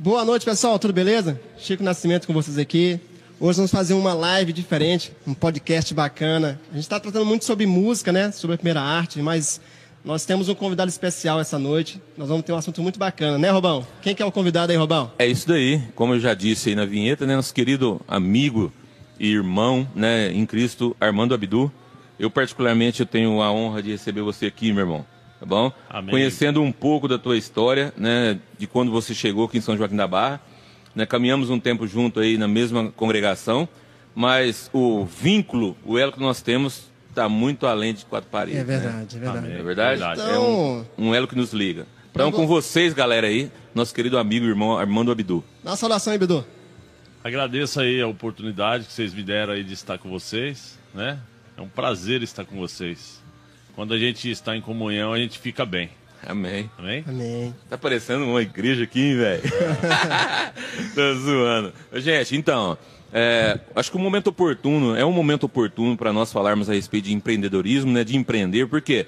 Boa noite, pessoal. Tudo beleza? Chico Nascimento com vocês aqui. Hoje vamos fazer uma live diferente, um podcast bacana. A gente está tratando muito sobre música, né? Sobre a primeira arte, mas nós temos um convidado especial essa noite. Nós vamos ter um assunto muito bacana, né, Robão? Quem que é o convidado aí, Robão? É isso daí. Como eu já disse aí na vinheta, né? Nosso querido amigo e irmão, né, em Cristo, Armando Abdu. Eu, particularmente, eu tenho a honra de receber você aqui, meu irmão. Tá bom? Amém. Conhecendo um pouco da tua história, né? De quando você chegou aqui em São Joaquim da Barra. Né, caminhamos um tempo junto aí na mesma congregação, mas o vínculo, o elo que nós temos, está muito além de quatro paredes. É verdade, é verdade. Né? É verdade? Verdade. É um, um elo que nos liga. Então, com vocês, galera aí, nosso querido amigo e irmão Armando Abdu. Dá uma saudação aí, Bidu. Agradeço aí a oportunidade que vocês me deram aí de estar com vocês, né? É um prazer estar com vocês. Quando a gente está em comunhão, a gente fica bem. Amém. Amém? Amém. Tá parecendo uma igreja aqui, hein, velho? Tô zoando. Gente, então, é, acho que o momento oportuno, é um momento oportuno para nós falarmos a respeito de empreendedorismo, né, de empreender, porque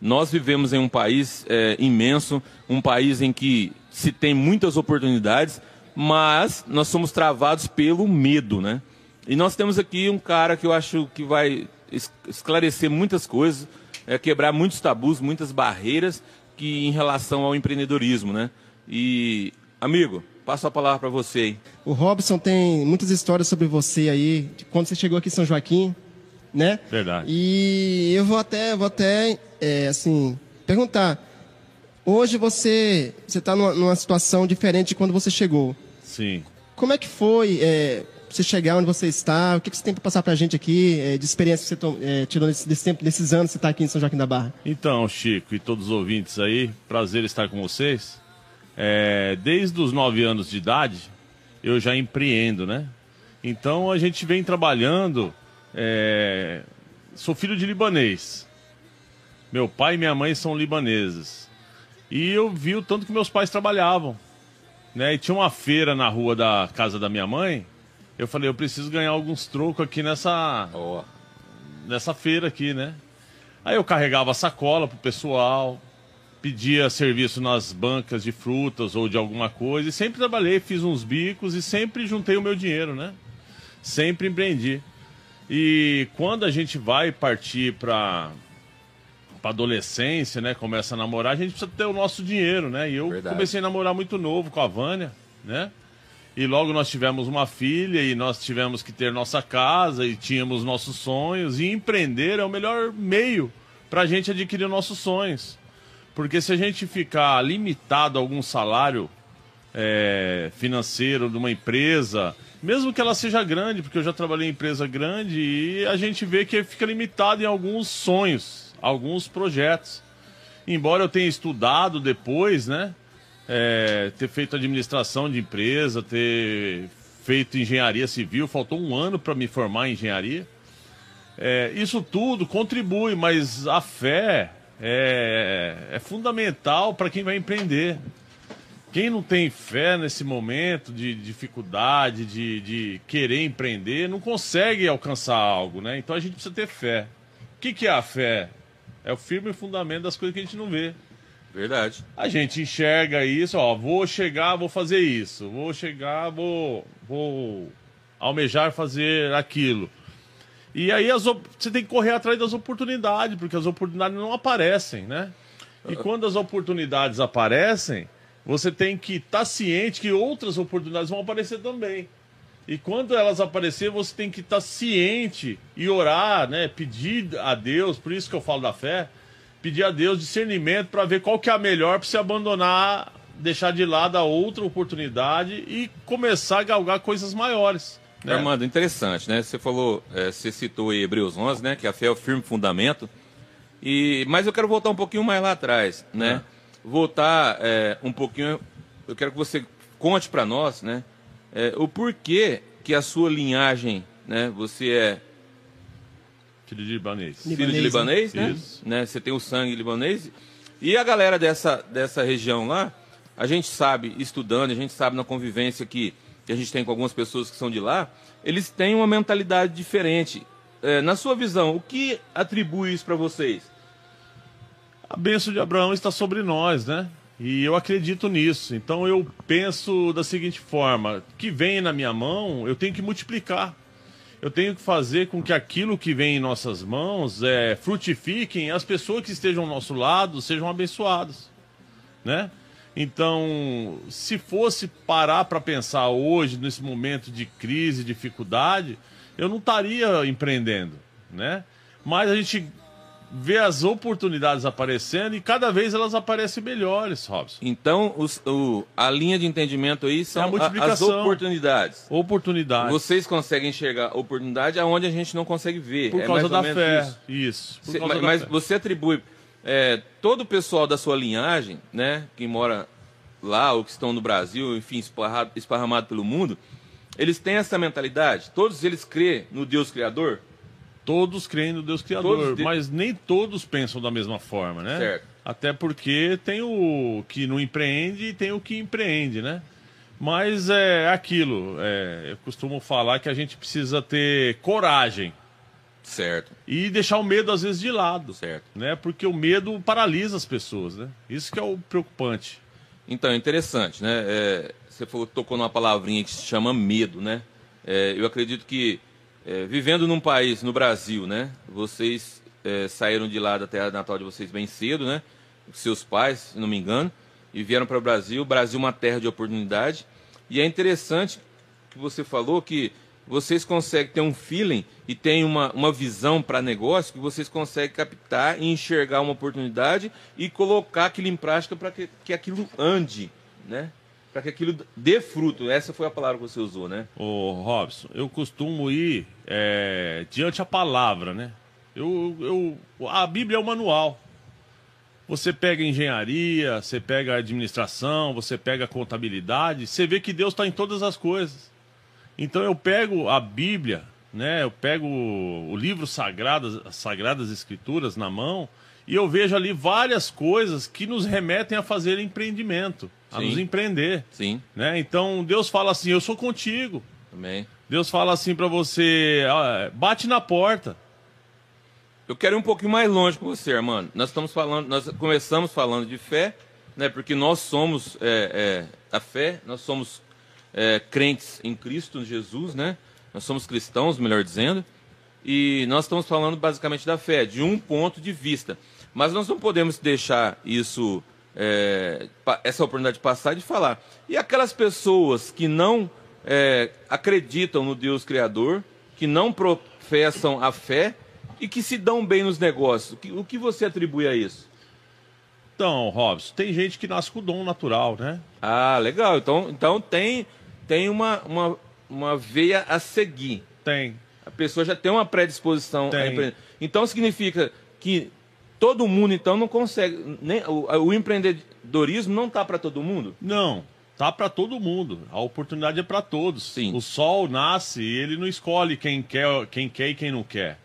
nós vivemos em um país é, imenso, um país em que se tem muitas oportunidades, mas nós somos travados pelo medo, né? E nós temos aqui um cara que eu acho que vai es- esclarecer muitas coisas, é, quebrar muitos tabus, muitas barreiras que em relação ao empreendedorismo, né? E amigo, passo a palavra para você. Aí. O Robson tem muitas histórias sobre você aí, de quando você chegou aqui em São Joaquim, né? Verdade. E eu vou até, vou até, é, assim, perguntar. Hoje você você está numa, numa situação diferente de quando você chegou. Sim. Como é que foi é, você chegar onde você está? O que, que você tem para passar para a gente aqui é, de experiência que você to- é, tirou nesse, desse tempo, desses anos que você está aqui em São Joaquim da Barra? Então, Chico e todos os ouvintes aí, prazer estar com vocês. É, desde os nove anos de idade, eu já empreendo, né? Então a gente vem trabalhando. é, Sou filho de libanês. Meu pai e minha mãe são libaneses. E eu vi o tanto que meus pais trabalhavam. Né? E tinha uma feira na rua da casa da minha mãe. Eu falei, eu preciso ganhar alguns trocos aqui nessa, Ó, nessa feira aqui, né? Aí eu carregava a sacola pro pessoal, pedia serviço nas bancas de frutas ou de alguma coisa, e sempre trabalhei, fiz uns bicos e sempre juntei o meu dinheiro, né? Sempre empreendi. E quando a gente vai partir para para adolescência, né, começa a namorar, a gente precisa ter o nosso dinheiro, né? E eu Verdade. comecei a namorar muito novo com a Vânia, né? E logo nós tivemos uma filha e nós tivemos que ter nossa casa e tínhamos nossos sonhos. E empreender é o melhor meio para a gente adquirir nossos sonhos. Porque se a gente ficar limitado a algum salário é, financeiro de uma empresa, mesmo que ela seja grande, porque eu já trabalhei em empresa grande, e a gente vê que fica limitado em alguns sonhos, alguns projetos. Embora eu tenha estudado depois, né? É, ter feito administração de empresa, ter feito engenharia civil, faltou um ano para me formar em engenharia. É, isso tudo contribui, mas a fé é, é fundamental para quem vai empreender. Quem não tem fé nesse momento de dificuldade, de, de querer empreender, não consegue alcançar algo, né? Então a gente precisa ter fé. O que, que é a fé? É o firme fundamento das coisas que a gente não vê. Verdade. A gente enxerga isso, ó, vou chegar, vou fazer isso, vou chegar, vou, vou almejar fazer aquilo. E aí as você tem que correr atrás das oportunidades, porque as oportunidades não aparecem, né? E quando as oportunidades aparecem, você tem que estar ciente que outras oportunidades vão aparecer também. E quando elas aparecerem, você tem que estar ciente e orar, né? Pedir a Deus, por isso que eu falo da fé, pedir a Deus discernimento para ver qual que é a melhor para você abandonar, deixar de lado a outra oportunidade e começar a galgar coisas maiores. Né? Armando, interessante, né? Você falou, é, você citou aí Hebreus 11, né? Que a fé é o firme fundamento. E, mas eu quero voltar um pouquinho mais lá atrás, né? Voltar é, um pouquinho. Eu quero que você conte para nós, né? é, o porquê que a sua linhagem, né? Você é Filho de libanês. Li- filho de Libanês, libanês, né? Isso. né? Você tem o sangue libanês. E a galera dessa, dessa região lá, a gente sabe, estudando, a gente sabe na convivência que, que a gente tem com algumas pessoas que são de lá, eles têm uma mentalidade diferente. É, na sua visão, o que atribui isso para vocês? A bênção de Abraão está sobre nós, né? E eu acredito nisso. Então eu penso da seguinte forma: que vem na minha mão, eu tenho que multiplicar. Eu tenho que fazer com que aquilo que vem em nossas mãos é, frutifiquem, as pessoas que estejam ao nosso lado sejam abençoadas, né? Então, se fosse parar para pensar hoje, nesse momento de crise, dificuldade, eu não estaria empreendendo, né? Mas a gente vê as oportunidades aparecendo e cada vez elas aparecem melhores, Robson. Então, os, o, a linha de entendimento aí são É a as oportunidades. Oportunidade. Vocês conseguem enxergar oportunidade aonde a gente não consegue ver. Por É causa da fé. isso. Isso. Cê- mas mas fé. você atribui é, todo o pessoal da sua linhagem, né, que mora lá ou que estão no Brasil, enfim, esparrado, esparramado pelo mundo, eles têm essa mentalidade? Todos eles crêem no Deus Criador? Todos creem no Deus Criador, de- mas nem todos pensam da mesma forma, né? Certo. Até porque tem o que não empreende e tem o que empreende, né? Mas é aquilo, é, eu costumo falar que a gente precisa ter coragem Certo, e deixar o medo às vezes de lado, certo. né? Porque o medo paralisa as pessoas, né? Isso que é o preocupante. Então, é interessante, né? É, você falou, tocou numa palavrinha que se chama medo, né? É, eu acredito que, é, vivendo num país, no Brasil, né? Vocês é, saíram de lá da terra natal de vocês bem cedo, né? Seus pais, se não me engano, e vieram para o Brasil. O Brasil é uma terra de oportunidade. E é interessante que você falou que vocês conseguem ter um feeling e tem uma, uma visão para negócio que vocês conseguem captar e enxergar uma oportunidade e colocar aquilo em prática para que, que aquilo ande, né? Para que aquilo dê fruto. Essa foi a palavra que você usou, né? Ô, Robson, eu costumo ir é, diante a palavra, né? Eu, eu, a Bíblia é o manual. Você pega engenharia, você pega administração, você pega contabilidade, você vê que Deus está em todas as coisas. Então eu pego a Bíblia, né? Eu pego o livro sagrado, as Sagradas Escrituras na mão e eu vejo ali várias coisas que nos remetem a fazer empreendimento, a Sim. nos empreender. Sim, Né? Então Deus fala assim: Eu sou contigo. também. Deus fala assim pra você: ó, bate na porta. Eu quero ir um pouquinho mais longe com você, Armando. Nós estamos falando, nós começamos falando de fé, né? Porque nós somos é, é, a fé, nós somos é, crentes em Cristo Jesus, né? Nós somos cristãos, melhor dizendo, e nós estamos falando basicamente da fé, de um ponto de vista. Mas nós não podemos deixar isso, é, essa oportunidade passar de falar. E aquelas pessoas que não é, acreditam no Deus Criador, que não professam a fé e que se dão bem nos negócios, o que, o que você atribui a isso? Então, Robson, tem gente que nasce com o dom natural, né? Ah, legal. Então, então tem, tem uma, uma, uma veia a seguir. Tem. A pessoa já tem uma predisposição a Tem. empreender. Então significa que todo mundo então não consegue. Nem, o, o empreendedorismo não está para todo mundo? Não, tá pra todo mundo. A oportunidade é pra todos. Sim. O sol nasce e ele não escolhe quem quer, quem quer e quem não quer.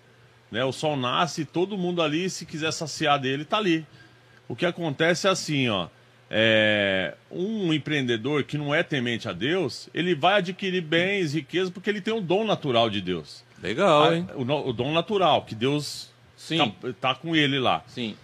Né? O sol nasce e todo mundo ali, se quiser saciar dele, tá ali. O que acontece é assim, ó. é, um empreendedor que não é temente a Deus, ele vai adquirir bens, riquezas, porque ele tem o dom natural de Deus. Legal, hein? o, o dom natural, que Deus Sim. tá, tá com ele lá. Sim.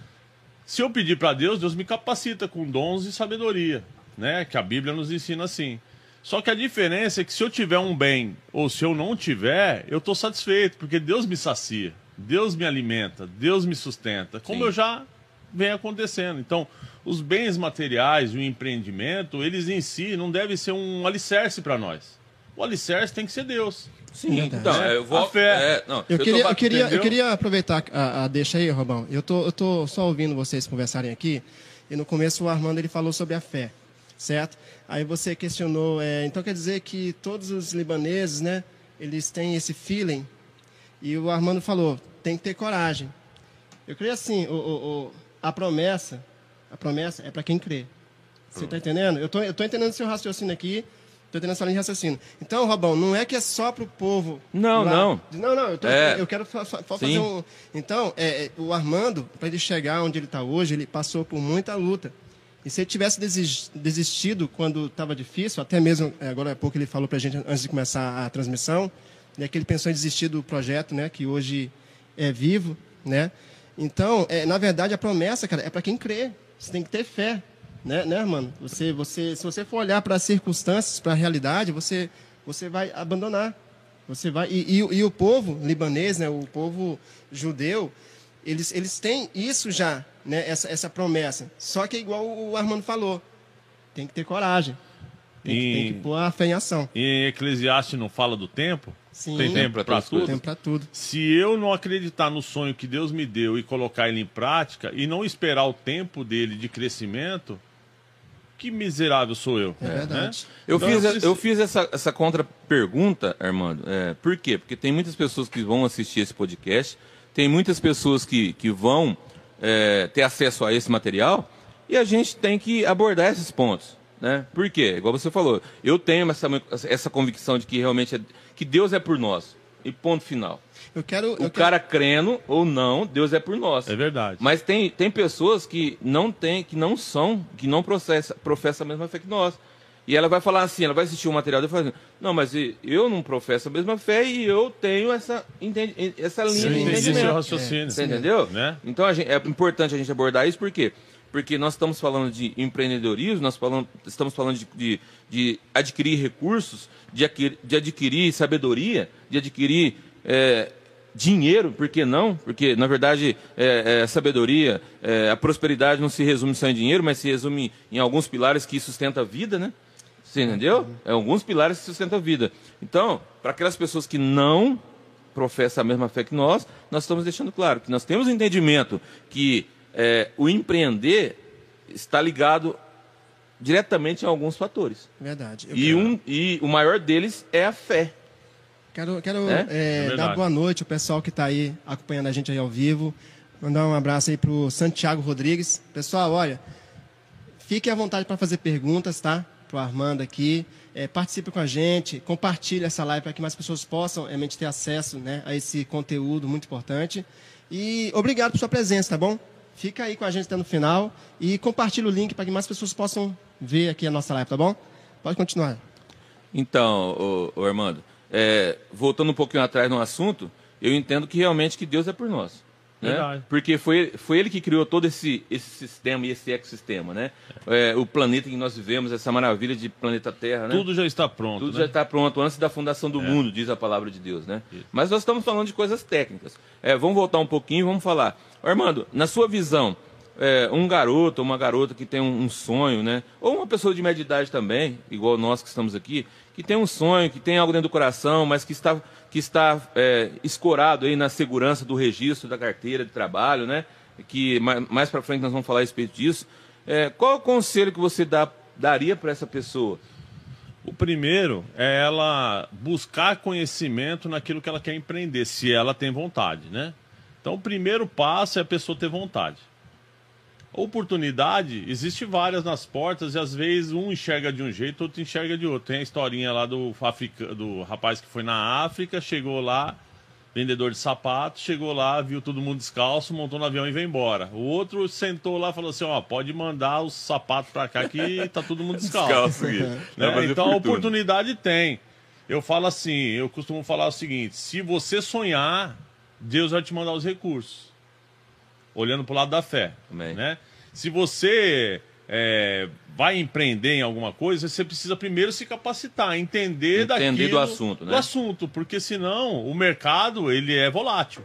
Se eu pedir para Deus, Deus me capacita com dons e sabedoria, né? Que a Bíblia nos ensina assim. Só que a diferença é que se eu tiver um bem ou se eu não tiver, eu estou satisfeito, porque Deus me sacia, Deus me alimenta, Deus me sustenta, como Sim. eu já vem acontecendo. Então, os bens materiais e o empreendimento, eles em si não devem ser um alicerce para nós. O alicerce tem que ser Deus. Sim, então, eu vou. A fé. é, não, Eu tô queria, ba- eu, queria, eu queria aproveitar a, a deixa aí, Robão. Eu tô, eu tô só ouvindo vocês conversarem aqui. E no começo o Armando ele falou sobre a fé, certo? Aí você questionou, é, então quer dizer que todos os libaneses, né, eles têm esse feeling. E o Armando falou, tem que ter coragem. Eu creio assim, o, o- o- a promessa, a promessa é para quem crê. Você está entendendo? Eu tô, eu tô entendendo seu raciocínio aqui. Tô entendendo essa linha de raciocínio. Então, Robão, não é que é só pro povo. Não, lá- não. Não, não, eu, tô- É. eu quero fa- fa- fa- Sim. fazer um. Então, é, é, o Armando, para ele chegar onde ele está hoje, ele passou por muita luta. E se ele tivesse desis- desistido quando estava difícil, até mesmo, é, agora há pouco ele falou para a gente, antes de começar a transmissão, né, que ele pensou em desistir do projeto, né, que hoje é vivo, né? Então, é, na verdade, a promessa, cara, é para quem crê. Você tem que ter fé. Né, né, mano? Você, você, se você for olhar para as circunstâncias, para a realidade, você, você vai abandonar. Você vai e, e, e, o povo libanês, né, o povo judeu, eles, eles têm isso já, né, essa, essa promessa. Só que é igual o Armando falou, tem que ter coragem. Tem, e, que, tem que pôr a fé em ação. E em Eclesiastes não fala do tempo? Sim. Tem tempo para tudo? Tempo para tudo. Se eu não acreditar no sonho que Deus me deu e colocar ele em prática e não esperar o tempo dele de crescimento, que miserável sou eu. É né? verdade. Né? Eu, então, fiz, eu, eu fiz essa, essa contra-pergunta, Armando. É, por quê? Porque tem muitas pessoas que vão assistir esse podcast, tem muitas pessoas que, que vão é, ter acesso a esse material e a gente tem que abordar esses pontos. Né? Por quê? Igual você falou, eu tenho essa, essa convicção de que realmente é, que Deus é por nós. E ponto final. Eu quero, o eu cara quero... crendo ou não, Deus é por nós. É verdade. Mas tem, tem pessoas que não tem, que não são, que não processa, professam a mesma fé que nós. E ela vai falar assim, ela vai assistir o um material e falar assim, não, mas eu não professo a mesma fé e eu tenho essa, essa linha Sim, de entendimento. raciocínio. Você entendeu? Né? Então gente, é importante a gente abordar isso, por quê? Porque nós estamos falando de empreendedorismo, nós falando, estamos falando de, de, de adquirir recursos, de adquirir, de adquirir sabedoria, de adquirir é, dinheiro, por que não? Porque, na verdade, é, é, sabedoria, é, a prosperidade não se resume só em dinheiro, mas se resume em alguns pilares que sustentam a vida, né? Você entendeu? É alguns pilares que sustentam a vida. Então, para aquelas pessoas que não professam a mesma fé que nós, nós estamos deixando claro que nós temos entendimento que é, o empreender está ligado diretamente em alguns fatores. Verdade. e, um, e o maior deles é a fé. Quero, quero é? É, é dar boa noite ao pessoal que está aí acompanhando a gente aí ao vivo. Mandar um abraço aí para o Santiago Rodrigues. Pessoal, olha, fique à vontade para fazer perguntas, tá? Para o Armando aqui. É, participe com a gente, compartilhe essa live para que mais pessoas possam realmente ter acesso né, a esse conteúdo muito importante. E obrigado por sua presença, tá bom? Fica aí com a gente até no final e compartilhe o link para que mais pessoas possam ver aqui a nossa live, tá bom? Pode continuar. Então, ô, ô Armando, é, voltando um pouquinho atrás no assunto, eu entendo que realmente que Deus é por nós. Né? Porque foi, foi ele que criou todo esse, esse sistema e esse ecossistema, né? É, o planeta que nós vivemos, essa maravilha de planeta Terra, né? Tudo já está pronto. Tudo né? já está pronto antes da fundação do é. mundo, diz a palavra de Deus, né? Isso. Mas nós estamos falando de coisas técnicas. É, vamos voltar um pouquinho e vamos falar. Armando, na sua visão, é, um garoto ou uma garota que tem um, um, sonho, né? Ou uma pessoa de média idade também, igual nós que estamos aqui, que tem um sonho, que tem algo dentro do coração, mas que está, que está é, escorado aí na segurança do registro da carteira de trabalho, né? Que mais, mais para frente nós vamos falar a respeito disso. É, qual o conselho que você dá, daria para essa pessoa? O primeiro é ela buscar conhecimento naquilo que ela quer empreender, se ela tem vontade, né? Então, o primeiro passo é a pessoa ter vontade. Oportunidade, existe várias nas portas e às vezes um enxerga de um jeito, outro enxerga de outro. Tem a historinha lá do, Africa, do rapaz que foi na África, chegou lá, vendedor de sapatos, chegou lá, viu todo mundo descalço, montou no avião e veio embora. O outro sentou lá e falou assim: ó, pode mandar os sapatos pra cá que tá todo mundo descalço. descalço né? Então a oportunidade tem. Eu falo assim, eu costumo falar o seguinte: se você sonhar, Deus vai te mandar os recursos olhando para o lado da fé. Amém. Né? Se você é, vai empreender em alguma coisa, você precisa primeiro se capacitar, entender, entender daquilo, do assunto, né? Do assunto, porque senão o mercado ele é volátil.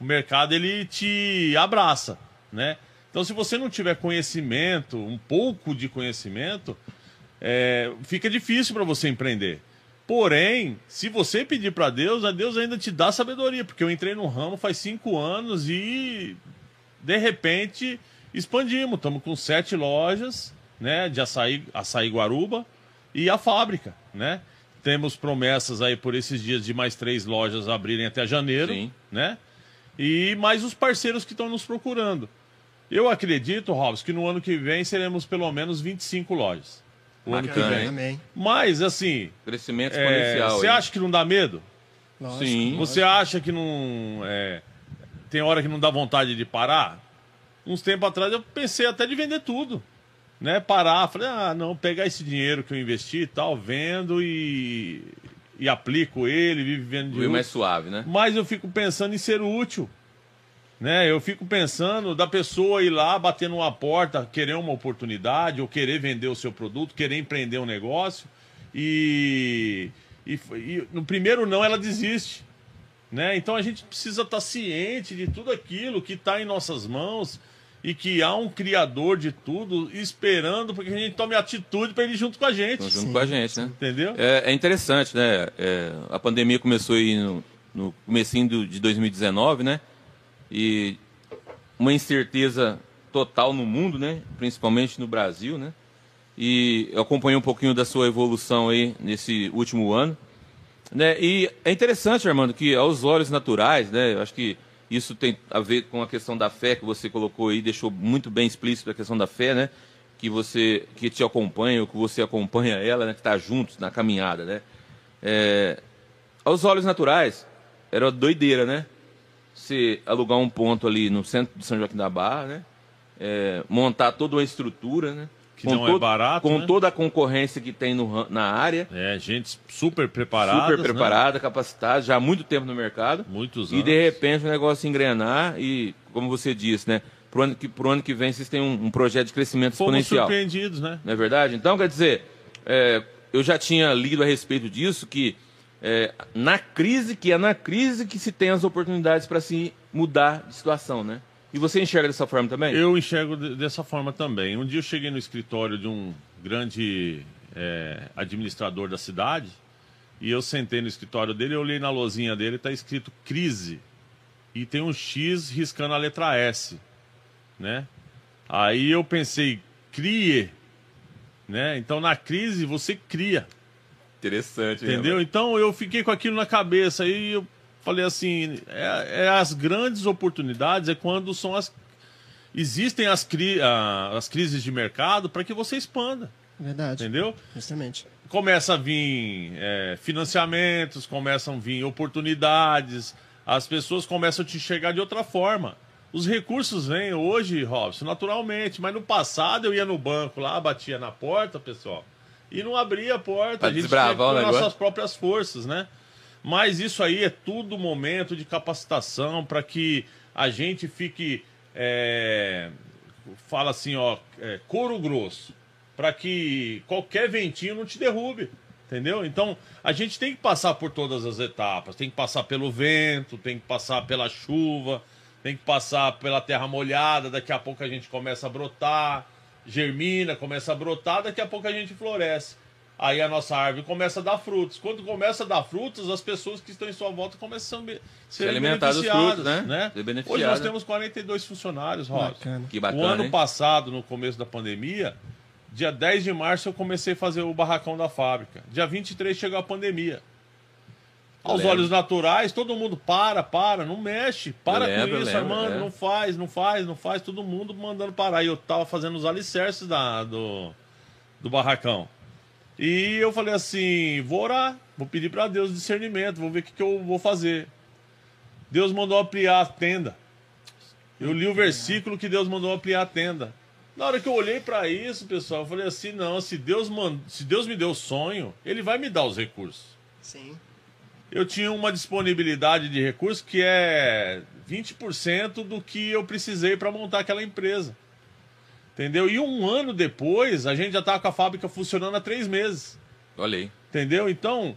O mercado ele te abraça, né? Então, se você não tiver conhecimento, um pouco de conhecimento, é, fica difícil para você empreender. Porém, se você pedir para Deus, a Deus ainda te dá sabedoria, porque eu entrei no ramo faz cinco anos e de repente, expandimos. Estamos com sete lojas né, de açaí, açaí Guaruba e a fábrica. Né? Temos promessas aí por esses dias de mais três lojas abrirem até janeiro. Sim. Né? E mais os parceiros que estão nos procurando. Eu acredito, Robson, que no ano que vem seremos pelo menos 25 lojas. O Bacana, ano que vem. Amém. Mas, assim. Crescimento exponencial. É, você acha que não dá medo? Lógico, Sim. Você acha que não. É, tem hora que não dá vontade de parar. Uns tempos atrás eu pensei até de vender tudo. Né? Parar, falei, ah, não, pegar esse dinheiro que eu investi e tal, vendo e, e aplico ele, vive vendo de mais suave, né? Mas eu fico pensando em ser útil. Né? Eu fico pensando da pessoa ir lá, bater numa porta, querer uma oportunidade, ou querer vender o seu produto, querer empreender um negócio, e, e, e no primeiro não ela desiste. Né? Então a gente precisa estar ciente de tudo aquilo que está em nossas mãos e que há um criador de tudo esperando para que a gente tome atitude para ele ir junto com a gente. Junto Sim. com a gente, né? Entendeu? É, é interessante, né? É, a pandemia começou aí no, no comecinho de 2019, né? E uma incerteza total no mundo, né? Principalmente no Brasil, né? E eu acompanhei um pouquinho da sua evolução aí nesse último ano, né? E é interessante, Armando, que aos olhos naturais, né? Eu acho que isso tem a ver com a questão da fé que você colocou aí, deixou muito bem explícito a questão da fé, né? Que você que te acompanha, ou que você acompanha ela, né? Que está juntos na caminhada, né? É, aos olhos naturais, era doideira, né? Você alugar um ponto ali no centro de São Joaquim da Barra, né? É, montar toda uma estrutura, né? Que com não é todo, é barato, Com né? toda a concorrência que tem no, na área. É, gente super preparada. Super preparada, né? capacitada, já há muito tempo no mercado. Muitos anos. E de repente o negócio engrenar e, como você disse, né? Pro ano que, pro ano que vem vocês têm um, um projeto de crescimento Fomos exponencial. surpreendidos, né? Não é verdade? Então, quer dizer, é, eu já tinha lido a respeito disso, que é, na crise, que é na crise que se tem as oportunidades para se mudar de situação, né? E você enxerga dessa forma também? Eu enxergo dessa forma também. Um dia eu cheguei no escritório de um grande é, administrador da cidade e eu sentei no escritório dele, eu olhei na lozinha dele, está escrito crise e tem um X riscando a letra S, né? Aí eu pensei, crie, né? Então na crise você cria. Interessante. Entendeu? Né, então eu fiquei com aquilo na cabeça e eu falei assim, é, é, as grandes oportunidades é quando são as existem as, cri, a, as crises de mercado para que você expanda. Verdade. Entendeu? Justamente. Começa a vir é, financiamentos, começam a vir oportunidades, as pessoas começam a te enxergar de outra forma. Os recursos vêm hoje, Robson, naturalmente, mas no passado eu ia no banco lá, batia na porta, pessoal e não abria a porta. Pra a gente tinha com nossas próprias forças, né? Mas isso aí é tudo momento de capacitação para que a gente fique. É, fala assim, ó, é, couro grosso. Para que qualquer ventinho não te derrube. Entendeu? Então, a gente tem que passar por todas as etapas. Tem que passar pelo vento, tem que passar pela chuva, tem que passar pela terra molhada. Daqui a pouco a gente começa a brotar germina, começa a brotar, daqui a pouco a gente floresce. Aí a nossa árvore começa a dar frutos. Quando começa a dar frutos, as pessoas que estão em sua volta começam a ser Se alimentar dos frutos, né? né? Hoje nós temos 42 funcionários, Rosa. Que bacana, o ano hein? passado, no começo da pandemia, dia 10 de março eu comecei a fazer o barracão da fábrica. Dia 23 chegou a pandemia. Aos olhos naturais, todo mundo para, para, não mexe, para lembro, com isso, lembro, Armando, é. não faz, não faz, não faz, todo mundo mandando parar. E eu tava fazendo os alicerces da, do, do barracão. E eu falei assim: vou orar, vou pedir para Deus discernimento, vou ver o que, que eu vou fazer. Deus mandou ampliar a tenda. Eu li o versículo que Deus mandou ampliar a tenda. Na hora que eu olhei para isso, pessoal, eu falei assim: não, se Deus, mand... se Deus me deu o sonho, Ele vai me dar os recursos Sim. Eu tinha uma disponibilidade de recursos que é 20% do que eu precisei para montar aquela empresa. Entendeu? E um ano depois, a gente já estava com a fábrica funcionando há três meses. Olha aí. Entendeu? Então,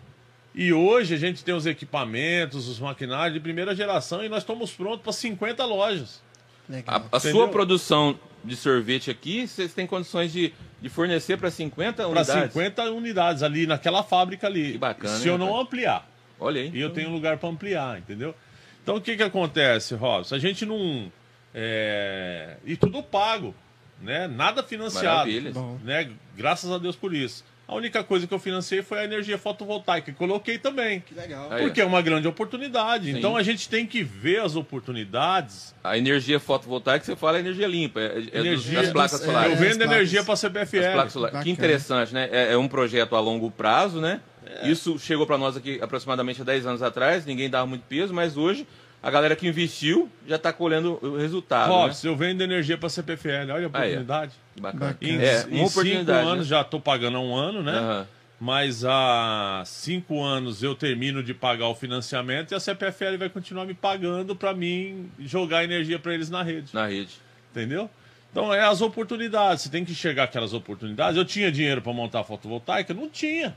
e hoje a gente tem os equipamentos, os maquinários de primeira geração e nós estamos prontos para 50 lojas. Legal. A, a sua produção de sorvete aqui, vocês têm condições de, de fornecer para 50 Para unidades? 50 unidades ali naquela fábrica ali. Que bacana, Se hein, eu não ampliar. Olha aí. E eu tenho um lugar para ampliar, entendeu? Então o que que acontece, Robson? A gente não. é, E tudo pago, né? Nada financiado. Maravilha. Né? Graças a Deus por isso. A única coisa que eu financei foi a energia fotovoltaica, que coloquei também. Que legal. Porque é uma grande oportunidade. Sim. Então a gente tem que ver as oportunidades. A energia fotovoltaica, você fala, é energia limpa, é, é Energia- das placas é, solares. eu vendo energia para a solares. Que interessante, né? É, é um projeto a longo prazo, né? É. Isso chegou para nós aqui aproximadamente há 10 anos atrás, ninguém dava muito peso, mas hoje a galera que investiu já está colhendo o resultado. né? Robson, eu vendo energia para a CPFL. Olha a oportunidade. Bacana. Bacana. Em, É, em uma cinco oportunidade. anos né? já estou pagando há um ano, né? Aham. mas há cinco anos eu termino de pagar o financiamento e a CPFL vai continuar me pagando para mim jogar energia para eles na rede. Na rede. Entendeu? Então é as oportunidades, você tem que enxergar aquelas oportunidades. Eu tinha dinheiro para montar a fotovoltaica? Não tinha.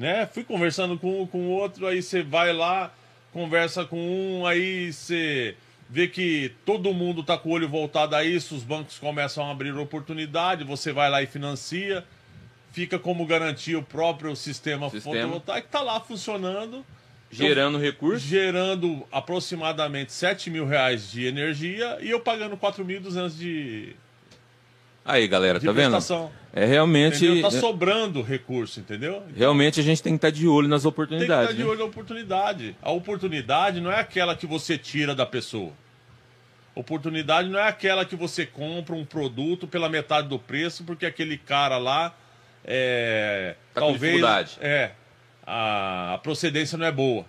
Né? Fui conversando com um, com outro, aí você vai lá, conversa com um, aí você vê que todo mundo está com o olho voltado a isso, os bancos começam a abrir oportunidade, você vai lá e financia, fica como garantia o próprio sistema, Sistema. fotovoltaico, está lá funcionando. Gerando recursos. Gerando aproximadamente 7 mil reais de energia e eu pagando 4.200 de, Aí, galera, de tá vendo? prestação. É realmente. Entendeu? Tá sobrando recurso, entendeu? Realmente a gente tem que estar de olho nas Tem que estar oportunidades. de né? olho na oportunidade. A oportunidade não é aquela que você tira da pessoa. Oportunidade não é aquela que você compra um produto pela metade do preço porque aquele cara lá é, Tá talvez é a, a procedência não é boa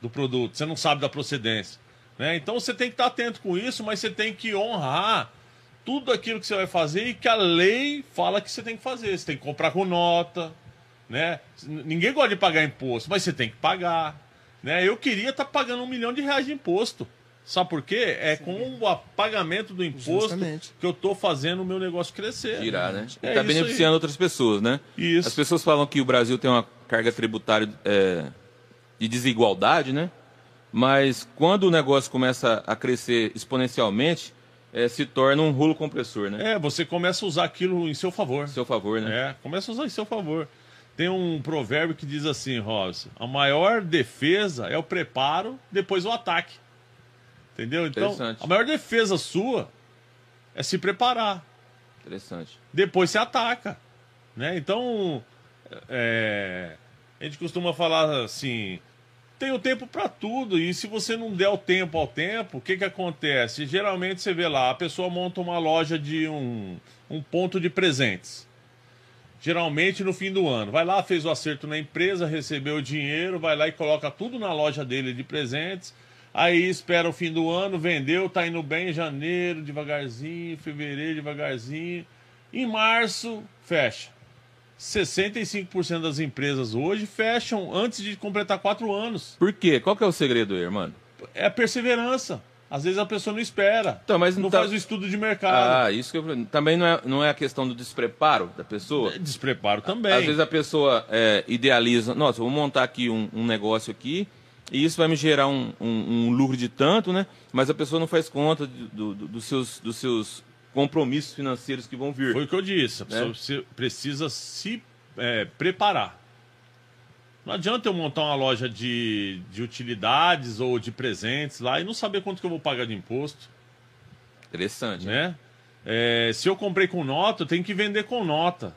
do produto. Você não sabe da procedência, né? Então você tem que estar atento com isso, mas você tem que honrar tudo aquilo que você vai fazer e que a lei fala que você tem que fazer. Você tem que comprar com nota, né? Ninguém gosta de pagar imposto, mas você tem que pagar, né? Eu queria estar pagando um milhão de reais de imposto. Sabe por quê? É com o pagamento do imposto Justamente. que eu estou fazendo o meu negócio crescer. Girar, né? É tá isso beneficiando outras pessoas, né? Isso. As pessoas falam que o Brasil tem uma carga tributária é, de desigualdade, né? Mas quando o negócio começa a crescer exponencialmente, é, se torna um rolo compressor, né? É, você começa a usar aquilo em seu favor. Seu favor, né? É, começa a usar em seu favor. Tem um provérbio que diz assim, Robson: a maior defesa é o preparo, depois o ataque. Entendeu? Então, Interessante. a maior defesa sua é se preparar. Interessante. Depois você ataca. Né? Então, é, a gente costuma falar assim: tem o tempo para tudo, e se você não der o tempo ao tempo, o que, que acontece? Geralmente você vê lá, a pessoa monta uma loja de um, um ponto de presentes. Geralmente no fim do ano. Vai lá, fez o acerto na empresa, recebeu o dinheiro, vai lá e coloca tudo na loja dele de presentes. Aí espera o fim do ano, vendeu, tá indo bem em janeiro, devagarzinho, fevereiro, devagarzinho. Em março, fecha. 65% das empresas hoje fecham antes de completar quatro anos. Por quê? Qual que é o segredo aí, irmão? É a perseverança. Às vezes a pessoa não espera. Então, mas não não tá- faz o estudo de mercado. Ah, isso que eu falei. Também não é, não é a questão do despreparo da pessoa? Despreparo também. Às vezes a pessoa é, idealiza, nossa, vou montar aqui um, um negócio aqui e isso vai me gerar um, um- um lucro de tanto, né? Mas a pessoa não faz conta do- do- dos, seus, dos seus compromissos financeiros que vão vir. Foi o que eu disse. A pessoa Né? precisa se é, preparar. Não adianta eu montar uma loja de, de utilidades ou de presentes lá e não saber quanto que eu vou pagar de imposto. Interessante, né? né? É, se eu comprei com nota, eu tenho que vender com nota.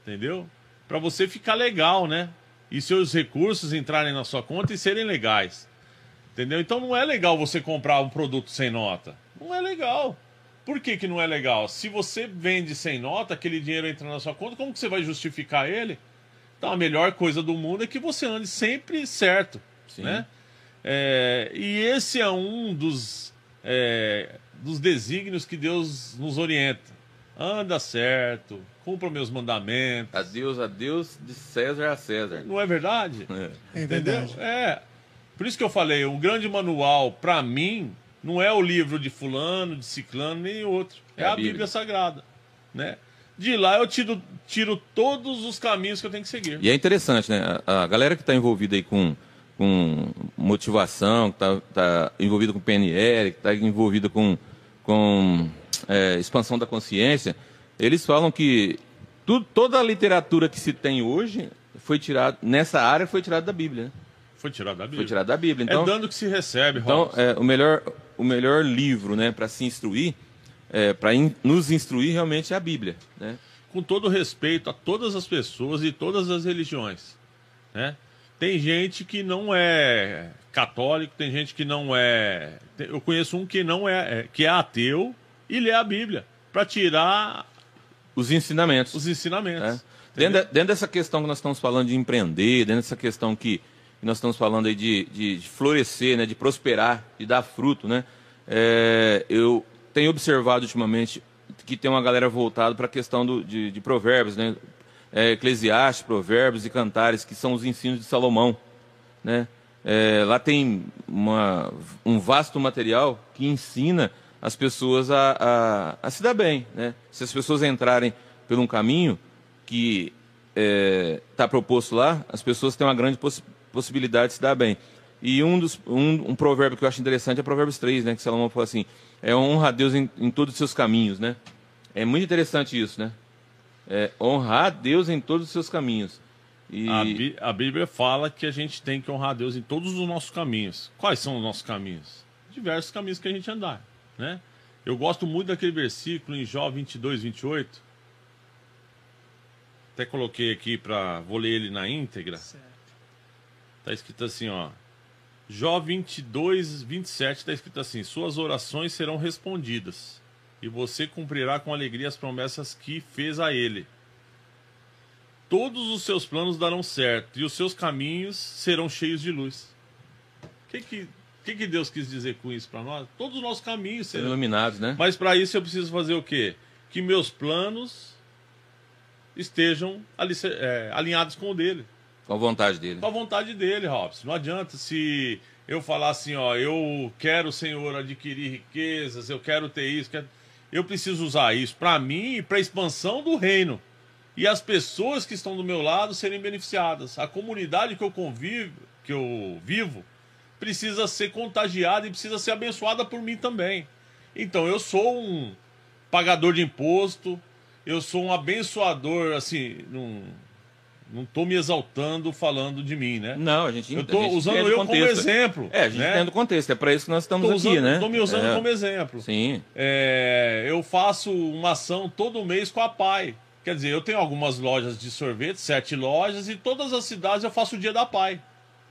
Entendeu? Para você ficar legal, né? E seus recursos entrarem na sua conta e serem legais. Entendeu? Então não é legal você comprar um produto sem nota. Não é legal. Por que, que não é legal? Se você vende sem nota, aquele dinheiro entra na sua conta, como que você vai justificar ele? Então a melhor coisa do mundo é que você ande sempre certo. Sim. Né? É, e esse é um dos, é, dos desígnios que Deus nos orienta. Anda certo, cumpra meus mandamentos. A Deus, a Deus, de César a César. Não é verdade? É. É Entendeu? verdade. É. Por isso que eu falei, o grande manual, para mim, não é o livro de fulano, de ciclano, nem outro. É, a Bíblia. Sagrada. Né? De lá eu tiro, tiro todos os caminhos que eu tenho que seguir. E é interessante, né? A, a galera que está envolvida aí com, com motivação, que está tá envolvida com PNL, que está envolvida com, com é, expansão da consciência, eles falam que tudo, toda a literatura que se tem hoje foi tirada, nessa área foi tirada da Bíblia. Né? Foi tirado da Bíblia. Foi tirada da Bíblia. Então, é dando que se recebe, então é, o, melhor, o melhor livro né, para se instruir, é, para nos instruir realmente é a Bíblia. Né? com todo respeito a todas as pessoas e todas as religiões, né? Tem gente que não é católico, tem gente que não é. Eu conheço um que não é, é- que é ateu e lê a Bíblia para tirar Os ensinamentos. os ensinamentos. né? Dentro, dentro dessa questão que nós estamos falando de empreender, dentro dessa questão que nós estamos falando aí de, de- de florescer, né, de prosperar, de dar fruto, né? É, eu tenho observado ultimamente que tem uma galera voltada para a questão do- de, de provérbios, né? é, Eclesiastes, Provérbios e Cantares, que são os ensinos de Salomão. Né? É, lá tem uma, um vasto material que ensina as pessoas a, a, a, se dar bem. Né? Se as pessoas entrarem por um caminho que está é, proposto lá, as pessoas têm uma grande possibilidade de se dar bem. E um, dos, um, um, provérbio que eu acho interessante é Provérbios 3, né? que Salomão fala assim, é honra a Deus em, em todos os seus caminhos. Né? É muito interessante isso, né? É, honrar a Deus em todos os seus caminhos. E... A, a, Bíblia fala que a gente tem que honrar a Deus em todos os nossos caminhos. Quais são os nossos caminhos? Diversos caminhos que a gente andar, né? Eu gosto muito daquele versículo em Jó 22, 28. Até coloquei aqui para vou ler ele na íntegra. Certo. Tá escrito assim, ó. Jó 22, 27 está escrito assim: Suas orações serão respondidas, e você cumprirá com alegria as promessas que fez a ele todos os seus planos darão certo e os seus caminhos serão cheios de luz. O que que, que, que Deus quis dizer com isso para nós? Todos os nossos caminhos serão iluminados, né? Mas para isso eu preciso fazer o quê? Que meus planos estejam é, alinhados com o dele. Com a vontade dele. Com a vontade dele, Robson. Não adianta se eu falar assim, ó, eu quero, Senhor, adquirir riquezas, eu quero ter isso, quero... eu preciso usar isso para mim e para a expansão do reino e as pessoas que estão do meu lado serem beneficiadas. A comunidade que eu convivo, que eu vivo, precisa ser contagiada e precisa ser abençoada por mim também. Então eu sou um pagador de imposto, eu sou um abençoador, assim, não, não estou me exaltando falando de mim, né? Não, a gente Eu estou usando eu como exemplo. É, a gente né? entende o contexto, é para isso que nós estamos tô usando, aqui, né? Estou me usando é. como exemplo. Sim. É, eu faço uma ação todo mês com a PAI. Quer dizer, eu tenho algumas lojas de sorvete, sete lojas, e todas as cidades eu faço o dia da Pai.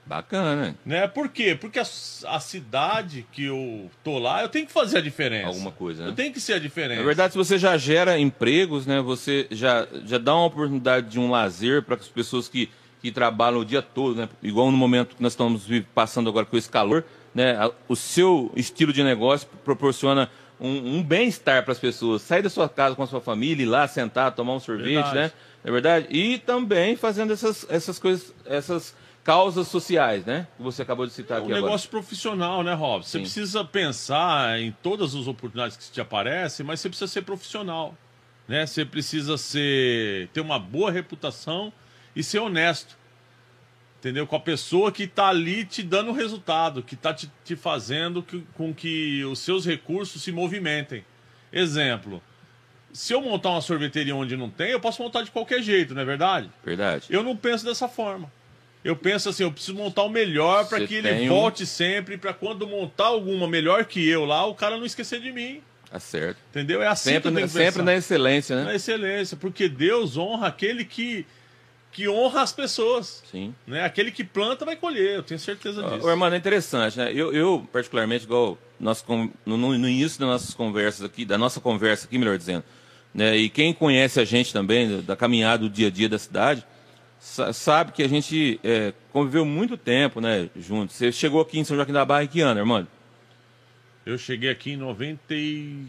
Bacana. Né? Por quê? Porque a, a, cidade que eu tô lá, eu tenho que fazer a diferença. Alguma coisa, né? Eu tenho que ser a diferença. Na verdade, se você já gera empregos, né? Você já, já dá uma oportunidade de um lazer para as pessoas que, que trabalham o dia todo, né? Igual no momento que nós estamos passando agora com esse calor, né? O seu estilo de negócio proporciona um, um bem-estar para as pessoas. Sair da sua casa com a sua família, ir lá sentar, tomar um sorvete, verdade. né? É verdade? E também fazendo essas, essas coisas, essas causas sociais, né? Que você acabou de citar é um aqui agora. Um negócio profissional, né, Rob? Você Sim. precisa pensar em todas as oportunidades que te aparecem, mas você precisa ser profissional, né? Você precisa ser ter uma boa reputação e ser honesto entendeu? Com a pessoa que está ali te dando resultado, que está te, te, fazendo que, com que os seus recursos se movimentem. Exemplo, se eu montar uma sorveteria onde não tem, eu posso montar de qualquer jeito, não é verdade? Verdade. Eu não penso dessa forma. Eu penso assim, eu preciso montar o melhor para que ele volte um... sempre, para quando montar alguma melhor que eu lá, o cara não esquecer de mim. Tá certo. Entendeu? É assim sempre, que sempre na excelência, né? Na excelência, porque Deus honra aquele que que honra as pessoas. Sim. Né? Aquele que planta vai colher, eu tenho certeza disso. O irmão é interessante, né? Eu, eu particularmente, igual nós, no, no, início das nossas conversas aqui, da nossa conversa aqui, melhor dizendo, né? E quem conhece a gente também, da caminhada do dia a dia da cidade, sabe que a gente é, conviveu muito tempo, né, juntos. Você chegou aqui em São Joaquim da Barra em que ano, irmão? Eu cheguei aqui em 90 e...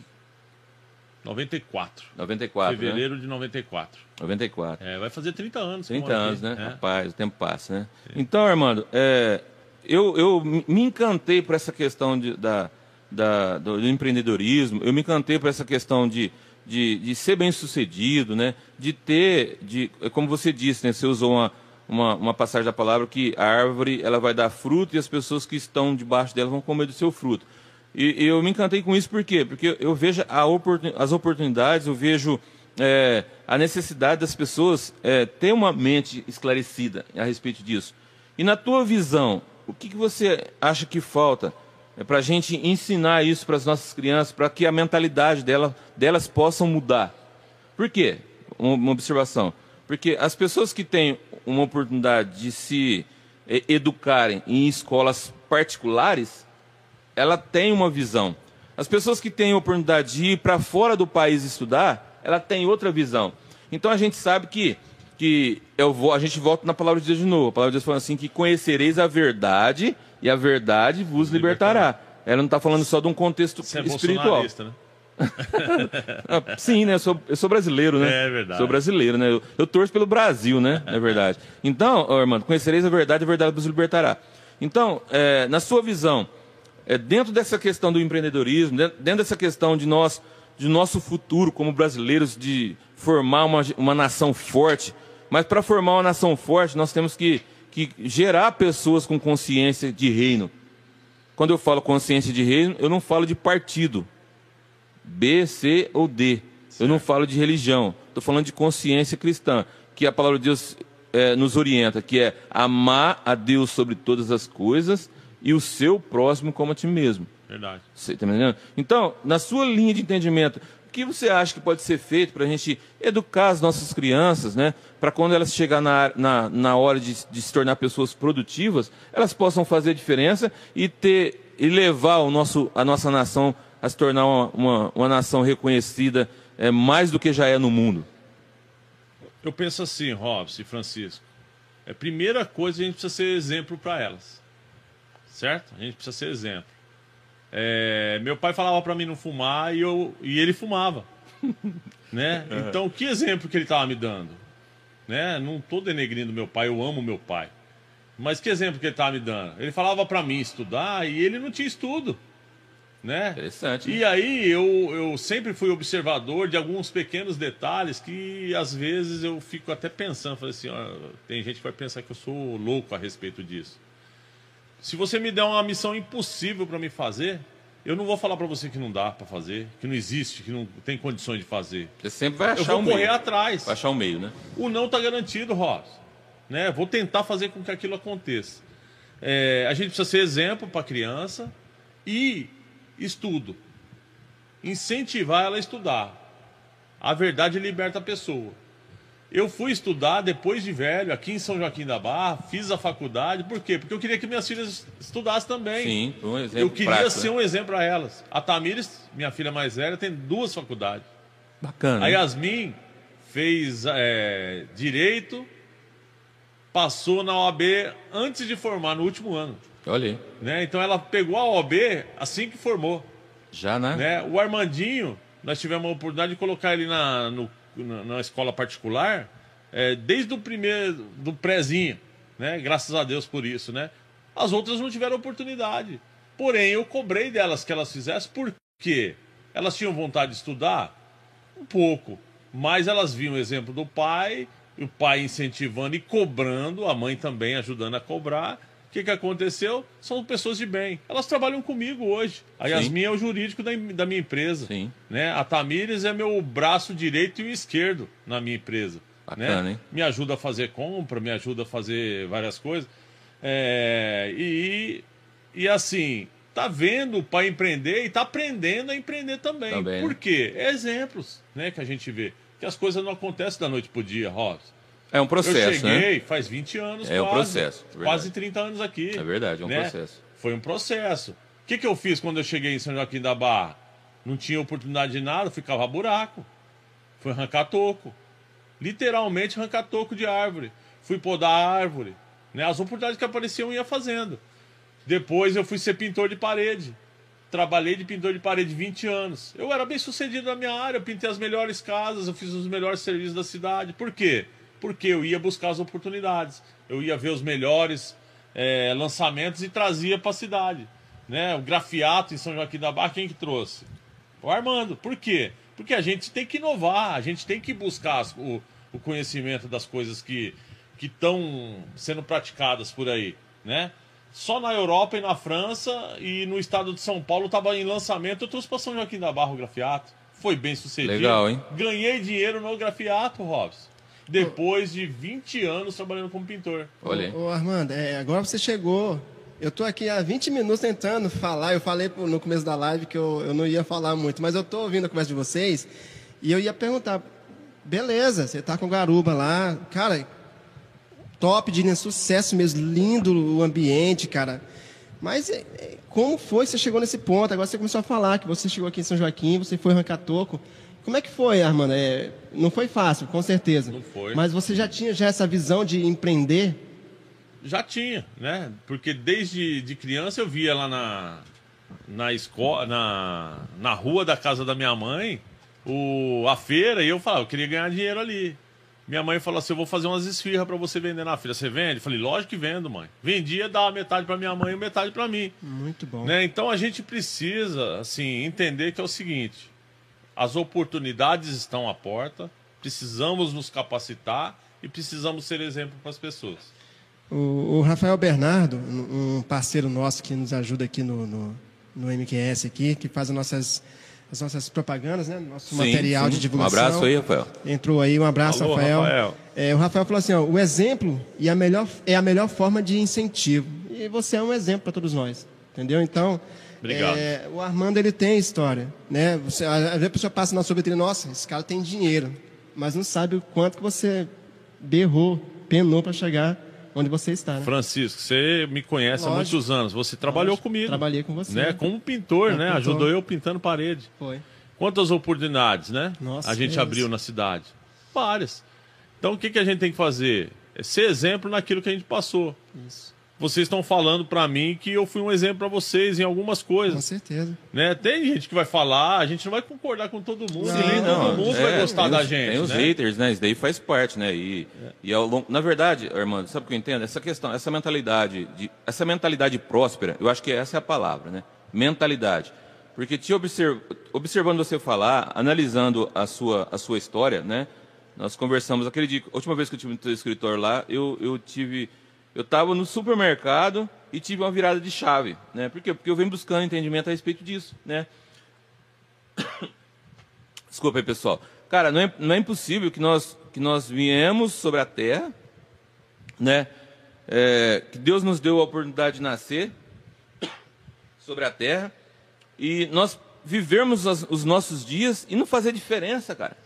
94. 94. Fevereiro né? de 94. 94. É, vai fazer 30 anos. 30 anos, aqui. né? É. Rapaz, o tempo passa, né? É. Então, Armando, é, eu, eu me encantei por essa questão de, da, da, do, do, empreendedorismo, eu me encantei por essa questão de, de, de ser bem sucedido, né? De ter, de, como você disse, né? Você usou uma, uma, uma passagem da palavra que a árvore ela vai dar fruto e as pessoas que estão debaixo dela vão comer do seu fruto. E, e, eu me encantei com isso por quê? Porque eu vejo oportun, as oportunidades, eu vejo é, a necessidade das pessoas é, ter uma mente esclarecida a respeito disso. E na tua visão, o que, que você acha que falta é, para a gente ensinar isso para as nossas crianças, para que a mentalidade dela, delas possam mudar? Por quê? Uma, observação. Porque as pessoas que têm uma oportunidade de se é, educarem em escolas particulares, ela tem uma visão. As pessoas que têm a oportunidade de ir para fora do país estudar, ela tem outra visão. Então a gente sabe que, que eu vou, a gente volta na palavra de Deus de novo. A palavra de Deus fala assim: que conhecereis a verdade e a verdade vos libertará. Ela não está falando só de um contexto Você é espiritual. Né? Ah, Sim, né? Eu sou, eu sou brasileiro, né? É verdade. Sou brasileiro, né? Eu, eu torço pelo Brasil, né? É verdade. Então, irmão, conhecereis a verdade, a verdade vos libertará. Então, é, na sua visão, é, dentro dessa questão do empreendedorismo, dentro, dentro dessa questão de nós, de nosso futuro como brasileiros, de formar uma, uma nação forte, mas para formar uma nação forte, nós temos que, que gerar pessoas com consciência de reino. Quando eu falo consciência de reino, eu não falo de partido. B, C ou D. Eu não falo de religião. Estou falando de consciência cristã, que a palavra de Deus eh, nos orienta, que é amar a Deus sobre todas as coisas e o seu próximo como a ti mesmo. Verdade. Você tá me entendendo? Então, na sua linha de entendimento, que você acha que pode ser feito para a gente educar as nossas crianças, né? Para quando elas chegar na, na, na hora de, de se tornar pessoas produtivas, elas possam fazer a diferença e ter e levar o nosso, a nossa nação a se tornar uma, uma, uma nação reconhecida é, mais do que já é no mundo. Eu penso assim, Robson e Francisco. É, primeira coisa, a gente precisa ser exemplo para elas. Certo? A gente precisa ser exemplo. É, meu pai falava para mim não fumar e, eu, e ele fumava. né? Então, que exemplo que ele estava me dando? Né? Não estou denegrindo meu pai, eu amo meu pai. Mas que exemplo que ele estava me dando? Ele falava para mim estudar e ele não tinha estudo. Né? Interessante. E aí eu, eu sempre fui observador de alguns pequenos detalhes que às vezes eu fico até pensando, falei assim, ó, tem gente que vai pensar que eu sou louco a respeito disso. Se você me der uma missão impossível para me fazer, eu não vou falar para você que não dá para fazer, que não existe, que não tem condições de fazer. Você sempre vai achar Eu vou um correr meio. atrás. Vai achar um meio, né? O não está garantido, Ross. Né? Vou tentar fazer com que aquilo aconteça. É, a gente precisa ser exemplo para a criança e estudo. Incentivar ela a estudar. A verdade liberta a pessoa. Eu fui estudar depois de velho, aqui em São Joaquim da Barra, fiz a faculdade. Por quê? Porque eu queria que minhas filhas estudassem também. Sim, um exemplo eu queria prático, ser né? um exemplo para elas. A Tamires, minha filha mais velha, tem duas faculdades. Bacana. A? Yasmin fez é, direito, passou na OAB antes de formar, no último ano. Olha aí. Né? Então ela pegou a OAB assim que formou. Já, né? Né? O Armandinho, nós tivemos a oportunidade de colocar ele na, no- na, na escola particular é, desde o primeiro, do prézinho. Né? Graças a Deus por isso. Né? As outras não tiveram oportunidade. Porém, eu cobrei delas que elas fizessem, por quê? Elas tinham vontade de estudar? Um pouco. Mas elas viam o exemplo do pai, o pai incentivando e cobrando, a mãe também ajudando a cobrar. O que, que aconteceu? São pessoas de bem. Elas trabalham comigo hoje. A Sim. Yasmin é o jurídico da, da minha empresa. Sim. Né? A Tamires é meu braço direito e o esquerdo na minha empresa. Bacana, né? hein? Me ajuda a fazer compra, me ajuda a fazer várias coisas. É, e, e assim, tá vendo pai empreender e tá aprendendo a empreender também. Também, né? Por quê? É exemplos né, que a gente vê. Que as coisas não acontecem da noite pro dia, Robson. É um Eu processo, cheguei né? faz 20 anos É um quase. processo, verdade. Quase 30 anos aqui. É verdade, é um né? processo. Foi um processo. O que, que eu fiz quando eu cheguei em São Joaquim da Barra? Não tinha oportunidade de nada, fui cavar buraco. Fui arrancar toco. Literalmente arrancar toco de árvore. Fui podar árvore. Né? As oportunidades que apareciam eu ia fazendo. Depois eu fui ser pintor de parede. Trabalhei de pintor de parede 20 anos. Eu era bem sucedido na minha área, eu pintei as melhores casas, eu fiz os melhores serviços da cidade. Por quê? Porque eu ia buscar as oportunidades. Eu ia ver os melhores eh, lançamentos e trazia para a cidade. Né? O grafiato em São Joaquim da Barra, quem que trouxe? O Armando. Por quê? Porque a gente tem que inovar, a gente tem que buscar o, o conhecimento das coisas que que estão sendo praticadas por aí, né? Só na Europa e na França e no estado de São Paulo estava em lançamento. Eu trouxe para São Joaquim da Barra o grafiato. Foi bem sucedido. Legal, hein? Ganhei dinheiro no grafiato, Robson. Depois de 20 anos trabalhando como pintor. Olha aí. Ô, Armando, é, agora você chegou. Eu tô aqui há 20 minutos tentando falar. Eu falei no começo da live que eu, eu não ia falar muito, mas eu tô ouvindo a conversa de vocês e eu ia perguntar. Beleza, você tá com garuba lá. Cara, top de né, sucesso mesmo, lindo o ambiente, cara. Mas é, é, como foi que você chegou nesse ponto? Agora você começou a falar que você chegou aqui em São Joaquim, você foi arrancar toco. Como é que foi, Armando? É, não foi fácil, com certeza. Não foi. Mas você já tinha já essa visão de empreender? Já tinha, né? Porque desde de criança eu via lá na, na escola, na, na rua da casa da minha mãe, o, a feira, e eu falava, eu queria ganhar dinheiro ali. Minha mãe falou assim: eu vou fazer umas esfirras para você vender na feira. Você vende? Eu falei, lógico que vendo, mãe. Vendia, dava metade para minha mãe e metade para mim. Muito bom. Né? Então a gente precisa, assim, entender que é o seguinte: as oportunidades estão à porta, precisamos nos capacitar e precisamos ser exemplo para as pessoas. O, o, Rafael Bernardo, um parceiro nosso que nos ajuda aqui no, no, no MQS aqui, que faz as nossas as nossas propagandas, né? Nosso sim, material sim. de divulgação. Um abraço aí, Rafael. Entrou aí, um abraço, Alô, Rafael. Rafael. É, o Rafael falou assim: ó, o exemplo e a melhor, é a melhor forma de incentivo. E você é um exemplo para todos nós. Entendeu? Então, Obrigado. É, o Armando ele tem história. Né? Você, às vezes a pessoa passa na sua vitrine, nossa, esse cara tem dinheiro, mas não sabe o quanto que você berrou, penou para chegar onde você está. Né? Francisco, você me conhece Lógico. há muitos anos. Você trabalhou Lógico. comigo. Trabalhei com você. Né? Como pintor, né? Pintor. Ajudou eu pintando parede. Foi. Quantas oportunidades, né? Nossa, a gente Deus. abriu na cidade? Várias. Então o que, que a gente tem que fazer? É ser exemplo naquilo que a gente passou. Isso. Vocês estão falando para mim que eu fui um exemplo para vocês em algumas coisas. Com certeza. Né? Tem gente que vai falar, a gente não vai concordar com todo mundo, Não, nem não, todo mundo é, vai gostar da os- gente. Tem os né? haters, né? Isso daí faz parte, né? E, e ao longo, na verdade, Armando, sabe o que eu entendo? Essa questão, essa mentalidade, de, essa mentalidade próspera, eu acho que essa é a palavra, né? Mentalidade. Porque te observ, observando você falar, analisando a sua, a sua história, né? Nós conversamos aquele dia, a última vez que eu tive no teu escritório lá, eu, eu tive, eu estava no supermercado e tive uma virada de chave, né? Por quê? Porque eu venho buscando entendimento a respeito disso, né? Desculpa aí, pessoal. Cara, não é, não é impossível que nós, que nós viemos sobre a terra, né? É, que Deus nos deu a oportunidade de nascer sobre a terra e nós vivermos as- os nossos dias e não fazer diferença, cara.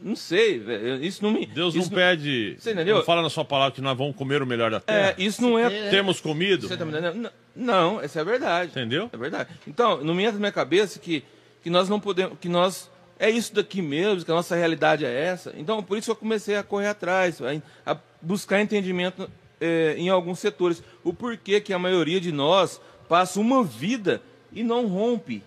Não sei, velho. Isso não me. Deus não isso pede. Você entendeu? Não fala na sua palavra que nós vamos comer o melhor da É, terra. isso não é. Temos comido? Você tá me entendendo? Não, essa é a verdade. Entendeu? É verdade. Então, não me entra na minha cabeça que, que nós não podemos, que nós é isso daqui mesmo, que a nossa realidade é essa. Então, por isso que eu comecei a correr atrás, a, buscar entendimento eh, em alguns setores. O porquê que a maioria de nós passa uma vida e não rompe.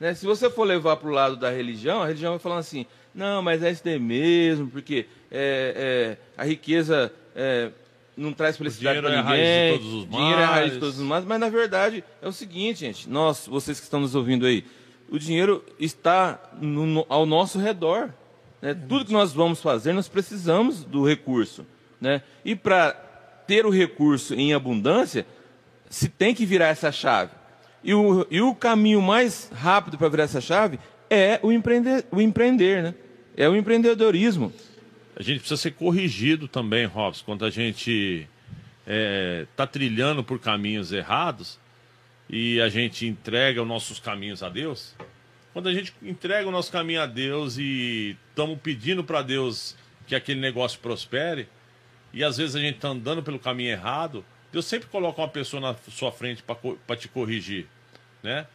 Né? Se você for levar para o lado da religião, a religião vai falando assim, não, mas é isso daí mesmo, porque é, é, a riqueza é, não traz felicidade para é a raiz ninguém. de todos os dinheiro é a raiz de todos os males. Mas na verdade é o seguinte, gente, nós, vocês que estão nos ouvindo aí, o dinheiro está no- no- ao nosso redor. né? Tudo que nós vamos fazer, nós precisamos do recurso. Né? E para ter o recurso em abundância, se tem que virar essa chave. E o, e o caminho mais rápido para virar essa chave é o empreender, o empreender né? É o empreendedorismo. A gente precisa ser corrigido também, Robson, quando a gente está trilhando por caminhos errados e a gente entrega os nossos caminhos a Deus. Quando a gente entrega o nosso caminho a Deus e estamos pedindo para Deus que aquele negócio prospere, e às vezes a gente está andando pelo caminho errado, Deus sempre coloca uma pessoa na sua frente para te corrigir, né?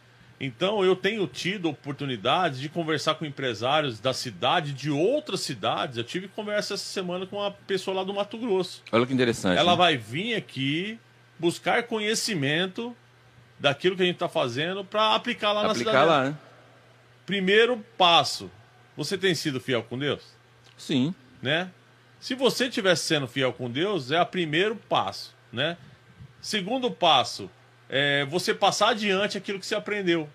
Então eu tenho tido oportunidades de conversar com empresários da cidade, de outras cidades. Eu tive conversa essa semana com uma pessoa lá do Mato Grosso. Olha que interessante. Ela né? vai vir aqui buscar conhecimento daquilo que a gente está fazendo para aplicar lá na aplicar cidade. lá, né? Primeiro passo: você tem sido fiel com Deus? Sim. né? Se você estivesse sendo fiel com Deus, é o primeiro passo, né? Segundo passo, é você passar adiante aquilo que você aprendeu.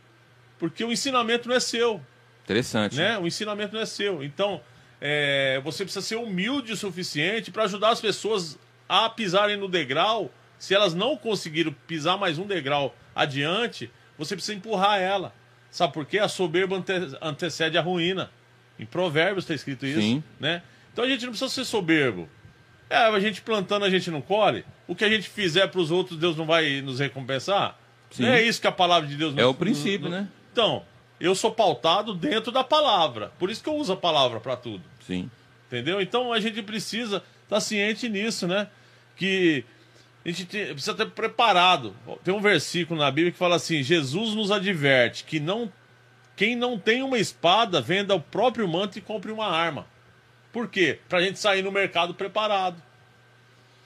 Porque o ensinamento não é seu, Interessante. né? O ensinamento não é seu. Então, é, você precisa ser humilde o suficiente para ajudar as pessoas a pisarem no degrau. Se elas não conseguiram pisar mais um degrau adiante, você precisa empurrar ela. Sabe por quê? A soberba ante- antecede a ruína. Em Provérbios está escrito isso, Sim. né? Então a gente não precisa ser soberbo. É, a gente plantando, a gente não colhe. O que a gente fizer para os outros, Deus não vai nos recompensar? Sim. Não é isso que a palavra de Deus nos É o princípio, né? Então, eu sou pautado dentro da palavra. Por isso que eu uso a palavra para tudo. Sim. Entendeu? Então a gente precisa estar ciente nisso, né? Que a gente te- precisa estar preparado. Tem um versículo na Bíblia que fala assim: Jesus nos adverte que não, quem não tem uma espada venda o próprio manto e compre uma arma. Por quê? Para a gente sair no mercado preparado.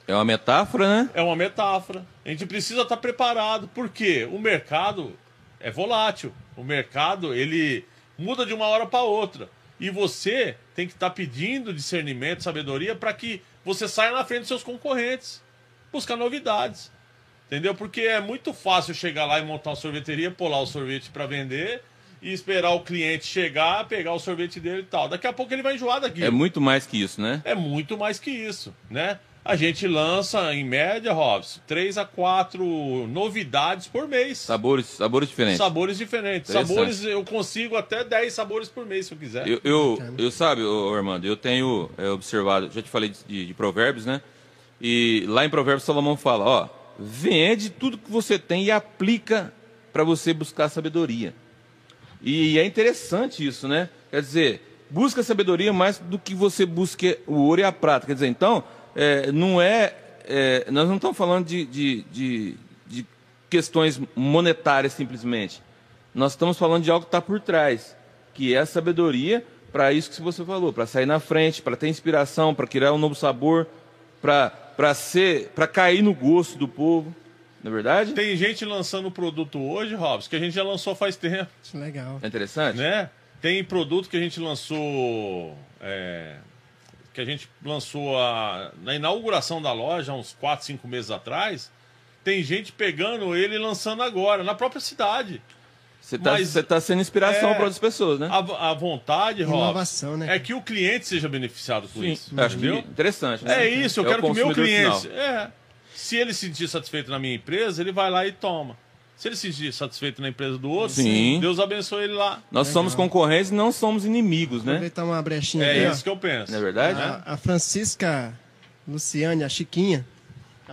É uma metáfora, né? É uma metáfora. A gente precisa estar preparado, porque o mercado é volátil. O mercado, ele muda de uma hora para outra. E você tem que estar pedindo discernimento, sabedoria, para que você saia na frente dos seus concorrentes. Buscar novidades. Entendeu? Porque é muito fácil chegar lá e montar uma sorveteria, lá o sorvete para vender e esperar o cliente chegar, pegar o sorvete dele e tal. Daqui a pouco ele vai enjoar daquilo. É muito mais que isso, né? É muito mais que isso, né? A gente lança, em média, Robson, 3 a 4 novidades por mês. Sabores, sabores diferentes. Sabores diferentes. Sabores, eu consigo até 10 sabores por mês, se eu quiser. Eu, eu, eu sabe, ô, Armando, eu tenho é, observado, já te falei de, de, de, provérbios, né? E lá em provérbios Salomão fala, ó, vende tudo que você tem e aplica para você buscar sabedoria. E é interessante isso, né? Quer dizer, busca sabedoria mais do que você busque o ouro e a prata. Quer dizer, então, é, não é, é, Nós não estamos falando de, de, de, de, questões monetárias simplesmente. Nós estamos falando de algo que está por trás, que é a sabedoria para isso que você falou, para sair na frente, para ter inspiração, para criar um novo sabor, para ser, para cair no gosto do povo. Não é verdade? Tem gente lançando produto hoje, Robson, que a gente já lançou faz tempo. Isso é legal. É interessante? Né? Tem produto que a gente lançou. É, que a gente lançou a, na inauguração da loja, uns 4, 5 meses atrás. Tem gente pegando ele e lançando agora, na própria cidade. Você está tá sendo inspiração é, para outras pessoas, né? A, a vontade, Inovação, Rob, né? é que o cliente seja beneficiado com Sim, isso. Acho que interessante. Né? É isso, eu é quero que o meu cliente. É, se ele se sentir satisfeito na minha empresa, ele vai lá e toma. Se ele se sentir satisfeito na empresa do outro, Sim. Deus abençoe ele lá. Nós Legal. somos concorrentes e não somos inimigos, né? Aproveitar uma brechinha É aqui, isso ó. que eu penso. Não é verdade? A, a Francisca Luciane, a Chiquinha,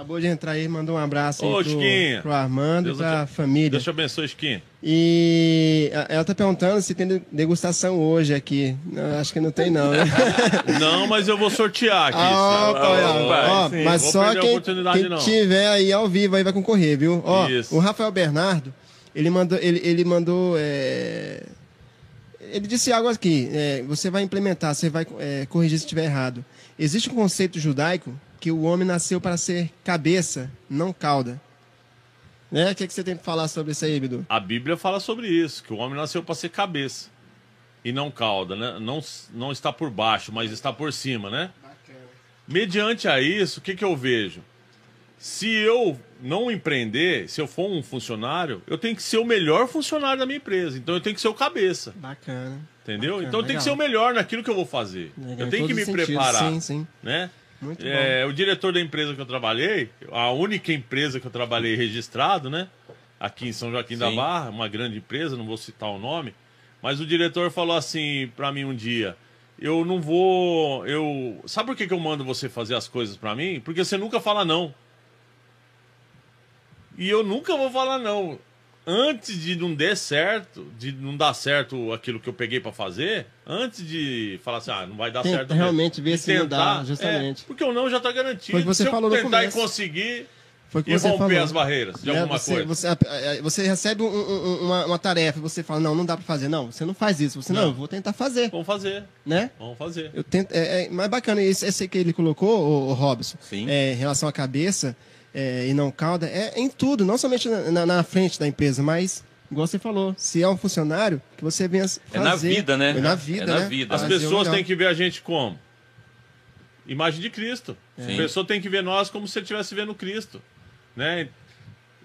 acabou de entrar aí, mandou um abraço Ô, aí pro, Chiquinha. pro Armando Deus e pra te- família. Deus te abençoe, Chiquinho. E ela tá perguntando se tem degustação hoje aqui. Não, acho que não tem não, né? Não, mas eu vou sortear aqui. Ah, opa, ó, vai, ó, sim. mas só quem, quem não. tiver aí ao vivo aí vai concorrer, viu? Ó, Isso. o Rafael Bernardo, ele mandou, ele, ele mandou, é, ele disse algo aqui. é, você vai implementar, você vai é, corrigir se estiver errado. Existe um conceito judaico que o homem nasceu para ser cabeça, não cauda. Né? O que, que você tem para falar sobre isso aí, Bidu? A Bíblia fala sobre isso, que o homem nasceu para ser cabeça e não cauda, né? Não, não está por baixo, mas está por cima, né? Mediante a isso, o que, que eu vejo? Se eu não empreender, se eu for um funcionário, eu tenho que ser o melhor funcionário da minha empresa. Então eu tenho que ser o cabeça, Bacana. entendeu? Bacana, então eu tenho que ser o melhor naquilo que eu vou fazer. Legal, eu tenho que me os sentidos. preparar, Sim, sim. né? Muito É, o diretor da empresa que eu trabalhei, a única empresa que eu trabalhei registrado, né? Aqui em São Joaquim da Sim. Barra, uma grande empresa, não vou citar o nome, mas o diretor falou assim pra mim um dia: eu não vou. Eu. Sabe por que, que eu mando você fazer as coisas pra mim? Porque você nunca fala não. E eu nunca vou falar não. Antes de não der certo, de não dar certo aquilo que eu peguei pra fazer, antes de falar assim, ah, não vai dar Tenta certo. realmente ver se não dá, justamente. é, porque o não já tá garantido. Foi que você Se falou eu tentar e começo. conseguir Foi que e você romper falou. as barreiras de Né? alguma você, coisa. Você, você recebe um- um- uma, uma tarefa e você fala, não, não dá pra fazer. Não, você não faz isso. Você, não, Não. eu vou tentar fazer, Vamos fazer, né? vamos fazer. Eu tento, é, é mais bacana, esse, esse que ele colocou, o, o Robson, Sim. é, em relação à cabeça é, e não cauda, é em tudo, não somente na, na- na frente da empresa, mas, igual você falou, se é um funcionário, que você venha fazer. É na vida, né? É na vida, É na né? vida. As pessoas têm que ver a gente como? Imagem de Cristo. Sim. A pessoa tem que ver nós como se ele estivesse vendo Cristo. Né?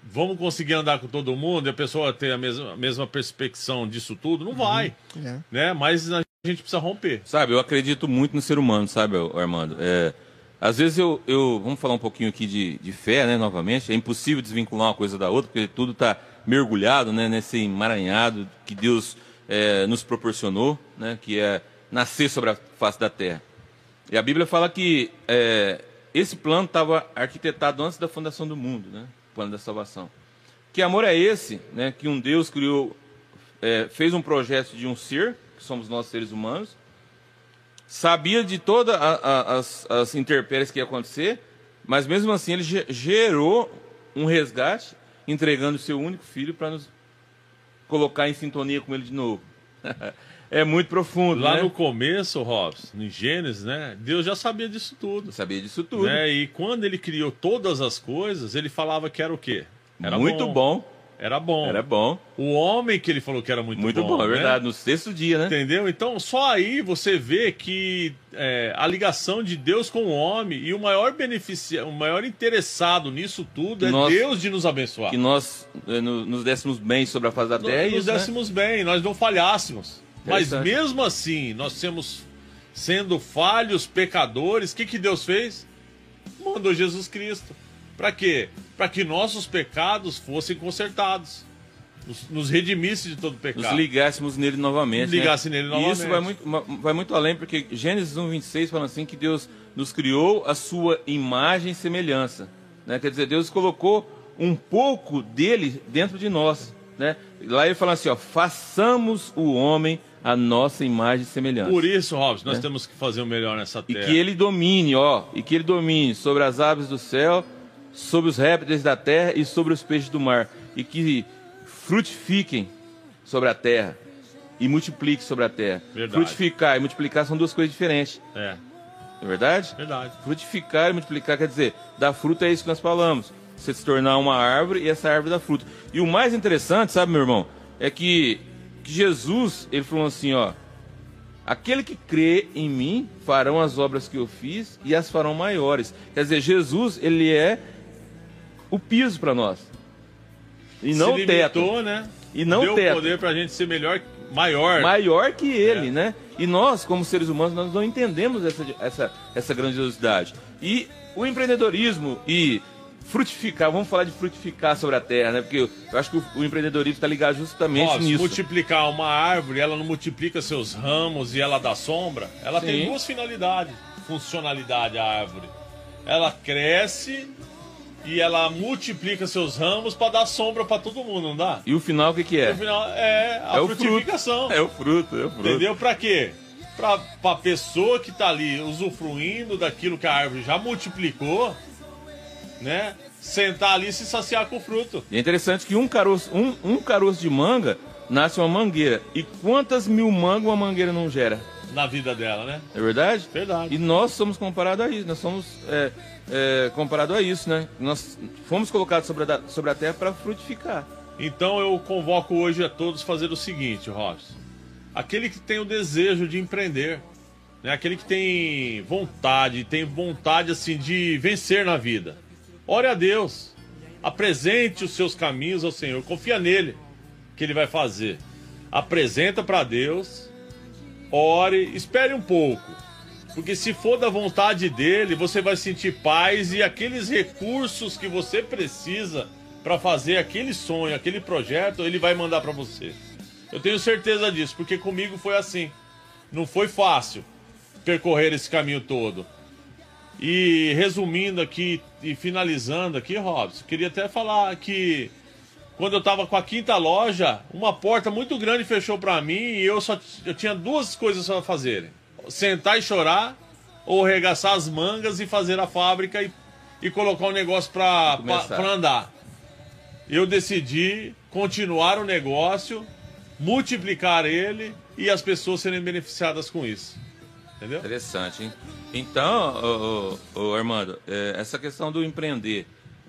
Vamos conseguir andar com todo mundo e a pessoa ter a mesma, a mesma perspecção disso tudo? Não vai. É. Né? Mas a gente precisa romper. Sabe, eu acredito muito no ser humano, sabe, Armando? É, às vezes eu, eu. Vamos falar um pouquinho aqui de, de fé, né, novamente. É impossível desvincular uma coisa da outra, porque tudo está mergulhado né, nesse emaranhado que Deus é, nos proporcionou, né, que é nascer sobre a face da terra. E a Bíblia fala que é, esse plano estava arquitetado antes da fundação do mundo, né? O plano da salvação. Que amor é esse, né? Que um Deus criou, é, fez um projeto de um ser, que somos nós seres humanos, sabia de todas as, as intempéries que ia acontecer, mas mesmo assim ele ge- gerou um resgate, entregando o seu único filho para nos colocar em sintonia com ele de novo. é muito profundo. Lá né? no começo, Robson, em Gênesis, né? Deus já sabia disso tudo. Sabia disso tudo. Né? E quando ele criou todas as coisas, ele falava que era o quê? Era muito bom. Era bom. Era bom. O homem que ele falou que era muito, Muito bom. bom, é né? verdade. No sexto dia, né? Entendeu? Então, só aí você vê que é, a ligação de Deus com o homem e o maior beneficiário, o maior interessado nisso tudo é Nós- Deus de nos abençoar. Que nós eh, no- nos dessemos bem sobre a face da terra. e nos isso, né? dessemos bem, nós não falhássemos. Mas mesmo assim, nós temos sendo falhos, pecadores, o que, que Deus fez? Mandou Jesus Cristo. Para quê? Para que nossos pecados fossem consertados. Nos, nos redimisse de todo pecado. Nos ligássemos nele novamente. né? Ligasse nele E isso novamente. vai muito, vai muito além, porque Gênesis 1, 26 fala assim que Deus nos criou a sua imagem e semelhança. Né? Quer dizer, Deus colocou um pouco dele dentro de nós. Né? Lá ele fala assim, ó, façamos o homem a nossa imagem e semelhança. Por isso, Robson, nós Né? temos que fazer o melhor nessa E terra. que ele domine, ó, e que ele domine sobre as aves do céu, sobre os répteis da terra e sobre os peixes do mar. E que frutifiquem sobre a terra e multipliquem sobre a terra. Verdade. Frutificar e multiplicar são duas coisas diferentes, É, não é verdade? verdade. Frutificar e multiplicar quer dizer, dar fruta é isso que nós falamos. Você se tornar uma árvore e essa árvore dá fruta. E o mais interessante, sabe, meu irmão, é que, que Jesus, ele falou assim, ó, aquele que crê em mim farão as obras que eu fiz e as farão maiores. Quer dizer, Jesus, ele é o piso para nós. E não Se o teto. limitou, né? E não Deu teto. poder pra gente ser melhor, maior. maior que ele, É. né? E nós, como seres humanos, nós não entendemos essa, essa, essa grandiosidade. E o empreendedorismo e frutificar, vamos falar de frutificar sobre a terra, né? Porque eu, acho que o, empreendedorismo está ligado justamente se nisso. multiplicar uma árvore, ela não multiplica seus ramos e ela dá sombra. Ela tem Sim. duas finalidades, funcionalidade a árvore. Ela cresce e ela multiplica seus ramos para dar sombra para todo mundo, não dá? E o final, o que, que é? No final é a é o frutificação. fruto. É o fruto, é o fruto. Entendeu? Pra quê? Pra, pra pessoa que tá ali usufruindo daquilo que a árvore já multiplicou, né? Sentar ali e se saciar com o fruto. E é interessante que um caroço, um, um caroço de manga nasce uma mangueira. E quantas mil mangas uma mangueira não gera? Na vida dela, né? É verdade? Verdade. E nós somos comparados a isso, nós somos é, é, comparados a isso, né? Nós fomos colocados sobre a, sobre a terra para frutificar. Então eu convoco hoje a todos fazer o seguinte, Robson. Aquele que tem o desejo de empreender, né? aquele que tem vontade, tem vontade assim de vencer na vida. Ore a Deus. Apresente os seus caminhos ao Senhor. Confia nele que ele vai fazer. Apresenta para Deus. Ore, espere um pouco. Porque se for da vontade dele, você vai sentir paz e aqueles recursos que você precisa para fazer aquele sonho, aquele projeto, ele vai mandar para você. Eu tenho certeza disso, porque comigo foi assim. Não foi fácil percorrer esse caminho todo. E resumindo aqui e finalizando aqui, Robson, queria até falar que quando eu tava com a quinta loja, uma porta muito grande fechou para mim e eu só eu tinha duas coisas para fazer: sentar e chorar ou arregaçar as mangas e fazer a fábrica e, e colocar o negócio para andar. Eu decidi continuar o negócio, multiplicar ele e as pessoas serem beneficiadas com isso. Entendeu? Interessante, hein? Então, ô, ô, ô, Armando, é, essa questão do empreender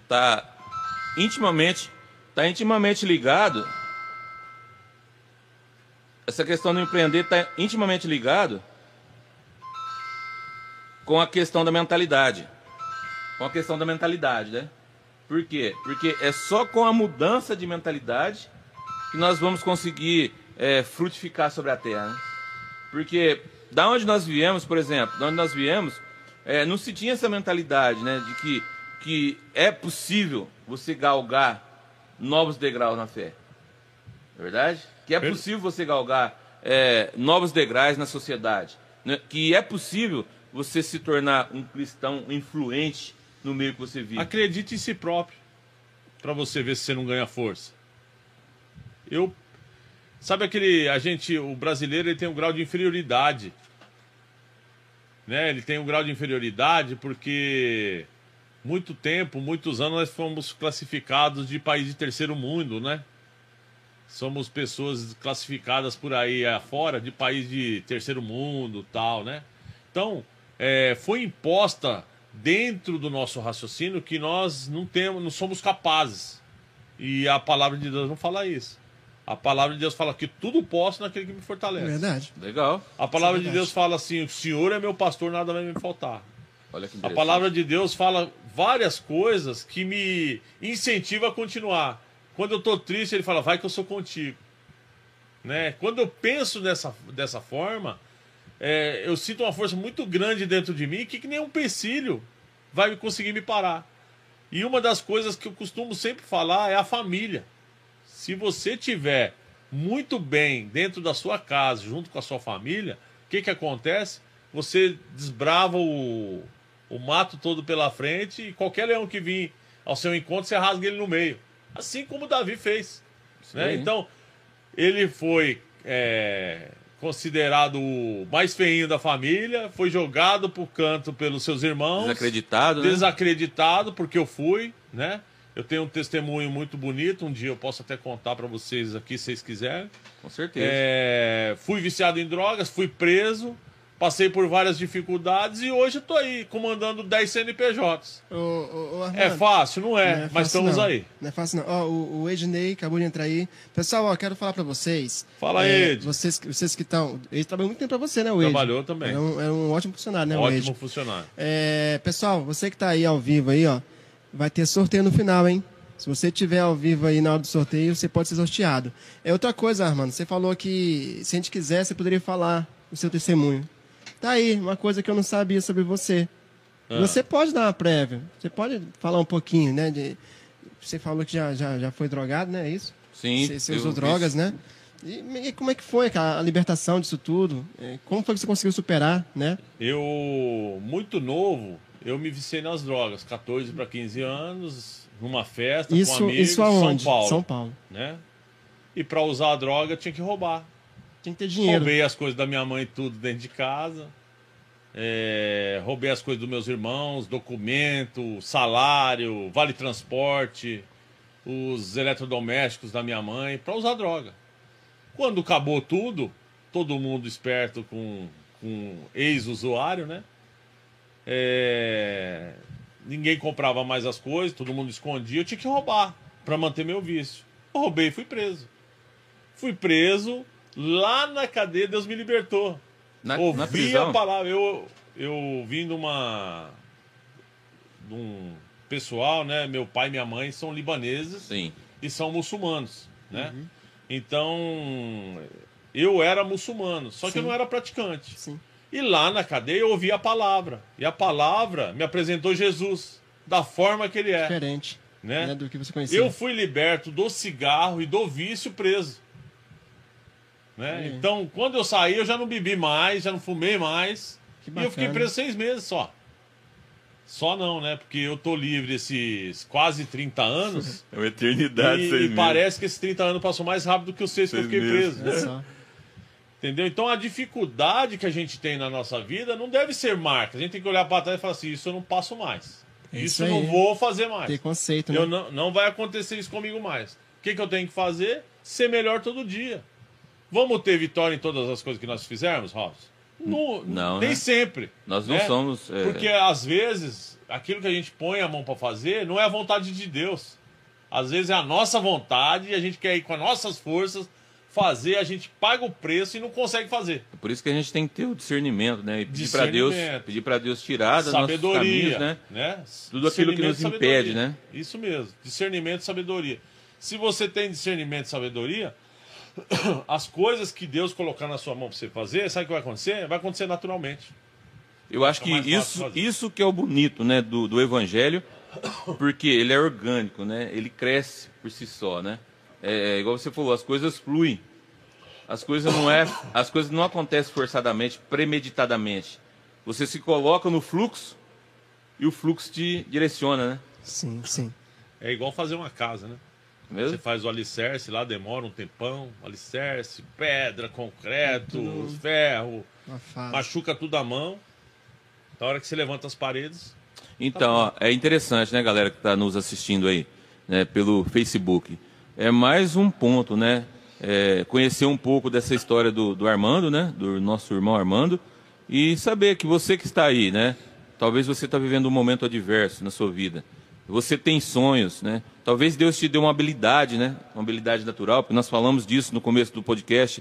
tá intimamente, tá intimamente ligado. Essa questão do empreender está intimamente ligado com a questão da mentalidade. Com a questão da mentalidade, né? Por quê? Porque é só com a mudança de mentalidade que nós vamos conseguir é, frutificar sobre a terra. Né? Porque da onde nós viemos, por exemplo, da onde nós viemos, é, não se tinha essa mentalidade, né, de que, que é possível você galgar novos degraus na fé. É verdade? Que é possível você galgar é, novos degraus na sociedade. né? Que é possível você se tornar um cristão influente no meio que você vive. Acredite em si próprio. Pra você ver se você não ganha força. Eu. Sabe aquele. A gente. O brasileiro ele tem um grau de inferioridade. Né? Ele tem um grau de inferioridade porque. Muito tempo, muitos anos nós fomos classificados de país de terceiro mundo, né? somos pessoas classificadas por aí afora de país de terceiro mundo, tal, né? Então, é, foi imposta dentro do nosso raciocínio que nós não temos, não somos capazes. E a palavra de Deus não fala isso. A palavra de Deus fala que tudo posso naquele que me fortalece. Verdade. Legal. A palavra é de verdade. Deus fala assim: o Senhor é meu pastor, nada vai me faltar. Olha que A palavra de Deus fala várias coisas que me incentivam a continuar. Quando eu estou triste, ele fala, vai que eu sou contigo. Né? Quando eu penso dessa, dessa forma, é, eu sinto uma força muito grande dentro de mim que, que nem um empecilho vai conseguir me parar. E uma das coisas que eu costumo sempre falar é a família. Se você tiver muito bem dentro da sua casa, junto com a sua família, o que, que acontece? Você desbrava o, o mato todo pela frente e qualquer leão que vir ao seu encontro, você rasga ele no meio. Assim como Davi fez. Né? Então, ele foi é, considerado o mais feinho da família, foi jogado pro canto pelos seus irmãos Desacreditado, né? desacreditado porque eu fui, né? Eu tenho um testemunho muito bonito, um dia eu posso até contar para vocês aqui, se vocês quiserem. Com certeza. É, fui viciado em drogas, fui preso, passei por várias dificuldades e hoje tô aí comandando 10 CNPJs. Ô, ô, ô, Armando, É fácil, não é, não mas fácil estamos não. aí. Não é fácil não. Ó, o, o Ednei acabou de entrar aí. Pessoal, ó, quero falar pra vocês. Fala, É, Ed. Vocês, vocês que estão... Ele trabalhou muito tempo pra você, né, o Ed? Trabalhou também. É um, é um ótimo funcionário, né, Ótimo Ed? funcionário. É, pessoal, você que tá aí ao vivo aí, ó, vai ter sorteio no final, hein? Se você tiver ao vivo aí na hora do sorteio, você pode ser sorteado. É outra coisa, Armando. Você falou que se a gente quiser, você poderia falar o seu testemunho. Tá aí, uma coisa que eu não sabia sobre você. Ah. Você pode dar uma prévia. Você pode falar um pouquinho, né? De, você falou que já, já, já foi drogado, né? É isso? Sim. Você, você usou drogas, né? E, e como é que foi cara, a libertação disso tudo? Como foi que você conseguiu superar, né? Eu, muito novo, eu me viciei nas drogas, 14 para 15 anos, numa festa com Isso, amigos, isso aonde? São Paulo, São Paulo. né? E para usar a droga tinha que roubar. Tem que ter dinheiro. Roubei as coisas da minha mãe tudo dentro de casa. É, roubei as coisas dos meus irmãos, documento, salário, vale transporte, os eletrodomésticos da minha mãe, para usar droga. Quando acabou tudo, todo mundo esperto com, com ex-usuário, né? É, ninguém comprava mais as coisas, todo mundo escondia, eu tinha que roubar para manter meu vício. Eu roubei e fui preso. Fui preso, lá na cadeia Deus me libertou. Na, Ouvi na prisão. a palavra, eu, eu vim de uma. de um pessoal, né? Meu pai e minha mãe são libaneses Sim. e são muçulmanos, né? Então, eu era muçulmano, só que eu Sim. não era praticante. Sim. E lá na cadeia eu ouvi a palavra. E a palavra me apresentou Jesus, da forma que ele é. Diferente Né? né, do que você conhecia. Eu fui liberto do cigarro e do vício preso. Né? Hum. Então, quando eu saí, eu já não bebi mais, já não fumei mais. E eu fiquei preso seis meses só. Só não, né? Porque eu tô livre esses quase 30 anos. É uma eternidade, e seis e parece que esses 30 anos passou mais rápido que os seis que eu Seis fiquei meses. preso. Né? só. Entendeu? Então a dificuldade que a gente tem na nossa vida não deve ser marca. A gente tem que olhar para trás e falar assim: isso eu não passo mais. É Isso isso eu não vou fazer mais. Ter conceito, né? Eu não, não vai acontecer isso comigo mais. O que, que eu tenho que fazer? Ser melhor todo dia. Vamos ter vitória em todas as coisas que nós fizermos, Robson? Não, Não, nem né? sempre. Nós não né? somos. é, Porque às vezes aquilo que a gente põe a mão para fazer não é a vontade de Deus. Às vezes é a nossa vontade e a gente quer ir com as nossas forças fazer, a gente paga o preço e não consegue fazer. é por isso que a gente tem que ter o discernimento, né? E pedir para Deus, pedir para Deus tirar nossos sabedoria, caminhos, né? né? Tudo aquilo que nos impede, né? Isso mesmo, discernimento e sabedoria. Se você tem discernimento e sabedoria, as coisas que Deus colocar na sua mão para você fazer, sabe o que vai acontecer? Vai acontecer naturalmente. Eu acho que isso, isso que é o bonito, né, do, do evangelho, porque ele é orgânico, né? Ele cresce por si só, né? É, igual você falou, as coisas fluem. As coisas não é, as coisas não acontecem forçadamente, premeditadamente. Você se coloca no fluxo e o fluxo te direciona, né? Sim, sim. É igual fazer uma casa, né? Você Mesmo? faz o alicerce lá, demora um tempão, alicerce, pedra, concreto, Tudo. ferro, machuca tudo à mão. Na hora que você levanta as paredes, Então, ó, é interessante, né, galera que está nos assistindo aí, né, pelo Facebook. É mais um ponto, né? é, conhecer um pouco dessa história do, do Armando, né? Do nosso irmão Armando. E saber que você que está aí, né? Talvez você está vivendo um momento adverso na sua vida. Você tem sonhos, né? Talvez Deus te dê uma habilidade, né? Uma habilidade natural, porque nós falamos disso no começo do podcast,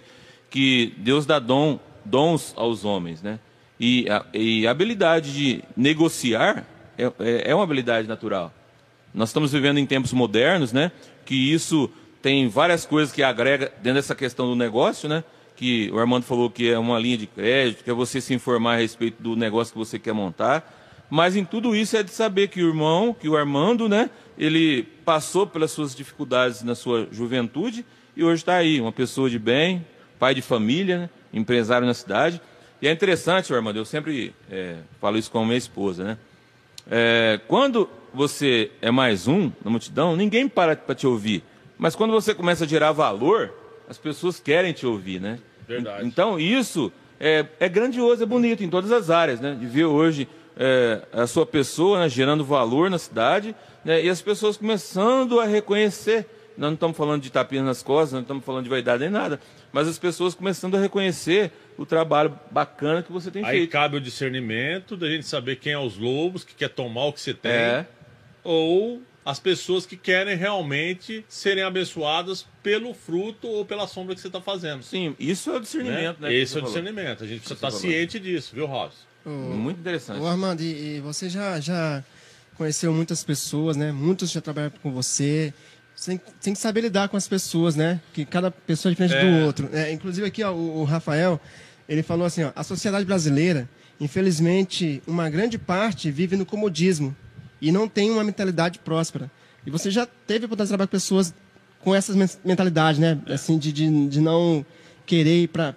que Deus dá dom, dons aos homens, né? E a, e a habilidade de negociar é, é, é uma habilidade natural. Nós estamos vivendo em tempos modernos, né? Que isso tem várias coisas que agrega dentro dessa questão do negócio, né? Que o Armando falou que é uma linha de crédito, que é você se informar a respeito do negócio que você quer montar. Mas em tudo isso é de saber que o irmão, que o Armando, né? Ele passou pelas suas dificuldades na sua juventude e hoje está aí, uma pessoa de bem, pai de família, né? empresário na cidade. E é interessante, Armando, eu sempre é, falo isso com a minha esposa, né? É, quando você é mais um na multidão, ninguém para para te ouvir. Mas quando você começa a gerar valor, as pessoas querem te ouvir, né? Verdade. Então isso é, é grandioso, é bonito em todas as áreas, né? De ver hoje é, a sua pessoa né, gerando valor na cidade né, e as pessoas começando a reconhecer. Nós não estamos falando de tapinha nas costas, não estamos falando de vaidade nem nada, mas as pessoas começando a reconhecer o trabalho bacana que você tem Aí feito. cabe o discernimento da gente saber quem é os lobos, que quer tomar o que você tem, É, ou as pessoas que querem realmente serem abençoadas pelo fruto ou pela sombra que você está fazendo. sim, isso é o né? discernimento, né? que Esse é o falou. discernimento. A gente precisa estar falou. ciente disso, viu, Robson? Muito interessante. Ô Armando, e, e você já, já conheceu muitas pessoas, né? Muitos já trabalharam com você. Você tem, tem que saber lidar com as pessoas, né? Que cada pessoa é diferente É. do outro. né? inclusive aqui, ó, o, o Rafael, ele falou assim, ó, a sociedade brasileira, infelizmente, uma grande parte vive no comodismo e não tem uma mentalidade próspera. E você já teve a oportunidade de trabalhar com pessoas com essa men- mentalidade, né? Assim, de, de, de não querer ir pra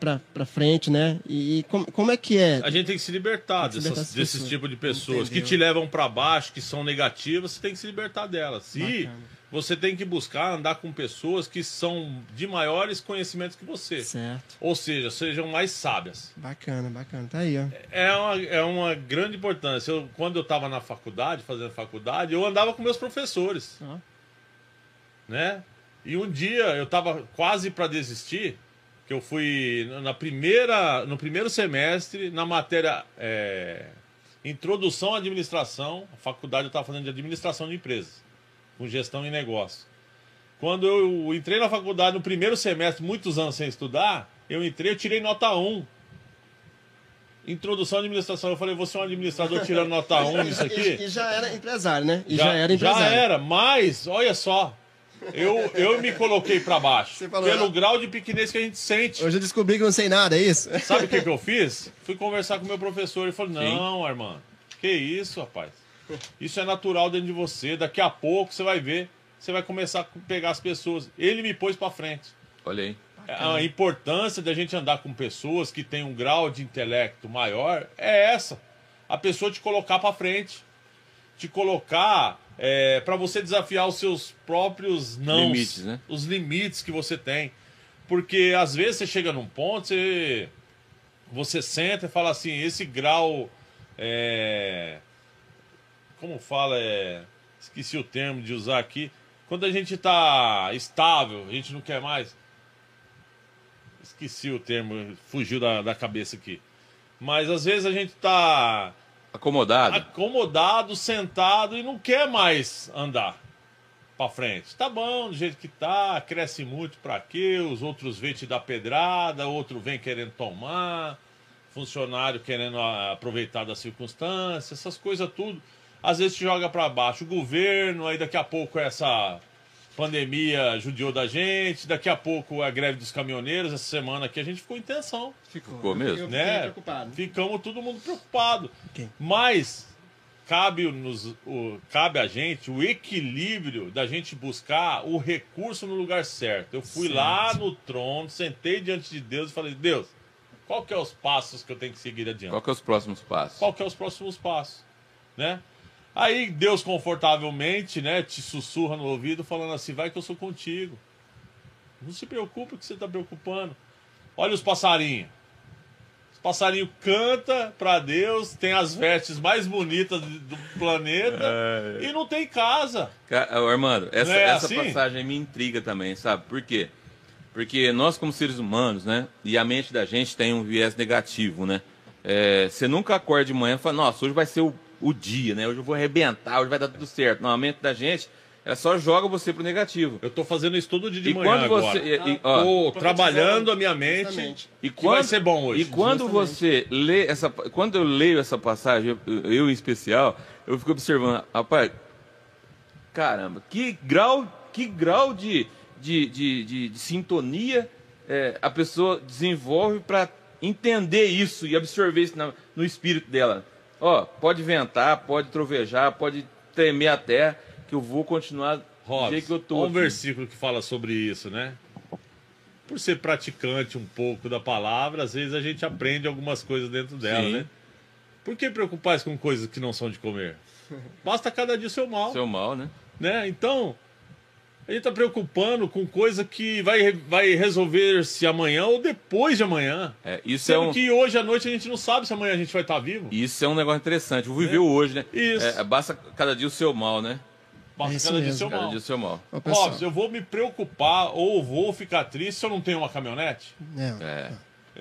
frente, né? E, e como, como é que é? A gente tem que se libertar, que se libertar dessas- desses tipos de pessoas que Entendeu? te levam para baixo, que são negativas, você tem que se libertar delas. Se Bacana. você tem que buscar andar com pessoas que são de maiores conhecimentos que você. Certo. Ou seja, sejam mais sábias. Bacana, bacana. Tá aí, ó. É uma, é uma grande importância. Eu, quando eu estava na faculdade, fazendo faculdade, eu andava com meus professores. Ó. né? E um dia eu estava quase para desistir, que eu fui na primeira, no primeiro semestre, na matéria é, Introdução à Administração, a faculdade eu estava fazendo de Administração de Empresas, com gestão e negócio. Quando eu entrei na faculdade no primeiro semestre, muitos anos sem estudar, eu entrei, eu tirei nota 1. Introdução à administração, eu falei, vou ser um administrador tirando nota 1 nisso aqui? E, e já era empresário, né? E já, era empresário. Já era, mas, olha só, eu, eu me coloquei para baixo. Você falou, pelo ah. grau de pequenez que a gente sente. Hoje eu descobri que eu não sei nada, é isso? Sabe o que, que eu fiz? Fui conversar com o meu professor e falei, não, Armando, que isso, rapaz? Isso é natural dentro de você, daqui a pouco você vai ver, você vai começar a pegar as pessoas. Ele me pôs para frente. Olha aí. A importância da gente andar com pessoas que têm um grau de intelecto maior é essa. A pessoa te colocar para frente. Te colocar é, para você desafiar os seus próprios não. Limites, né? Os limites que você tem. Porque às vezes você chega num ponto, você, você senta e fala assim, esse grau. É, como fala? É, esqueci o termo de usar aqui. Quando a gente está estável, a gente não quer mais. Esqueci o termo, fugiu da, da cabeça aqui. Mas às vezes a gente está Acomodado. acomodado, sentado e não quer mais andar para frente. Tá bom, do jeito que tá, cresce muito para quê? Os outros vêm te dar pedrada, outro vem querendo tomar, funcionário querendo aproveitar da circunstância, essas coisas tudo. Às vezes te joga para baixo o governo, aí daqui a pouco essa pandemia judiou da gente, daqui a pouco a greve dos caminhoneiros, essa semana aqui a gente ficou em tensão Ficou mesmo? Eu fiquei né? preocupado. Ficamos todo mundo preocupado. Ok. Mas cabe, nos, o, cabe a gente o equilíbrio da gente buscar o recurso no lugar certo. Eu fui Certo. lá no trono, sentei diante de Deus e falei, Deus, qual que é os passos que eu tenho que seguir adiante? Qual que é os próximos passos? qual que é os próximos passos, né? Aí Deus confortavelmente, né, te sussurra no ouvido falando assim, vai que eu sou contigo. Não se preocupe que você está preocupando. Olha os passarinhos. Os passarinhos canta para Deus, tem as vestes mais bonitas do planeta e não tem casa. Ô, Armando, essa, é essa assim? passagem me intriga também, sabe? Por quê? Porque nós, como seres humanos, né? E a mente da gente tem um viés negativo, né? É, você nunca acorda de manhã e fala, nossa, hoje vai ser o, o dia, né? Hoje eu vou arrebentar, hoje vai dar tudo certo. Não, a mente da gente, ela só joga você pro negativo. Eu tô fazendo isso todo dia de E manhã quando agora. você. e- e- ó, Tô trabalhando a minha mente. Justamente. E que vai ser bom hoje. E quando você lê essa, quando eu leio essa passagem, eu, eu em especial, eu fico observando, rapaz, caramba, que grau, que grau de, de, de, de- de sintonia é, a pessoa desenvolve para entender isso e absorver isso na- no espírito dela. Ó, pode ventar, pode trovejar, pode tremer a terra, que eu vou continuar do Robson, jeito que eu tô. um aqui. versículo que fala sobre isso, né? Por ser praticante um pouco da palavra, às vezes a gente aprende algumas coisas dentro dela, Sim. né? Por que preocupar com coisas que não são de comer? Basta cada dia o seu mal, Seu mal, né? né? Então, a gente tá preocupando com coisa que vai, vai resolver-se amanhã ou depois de amanhã. É, isso é Sendo um... que hoje à noite a gente não sabe se amanhã a gente vai estar vivo. Isso é um negócio interessante. Vou viver o hoje, né? Isso. É, basta cada dia o seu mal, né? Basta É cada dia seu Cada mal. dia o seu mal. Ô, pessoal, Robson, eu vou me preocupar ou vou ficar triste se eu não tenho uma caminhonete? é, É.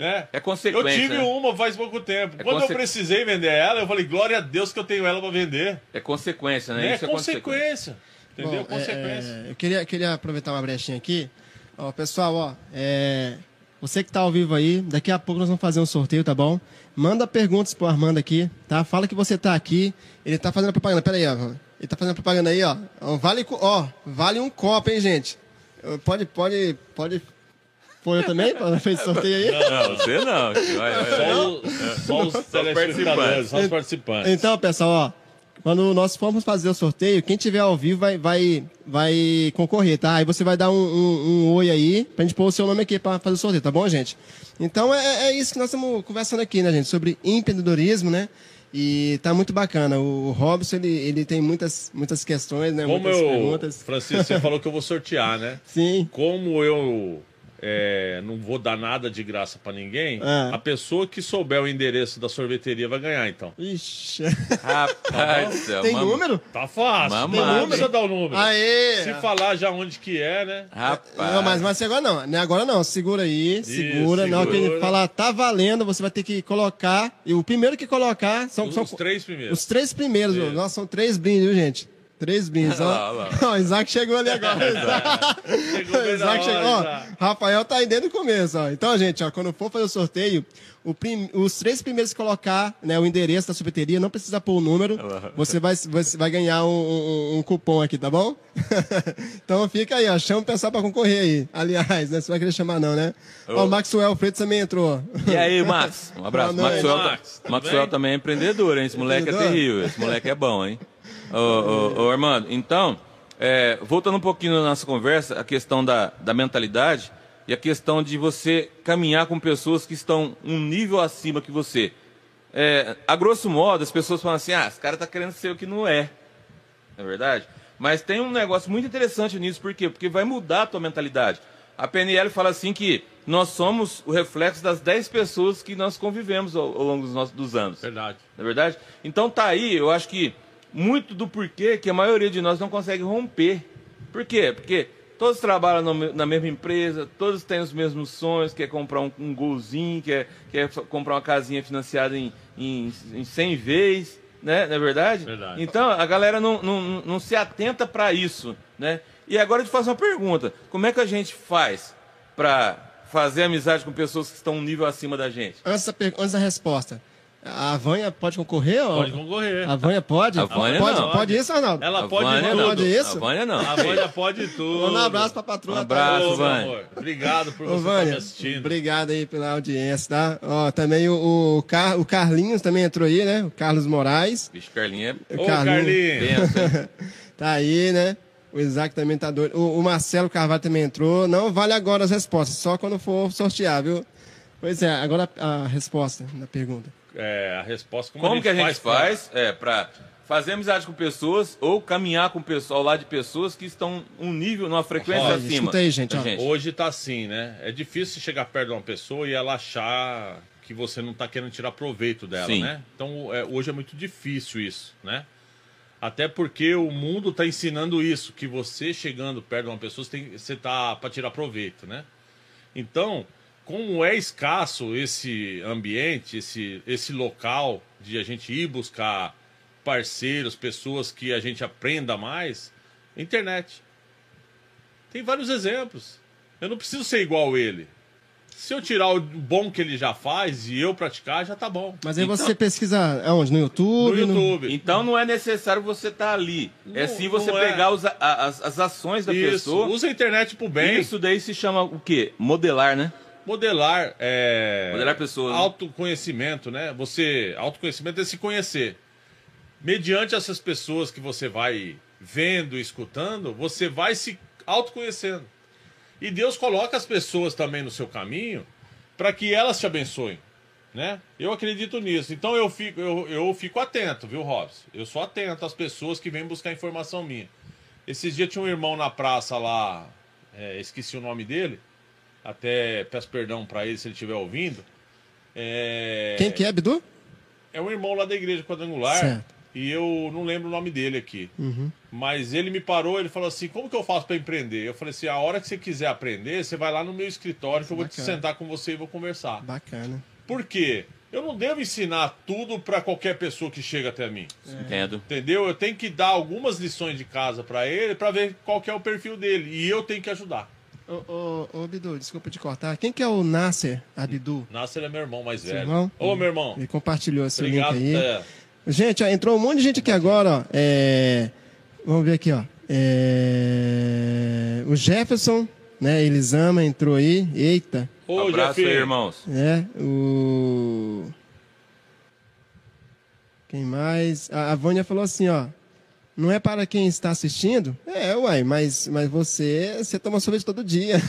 né? É Eu consequência. tive né? uma faz pouco tempo. É Quando conse- eu precisei vender ela, eu falei, glória a Deus que eu tenho ela para vender. É consequência, né? Né? Isso é consequência. Entendeu? Bom, é, consequência. é, eu queria, queria aproveitar uma brechinha aqui. Ó, pessoal, ó, é, você que tá ao vivo aí, daqui a pouco nós vamos fazer um sorteio, tá bom? Manda perguntas pro Armando aqui, tá? Fala que você tá aqui. Ele tá fazendo a propaganda. Pera aí, ó. Ele tá fazendo a propaganda aí, ó. Vale, ó, vale um copo, hein, gente? Pode, pode, pode. Foi eu também? Fez sorteio aí? Não, você não. Vai, vai, vai. Só, os- só os telespectadores, só os participantes. Então, pessoal, ó, quando nós formos fazer o sorteio, quem tiver ao vivo vai, vai, vai concorrer, tá? Aí você vai dar um, um, um oi aí, pra gente pôr o seu nome aqui pra fazer o sorteio, tá bom, gente? Então é, é isso que nós estamos conversando aqui, né, gente? Sobre empreendedorismo, né? E tá muito bacana. O Robson, ele, ele tem muitas, muitas questões, né? Como muitas eu, perguntas. Francisco, você falou que eu vou sortear, né? Sim. Como eu é, não vou dar nada de graça para ninguém, Ah. a pessoa que souber o endereço da sorveteria vai ganhar, então. Ixi. Rapaz do céu. Tem mano. número? Tá fácil. Mamãe. Não precisa dar o número. Aê! Se falar já onde que é, né? Rapaz. Não, mas, mas agora não. Não é agora não. Segura aí, segura. Na hora que ele segura. falar tá valendo, você vai ter que colocar. E o primeiro que colocar são, Os, são os três primeiros. os três primeiros. Isso. Nossa, são três brindes, viu, gente? Três lá, ó. o Isaac chegou ali agora. Chegou o Isaac hora, chegou. Ó, Isaac. Rafael tá aí desde o começo, ó. Então, gente, ó, quando for fazer o sorteio, o prim- os três primeiros que colocar né, o endereço da sorveteria, não precisa pôr o número. Você vai, você vai ganhar um, um- um cupom aqui, tá bom? então fica aí, ó. Chama o pessoal pra concorrer aí. Aliás, né? Você vai querer chamar, não, né? Ó, o Maxwell Freitas também entrou. E aí, Max? Um abraço. Maxwell, Max, tudo Maxwell também é empreendedor, hein? Esse moleque é terrível. Esse moleque é bom, hein? Ô, ô, ô, Armando, então, é, voltando um pouquinho na nossa conversa, a questão da, da mentalidade e a questão de você caminhar com pessoas que estão um nível acima que você. É, a grosso modo, as pessoas falam assim, ah, esse cara tá querendo ser o que não é. Não é verdade? Mas tem um negócio muito interessante nisso, por quê? Porque vai mudar a tua mentalidade. A PNL fala assim que nós somos o reflexo das 10 pessoas que nós convivemos ao, ao longo dos, nossos, dos anos. Verdade. Não é verdade? Então tá aí, eu acho que muito do porquê que a maioria de nós não consegue romper. Por quê? Porque todos trabalham na mesma empresa, todos têm os mesmos sonhos, quer comprar um, um golzinho, quer, quer comprar uma casinha financiada em, em, em 100 vezes, né? Não é verdade? Verdade. Então a galera não, não, não se atenta para isso, né? E agora eu te faço uma pergunta: como é que a gente faz para fazer amizade com pessoas que estão um nível acima da gente? Antes da, per- antes da resposta. A Vânia pode concorrer? ó? Pode concorrer. A Vânia pode? A Vânia pode, não. pode isso, Arnaldo? Ela A pode Vânia tudo. não. Pode isso? A Vânia não. A Vânia pode tudo. Manda um abraço pra patroa. Um abraço. Ô, meu Vânia. amor. Obrigado por Ô, você estar Vânia, me assistindo. obrigado aí pela audiência, tá? Ó, também o, o, Car, o Carlinhos também entrou aí, né? O Carlos Moraes. Bicho, Carlinho é O Ô, Carlinhos. hein? tá aí, né? O Isaac também tá doido. O, o Marcelo Carvalho também entrou. Não vale agora as respostas, só quando for sortear, viu? Pois é, agora a a resposta da pergunta. É, a resposta como, Como que a gente pra- faz é, para fazer amizade com pessoas ou caminhar com pessoal ao lado de pessoas que estão um nível, numa frequência Olha, acima? escuta aí, gente, ó. Hoje tá assim, né? É difícil chegar perto de uma pessoa e ela achar que você não tá querendo tirar proveito dela, Sim. né? Então, é, hoje é muito difícil isso, né? Até porque o mundo tá ensinando isso, que você chegando perto de uma pessoa, você, tem, você tá para tirar proveito, né? Então, como é escasso esse ambiente, esse, esse local de a gente ir buscar parceiros, pessoas que a gente aprenda mais, internet. Tem vários exemplos. Eu não preciso ser igual ele. Se eu tirar o bom que ele já faz e eu praticar, já tá bom. Mas aí Então- você pesquisa aonde? No YouTube? No YouTube. Então não é necessário você estar ali. é Não- sim você não é. pegar os as, as ações da Isso. pessoa. Usa a internet pro bem. Isso daí se chama o quê? Modelar, né? Modelar é. Modelar pessoas, né? Autoconhecimento, né? Você. Autoconhecimento é se conhecer. Mediante essas pessoas que você vai vendo e escutando, você vai se autoconhecendo. E Deus coloca as pessoas também no seu caminho para que elas te abençoem. Né? Eu acredito nisso. Então eu fico, eu, eu fico atento, viu, Robson? Eu sou atento às pessoas que vêm buscar informação minha. Esses dias tinha um irmão na praça lá, é, esqueci o nome dele. Até peço perdão para ele se ele estiver ouvindo. É, Quem que é, Bidu? é um irmão lá da igreja quadrangular. Certo. E eu não lembro o nome dele aqui. Uhum. Mas ele me parou, ele falou assim: como que eu faço para empreender? Eu falei assim: a hora que você quiser aprender, você vai lá no meu escritório que eu vou te sentar com você e vou conversar. Bacana. Por quê? Eu não devo ensinar tudo para qualquer pessoa que chega até mim. Entendo. Entendeu? Eu tenho que dar algumas lições de casa para ele para ver qual que é o perfil dele. E eu tenho que ajudar. Ô, ô, ô, Bidu, desculpa te cortar. Quem que é o Nasser Abidu? Nasser é meu irmão mais velho. irmão? Ô, meu irmão. Ele compartilhou esse Obrigado. link aí. é. Gente, ó, entrou um monte de gente aqui agora, ó. É, Vamos ver aqui, ó. É, O Jefferson, né? Elisama entrou aí. Eita. Ô, Abraço aí, irmãos. É, o. Quem mais? A, a Vânia falou assim, ó. Não é para quem está assistindo? É, uai, mas, mas você, você toma sorvete todo dia.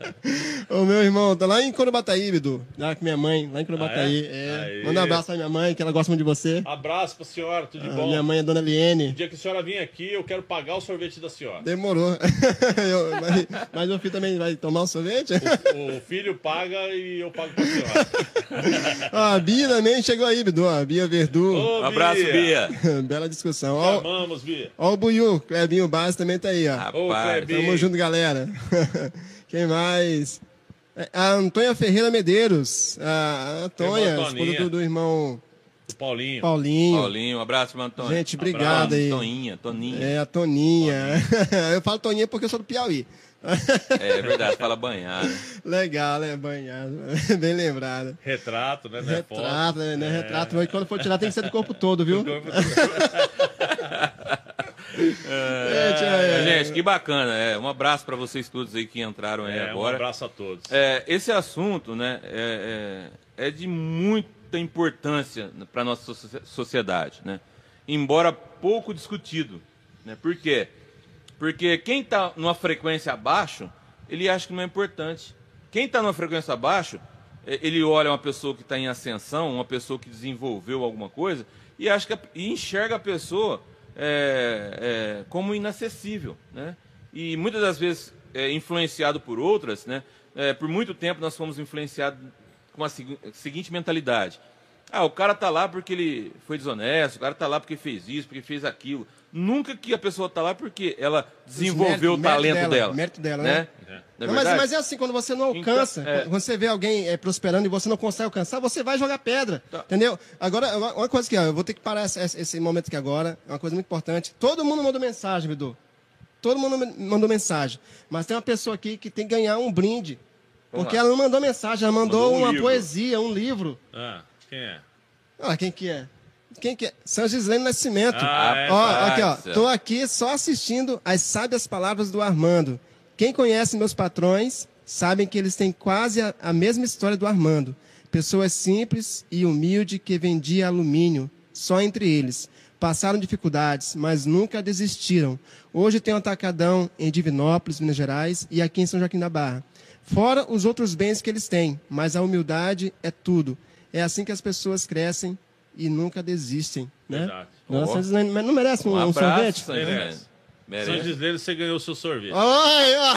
O meu irmão tá lá em Corubataí, Bidu. Lá com minha mãe, lá em Corubataí. Ah, é? é. Manda um abraço pra minha mãe, que ela gosta muito de você. Abraço pra senhora, tudo de A bom. minha mãe é Dona O Liene. dia que a senhora vir aqui, eu quero pagar o sorvete da senhora. Demorou. Eu- mas, mas meu filho também vai tomar um sorvete? O filho paga e eu pago pra senhora. Ó, a Bia também chegou aí, Bidu. A Bia Verdu. Ô, Um abraço, Bia. Bela discussão. Te Ó, Amamos, Bia. ó o Buiu, Clebinho Bas também tá aí, ó. Ô, Rapaz. Clebi. Tamo junto, galera. Quem mais? É, A Antônia Ferreira Medeiros. A Antônia, esposa Toninha. do, do irmão O Paulinho. Paulinho. Paulinho, um abraço, meu Antônio. Gente, obrigado Abraço, aí. Toninha, Toninha. É, a Toninha. Eu falo Toninha porque eu sou do Piauí. É, verdade, fala banhar. né? Legal, né? Banhado. Bem lembrado. Retrato, né? É foto. Retrato, né? Não é retrato, mas quando for tirar tem que ser do corpo todo, viu? Gente, é, Gente, que bacana. É, um abraço para vocês todos aí que entraram aí É, um agora. abraço a todos. É, esse assunto né, é, é- é de muita importância para a nossa socie- sociedade, né? embora pouco discutido. Né? Por quê? Porque quem está numa frequência abaixo, ele acha que não é importante. Quem está numa frequência abaixo, é, ele olha uma pessoa que está em ascensão, uma pessoa que desenvolveu alguma coisa, e, acha que e enxerga a pessoa é, é, como inacessível. Né? E muitas das vezes é, influenciado por outras, né? É, por muito tempo nós fomos influenciados com a segui- seguinte mentalidade. Ah, o cara tá lá porque ele foi desonesto, o cara tá lá porque fez isso, porque fez aquilo. Nunca que a pessoa tá lá porque ela desenvolveu mérito- o talento mérito dela. dela, mérito dela, né? né? Não é Não, mas, verdade? mas é assim, quando você não alcança, Então, é. quando você vê alguém é, prosperando e você não consegue alcançar, você vai jogar pedra. Tá. Entendeu? Agora, uma uma coisa que ó, eu vou ter que parar esse, esse momento aqui agora, é uma coisa muito importante. Todo mundo mandou mensagem, Bidu. Todo mundo mandou mensagem. Mas tem uma pessoa aqui que tem que ganhar um brinde. Vamos porque lá. ela não mandou mensagem, ela mandou, Mandou um uma livro. poesia, um livro. Ah, quem é? Olha quem que é. Quem que é? São Gislene Nascimento. Ah, é. Ó, Rapaz aqui, ó. Tô aqui só assistindo as sábias palavras do Armando. Quem conhece meus patrões sabem que eles têm quase a, a mesma história do Armando. Pessoas simples e humildes que vendiam alumínio, só entre eles. Passaram dificuldades, mas nunca desistiram. Hoje tem um atacadão em Divinópolis, Minas Gerais, e aqui em São Joaquim da Barra. Fora os outros bens que eles têm, mas a humildade é tudo. É assim que as pessoas crescem e nunca desistem, né? Verdade. Nossa, eles não, mas não merece um, Um um sorvete? Merece. Merece. Gislene, você ganhou o seu sorvete. Oi, ó.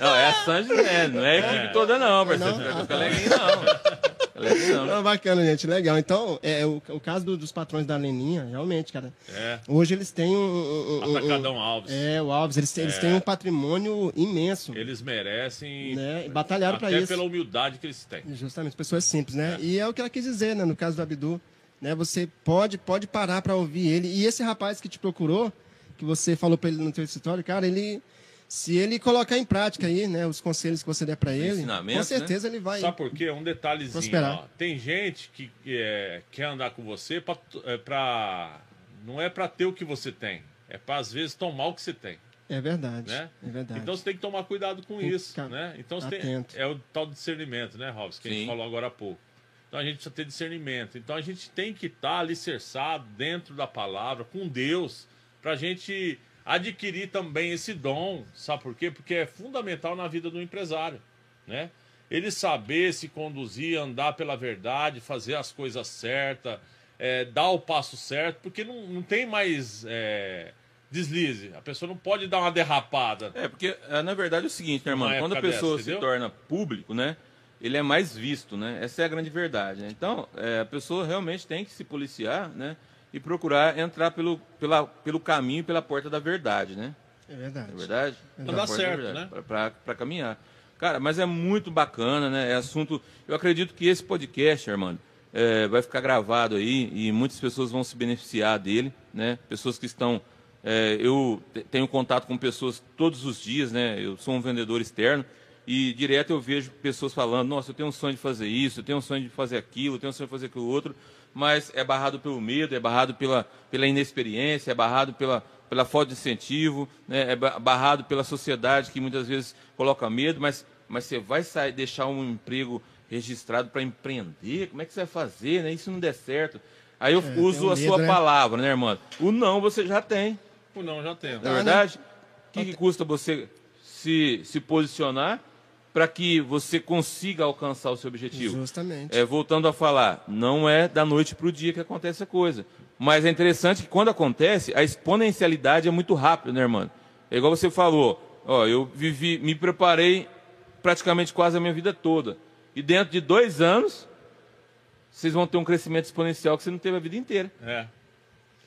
Não, é a Sandy Lene, não é a equipe toda não, parceiro. Não? Não é Caleguinho, não. Leve não? Não, bacana, gente, legal. Então, é, o, o caso do- dos patrões da Leninha, realmente, cara. É. Hoje eles têm um. um- um- um- Atacadão Alves. É, o Alves, eles, têm- eles têm um patrimônio imenso. Eles merecem. Né? E batalharam pra até isso. pela humildade que eles têm. Justamente, pessoas simples, né? E é o que ela quis dizer, né? No caso do Abdu, né? Você pode, pode parar para ouvir ele. E esse rapaz que te procurou, que você falou para ele no teu escritório, cara, ele... Se ele colocar em prática aí, né? Os conselhos que você der para ele, com ensinamentos, certeza ele vai... Sabe por quê? Um detalhezinho. Prosperar. Ó. Tem gente que é, quer andar com você pra, é, pra- Não é pra ter o que você tem. É pra, às vezes, tomar o que você tem. É verdade, Né? é verdade. Então você tem que tomar cuidado com isso. ficar Né? Então você tem, é o tal discernimento, né, Robson? Que a gente Sim. falou agora há pouco. Então a gente precisa ter discernimento. Então a gente tem que estar alicerçado dentro da palavra, com Deus, para a gente adquirir também esse dom. Sabe por quê? Porque é fundamental na vida do empresário. Né? Ele saber se conduzir, andar pela verdade, fazer as coisas certas, é, dar o passo certo, porque não, não tem mais é, deslize. A pessoa não pode dar uma derrapada. É, porque eh, na verdade é o seguinte, né, irmão? Quando a pessoa dessa, se torna público, né? Ele é mais visto, né? Essa é a grande verdade. Né? Então, eh, a pessoa realmente tem que se policiar, né? E procurar entrar pelo, pela, pelo caminho, pela porta da verdade, né? É verdade. É verdade? Então dá certo, verdade, né? pra caminhar. Cara, mas é muito bacana, né? É assunto. Eu acredito que esse podcast, Armando, é, vai ficar gravado aí e muitas pessoas vão se beneficiar dele, né? Pessoas que estão. é, eu te- tenho contato com pessoas todos os dias, né? Eu sou um vendedor externo e direto eu vejo pessoas falando: Nossa, eu tenho um sonho de fazer isso, eu tenho um sonho de fazer aquilo, eu tenho um sonho de fazer aquilo outro, mas é barrado pelo medo, é barrado pela, pela inexperiência, é barrado pela, pela falta de incentivo, né? é ba- barrado pela sociedade que muitas vezes coloca medo, mas, mas você vai sair, deixar um emprego registrado para empreender, como é que você vai fazer, né? Isso não der certo. Aí eu tem uso um a medo, sua né? palavra, né, irmão? O não você já tem, O não já tem. Tá, é né? verdade? O que, que custa você se, se posicionar para que você consiga alcançar o seu objetivo? Justamente. É, voltando a falar, não é da noite para o dia que acontece a coisa. Mas é interessante que quando acontece, a exponencialidade é muito rápida, né, irmão? É igual você falou, ó, eu vivi, me preparei praticamente quase a minha vida toda. E dentro de dois anos, vocês vão ter um crescimento exponencial que você não teve a vida inteira. É.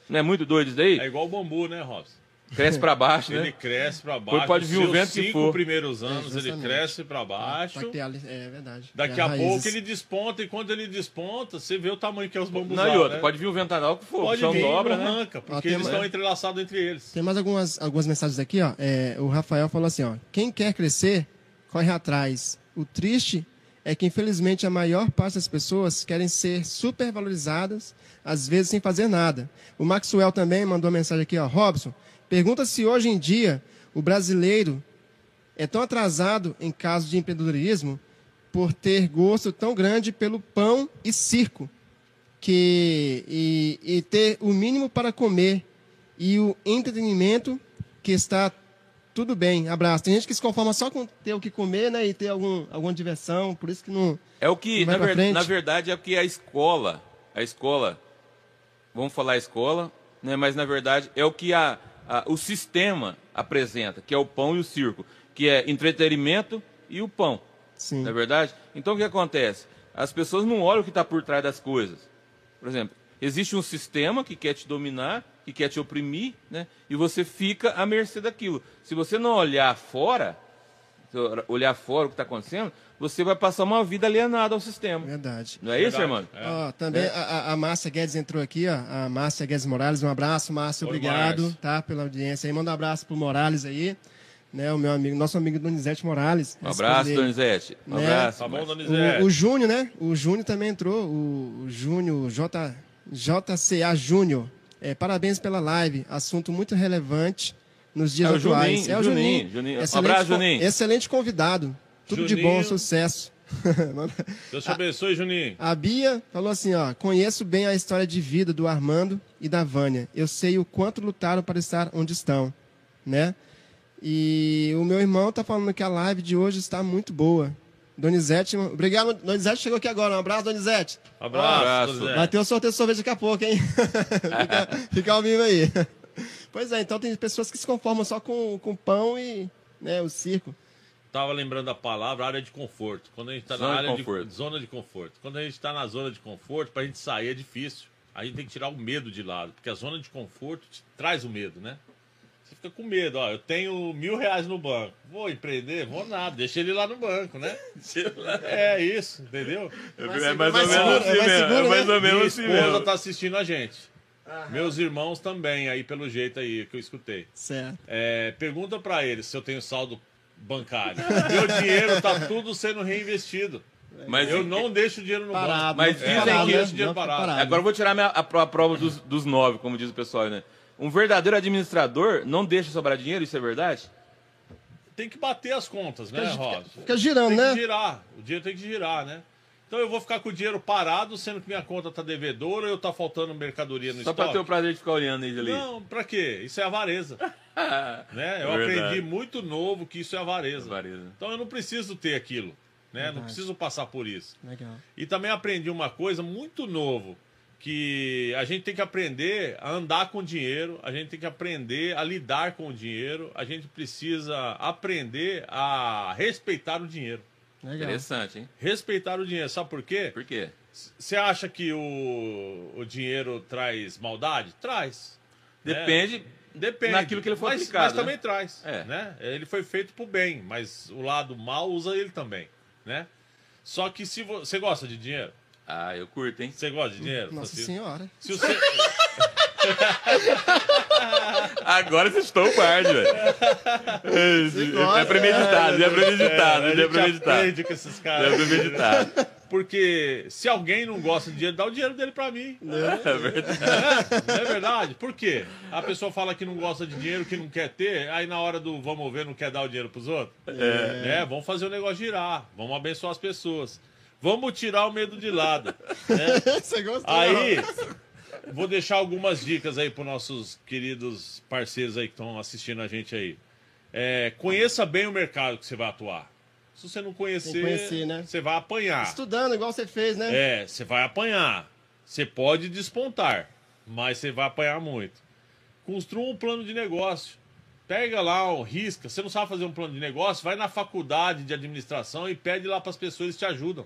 Não é muito doido isso daí? É igual o bambu, né, Robson? Cresce para baixo, Ele né? cresce pra baixo. pode vir o vento que cinco for. primeiros anos ele justamente. cresce pra baixo. Pra ali- É verdade. Daqui a raízes. pouco ele desponta e quando ele desponta, você vê o tamanho que é os bambus. Não, e outra, pode vir o ventaral que for, pode vir, dobra, né? arranca, porque Ó, eles estão entrelaçados entre eles. Tem mais algumas, algumas mensagens aqui, ó. É, o Rafael falou assim, ó. Quem quer crescer, corre atrás. O triste é que, infelizmente, a maior parte das pessoas querem ser supervalorizadas, às vezes sem fazer nada. O Maxwell também mandou uma mensagem aqui, ó. Robson, pergunta se hoje em dia o brasileiro é tão atrasado em caso de empreendedorismo por ter gosto tão grande pelo pão e circo que e, e ter o mínimo para comer e o entretenimento que está tudo bem. Abraço. Tem gente que se conforma só com ter o que comer, né, e ter algum, alguma diversão, por isso que não É o que, na, ver- na verdade, é o que a escola, a escola, vamos falar escola, né, mas na verdade é o que a, a- o sistema apresenta, que é o pão e o circo, que é entretenimento e o pão, sim. não é verdade? Então o que acontece? As pessoas não olham o que está por trás das coisas. Por exemplo, existe um sistema que quer te dominar, que quer te oprimir, né, e você fica à mercê daquilo. Se você não olhar fora, olhar fora o que está acontecendo, você vai passar uma vida alienada ao sistema. Verdade. Não é isso, Verdade. irmão? É. Ó, também a, a- a Márcia Guedes entrou aqui, ó. A Márcia Guedes Morales, um abraço, Márcia, obrigado, tá, pela audiência aí. Manda um abraço pro Morales aí, né, o meu amigo, nosso amigo Donizete Morales. Um abraço, dele. Donizete. Um Né? abraço. Tá bom. Donizete? O, o Júnior, né? O Júnior também entrou. O, o Júnior, J, JCA Júnior. É, parabéns pela live. Assunto muito relevante nos dias É atuais. Juninho, é o Juninho, Juninho. Juninho. Um Excelente abraço, co- Juninho. Excelente convidado. Tudo de Juninho. bom, sucesso. Deus te abençoe, Juninho. A Bia falou assim, ó, conheço bem a história de vida do Armando e da Vânia. Eu sei o quanto lutaram para estar onde estão, né? E o meu irmão tá falando que a live de hoje está muito boa. Donizete, obrigado, Donizete chegou aqui agora. Um abraço, Donizete. Abraço, Abraço. Donizete. Vai ter o sorteio de sorvete daqui a pouco, hein? fica, fica ao vivo aí. Pois é, então tem pessoas que se conformam só com, com pão e né, o circo. tava lembrando a palavra área de conforto. Quando a gente está na Zona de área de, conforto. zona de conforto. Quando a gente está na zona de conforto, para a gente sair é difícil. A gente tem que tirar o medo de lado, porque a zona de conforto te traz o medo, né? Você fica com medo, ó. Eu tenho mil reais no banco. Vou empreender? Vou nada. Deixa ele lá no banco, né? É isso, entendeu? É mais mais ou seguro, menos é assim mais mesmo. seguro, É mais né? ou menos assim esposa mesmo. tá assistindo a gente. Meus irmãos também, aí pelo jeito aí que eu escutei. Certo. É, pergunta pra eles se eu tenho saldo bancário. Meu dinheiro tá tudo sendo reinvestido. Mas Eu não deixo o dinheiro no Parado. banco. Mas fica dizem parado, que né? esse dinheiro parado. parado. Agora eu vou tirar minha, a, a prova dos, dos nove, como diz o pessoal, né? Um verdadeiro administrador não deixa sobrar dinheiro, isso é verdade? Tem que bater as contas, né, Rosa? Fica girando, Tem né? que girar. O dinheiro tem que girar, né? Então eu vou ficar com o dinheiro parado, sendo que minha conta tá devedora ou tá faltando mercadoria no Só pra estoque. ter o prazer de ficar olhando ele ali. Não, pra quê? Isso é avareza. né? Eu É verdade. aprendi muito novo que isso é avareza. Avareza. Então eu não preciso ter aquilo. Né? Não preciso passar por isso. Legal. E também aprendi uma coisa muito novo, que a gente tem que aprender a andar com dinheiro, a gente tem que aprender a lidar com o dinheiro, a gente precisa aprender a respeitar o dinheiro. Legal. Interessante, hein? Respeitar o dinheiro, sabe por quê? Por quê? Você acha que o, o dinheiro traz maldade? Traz. né? Depende Depende. naquilo que ele for mas, aplicado, Mas né? também traz. É. Né? Ele foi feito pro bem, mas o lado mal usa ele também. Né? Só que se vo- você gosta de dinheiro, Ah, eu curto, hein? você gosta de dinheiro? Nossa Francisco? senhora. Se você... Agora você estou o guarde, velho. É, gosta, É premeditado, é premeditado, a é gente premeditado. com esses É caras. premeditado. Porque se alguém não gosta de dinheiro, dá o dinheiro dele pra mim. É verdade. Não é verdade? Por quê? A pessoa fala que não gosta de dinheiro, que não quer ter, aí na hora do vamos ver, não quer dar o dinheiro pros outros? É. vamos fazer o negócio girar, vamos abençoar as pessoas. Vamos tirar o medo de lado. Você gostou? Aí, vou deixar algumas dicas aí para nossos queridos parceiros aí que estão assistindo a gente aí. É, conheça bem o mercado que você vai atuar. Se você não conhecer, que conhecer, né? você vai apanhar. Estudando, igual você fez, né? É, você vai apanhar. Você pode despontar, mas você vai apanhar muito. Construa um plano de negócio. Pega lá, um, risca. Você não sabe fazer um plano de negócio? Vai na faculdade de administração e pede lá para as pessoas, eles te ajudam.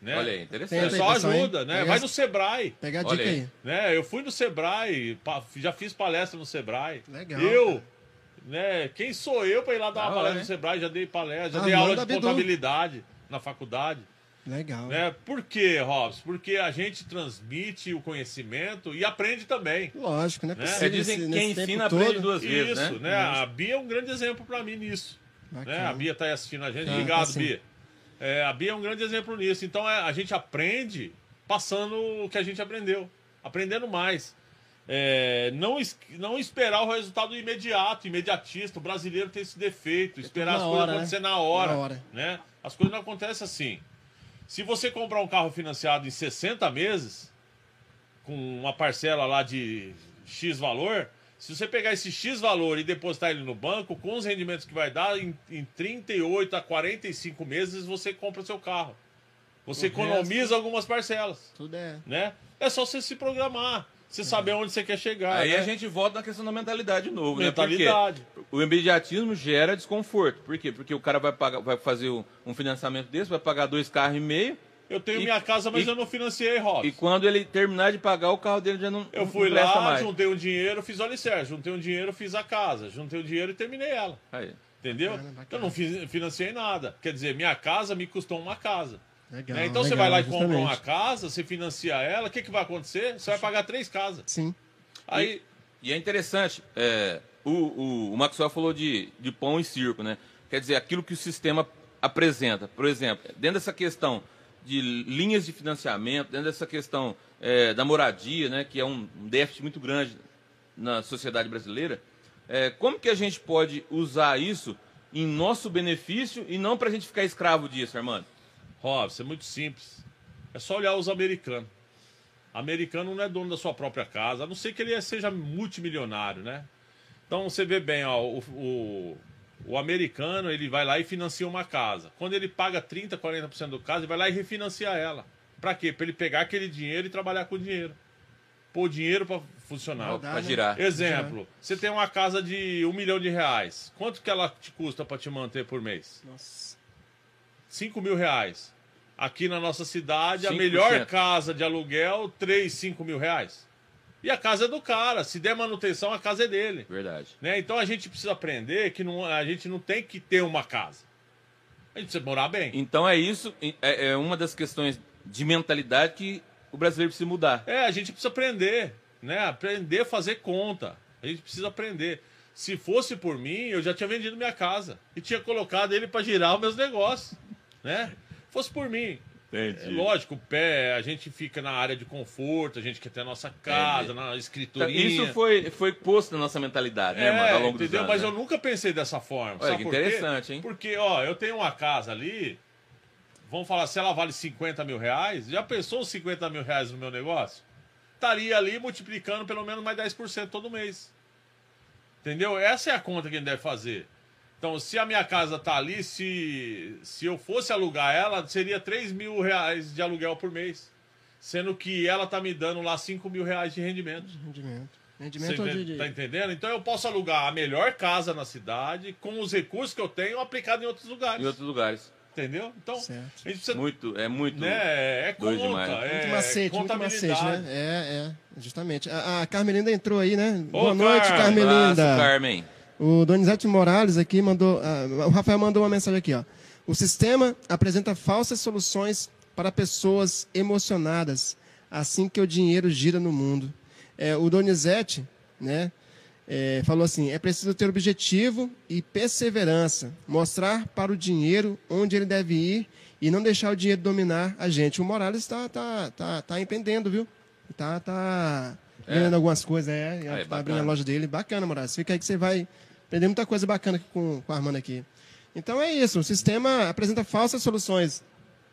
Né? Olha aí, interessante. Pessoal, hein? ajuda, né? Vai no Sebrae. Pega a dica aí. Né? Eu fui no Sebrae, já fiz palestra no Sebrae. Legal, Eu, né? Quem sou eu para ir lá dar uma Da hora, palestra hein? no Sebrae? Já dei palestra, já Ah, dei aula de contabilidade na faculdade. Legal. Né? Por quê, Robson? Porque a gente transmite o conhecimento e aprende também. Lógico, né? É, dizem que quem ensina todo. aprende duas vezes, Isso, né? né? A Bia é um grande exemplo para mim nisso. Né? A Bia está aí assistindo a gente. Tá, Obrigado, tá sim. Bia. É, a Bia é um grande exemplo nisso. Então é, a gente aprende passando o que a gente aprendeu, aprendendo mais. É, não, não esperar o resultado imediato, imediatista. O brasileiro tem esse defeito, esperar na as coisas né? acontecer na hora, Na hora. né? As coisas não acontecem assim. Se você comprar um carro financiado em 60 meses, com uma parcela lá de X valor, se você pegar esse X valor e depositar ele no banco, com os rendimentos que vai dar, em, em 38 a 45 meses você compra o seu carro. Você O economiza algumas parcelas, Tudo é. né? É só você se programar, você saber onde você quer chegar. Aí né? a gente volta na questão da mentalidade de novo, Mentalidade. né? Porque o imediatismo gera desconforto. Por quê? Porque o cara vai, pagar, vai fazer um um financiamento desse, vai pagar dois carros e meio, Eu tenho E- minha casa, mas e- eu não financiei, Robson. e quando ele terminar de pagar, o carro dele já não, Eu não fui presta lá, mais. juntei um dinheiro, fiz o alicerce. Juntei um dinheiro, fiz a casa. Juntei o dinheiro e terminei ela. Aí. Entendeu? Bacana, bacana. Eu não fiz- financiei nada. Quer dizer, minha casa me custou uma casa. Legal. né? Então você legal, vai lá e compra justamente. uma casa, você financia ela, o que, que vai acontecer? Você vai pagar três casas. Sim. Aí, E é interessante, é, o, o, o Maxwell falou de, de pão e circo, né? Quer dizer, aquilo que o sistema apresenta. Por exemplo, dentro dessa questão de linhas de financiamento, dentro dessa questão é, da moradia, né, que é um, déficit muito grande na sociedade brasileira, é, como que a gente pode usar isso em nosso benefício e não para a gente ficar escravo disso, Armando? Robson, é muito simples. É só olhar os americanos. Americano não é dono da sua própria casa, a não ser que ele seja multimilionário, né? Então você vê bem, ó, o, o, o americano ele vai lá e financia uma casa. Quando ele paga 30%, 40% do casa, ele vai lá e refinancia ela. Pra quê? Pra ele pegar aquele dinheiro e trabalhar com o dinheiro. Pôr o dinheiro pra funcionar. Né? girar. Exemplo, você tem uma casa de um milhão de reais. Quanto que ela te custa para te manter por mês? Nossa. 5 mil reais. Aqui na nossa cidade, a 5%. melhor casa de aluguel, 3, 5 mil reais. E a casa é do cara. Se der manutenção, a casa é dele. Verdade. Né? Então a gente precisa aprender que não, a gente não tem que ter uma casa. A gente precisa morar bem. Então é isso, é, é uma das questões de mentalidade que o brasileiro precisa mudar. É, a gente precisa aprender, né? Aprender a fazer conta. A gente precisa aprender. Se fosse por mim, eu já tinha vendido minha casa e tinha colocado ele para girar os meus negócios, né? Fosse por mim. É, lógico, o pé, a gente fica na área de conforto, a gente quer ter a nossa casa, na Então, escriturinha. isso foi, foi posto na nossa mentalidade, né, É, mano, ao longo entendeu? anos. Mas né? eu nunca pensei dessa forma. Olha, Sabe que por quê? interessante, hein? Porque, ó, eu tenho uma casa ali, vamos falar, se ela vale 50 mil reais, já pensou os 50 mil reais no meu negócio? Estaria ali multiplicando pelo menos mais 10% todo mês. Entendeu? Essa é a conta que a gente deve fazer. Então, se a minha casa tá ali, se, se eu fosse alugar ela, seria 3 mil reais de aluguel por mês. Sendo que ela tá me dando lá 5 mil reais de rendimento. Rendimento. Rendimento de, tá entendendo? Então eu posso alugar a melhor casa na cidade com os recursos que eu tenho aplicado em outros lugares. Em outros lugares. Entendeu? Então, Certo. a gente precisa. Muito, é muito. né, é doido conta, demais. é Muito macete, muito contabilidade. macete, né? É, é, justamente. A, a Carmelinda entrou aí, né? Ô, Boa noite, Car- Carmelinda. Abraço, Carmen. O Donizete Morales aqui mandou. ah, o Rafael mandou uma mensagem aqui, ó. O sistema apresenta falsas soluções para pessoas emocionadas, assim que o dinheiro gira no mundo. É, o Donizete, né? é, falou assim: é preciso ter objetivo e perseverança, mostrar para o dinheiro onde ele deve ir e não deixar o dinheiro dominar a gente. O Morales está tá, tá, tá empreendendo, viu? Tá, tá É. vendendo algumas coisas, é. Aí, tá abrindo a loja dele. Bacana, Morales. Fica aí que você vai aprender muita coisa bacana aqui com, com a Armando aqui. Então é isso, o sistema apresenta falsas soluções.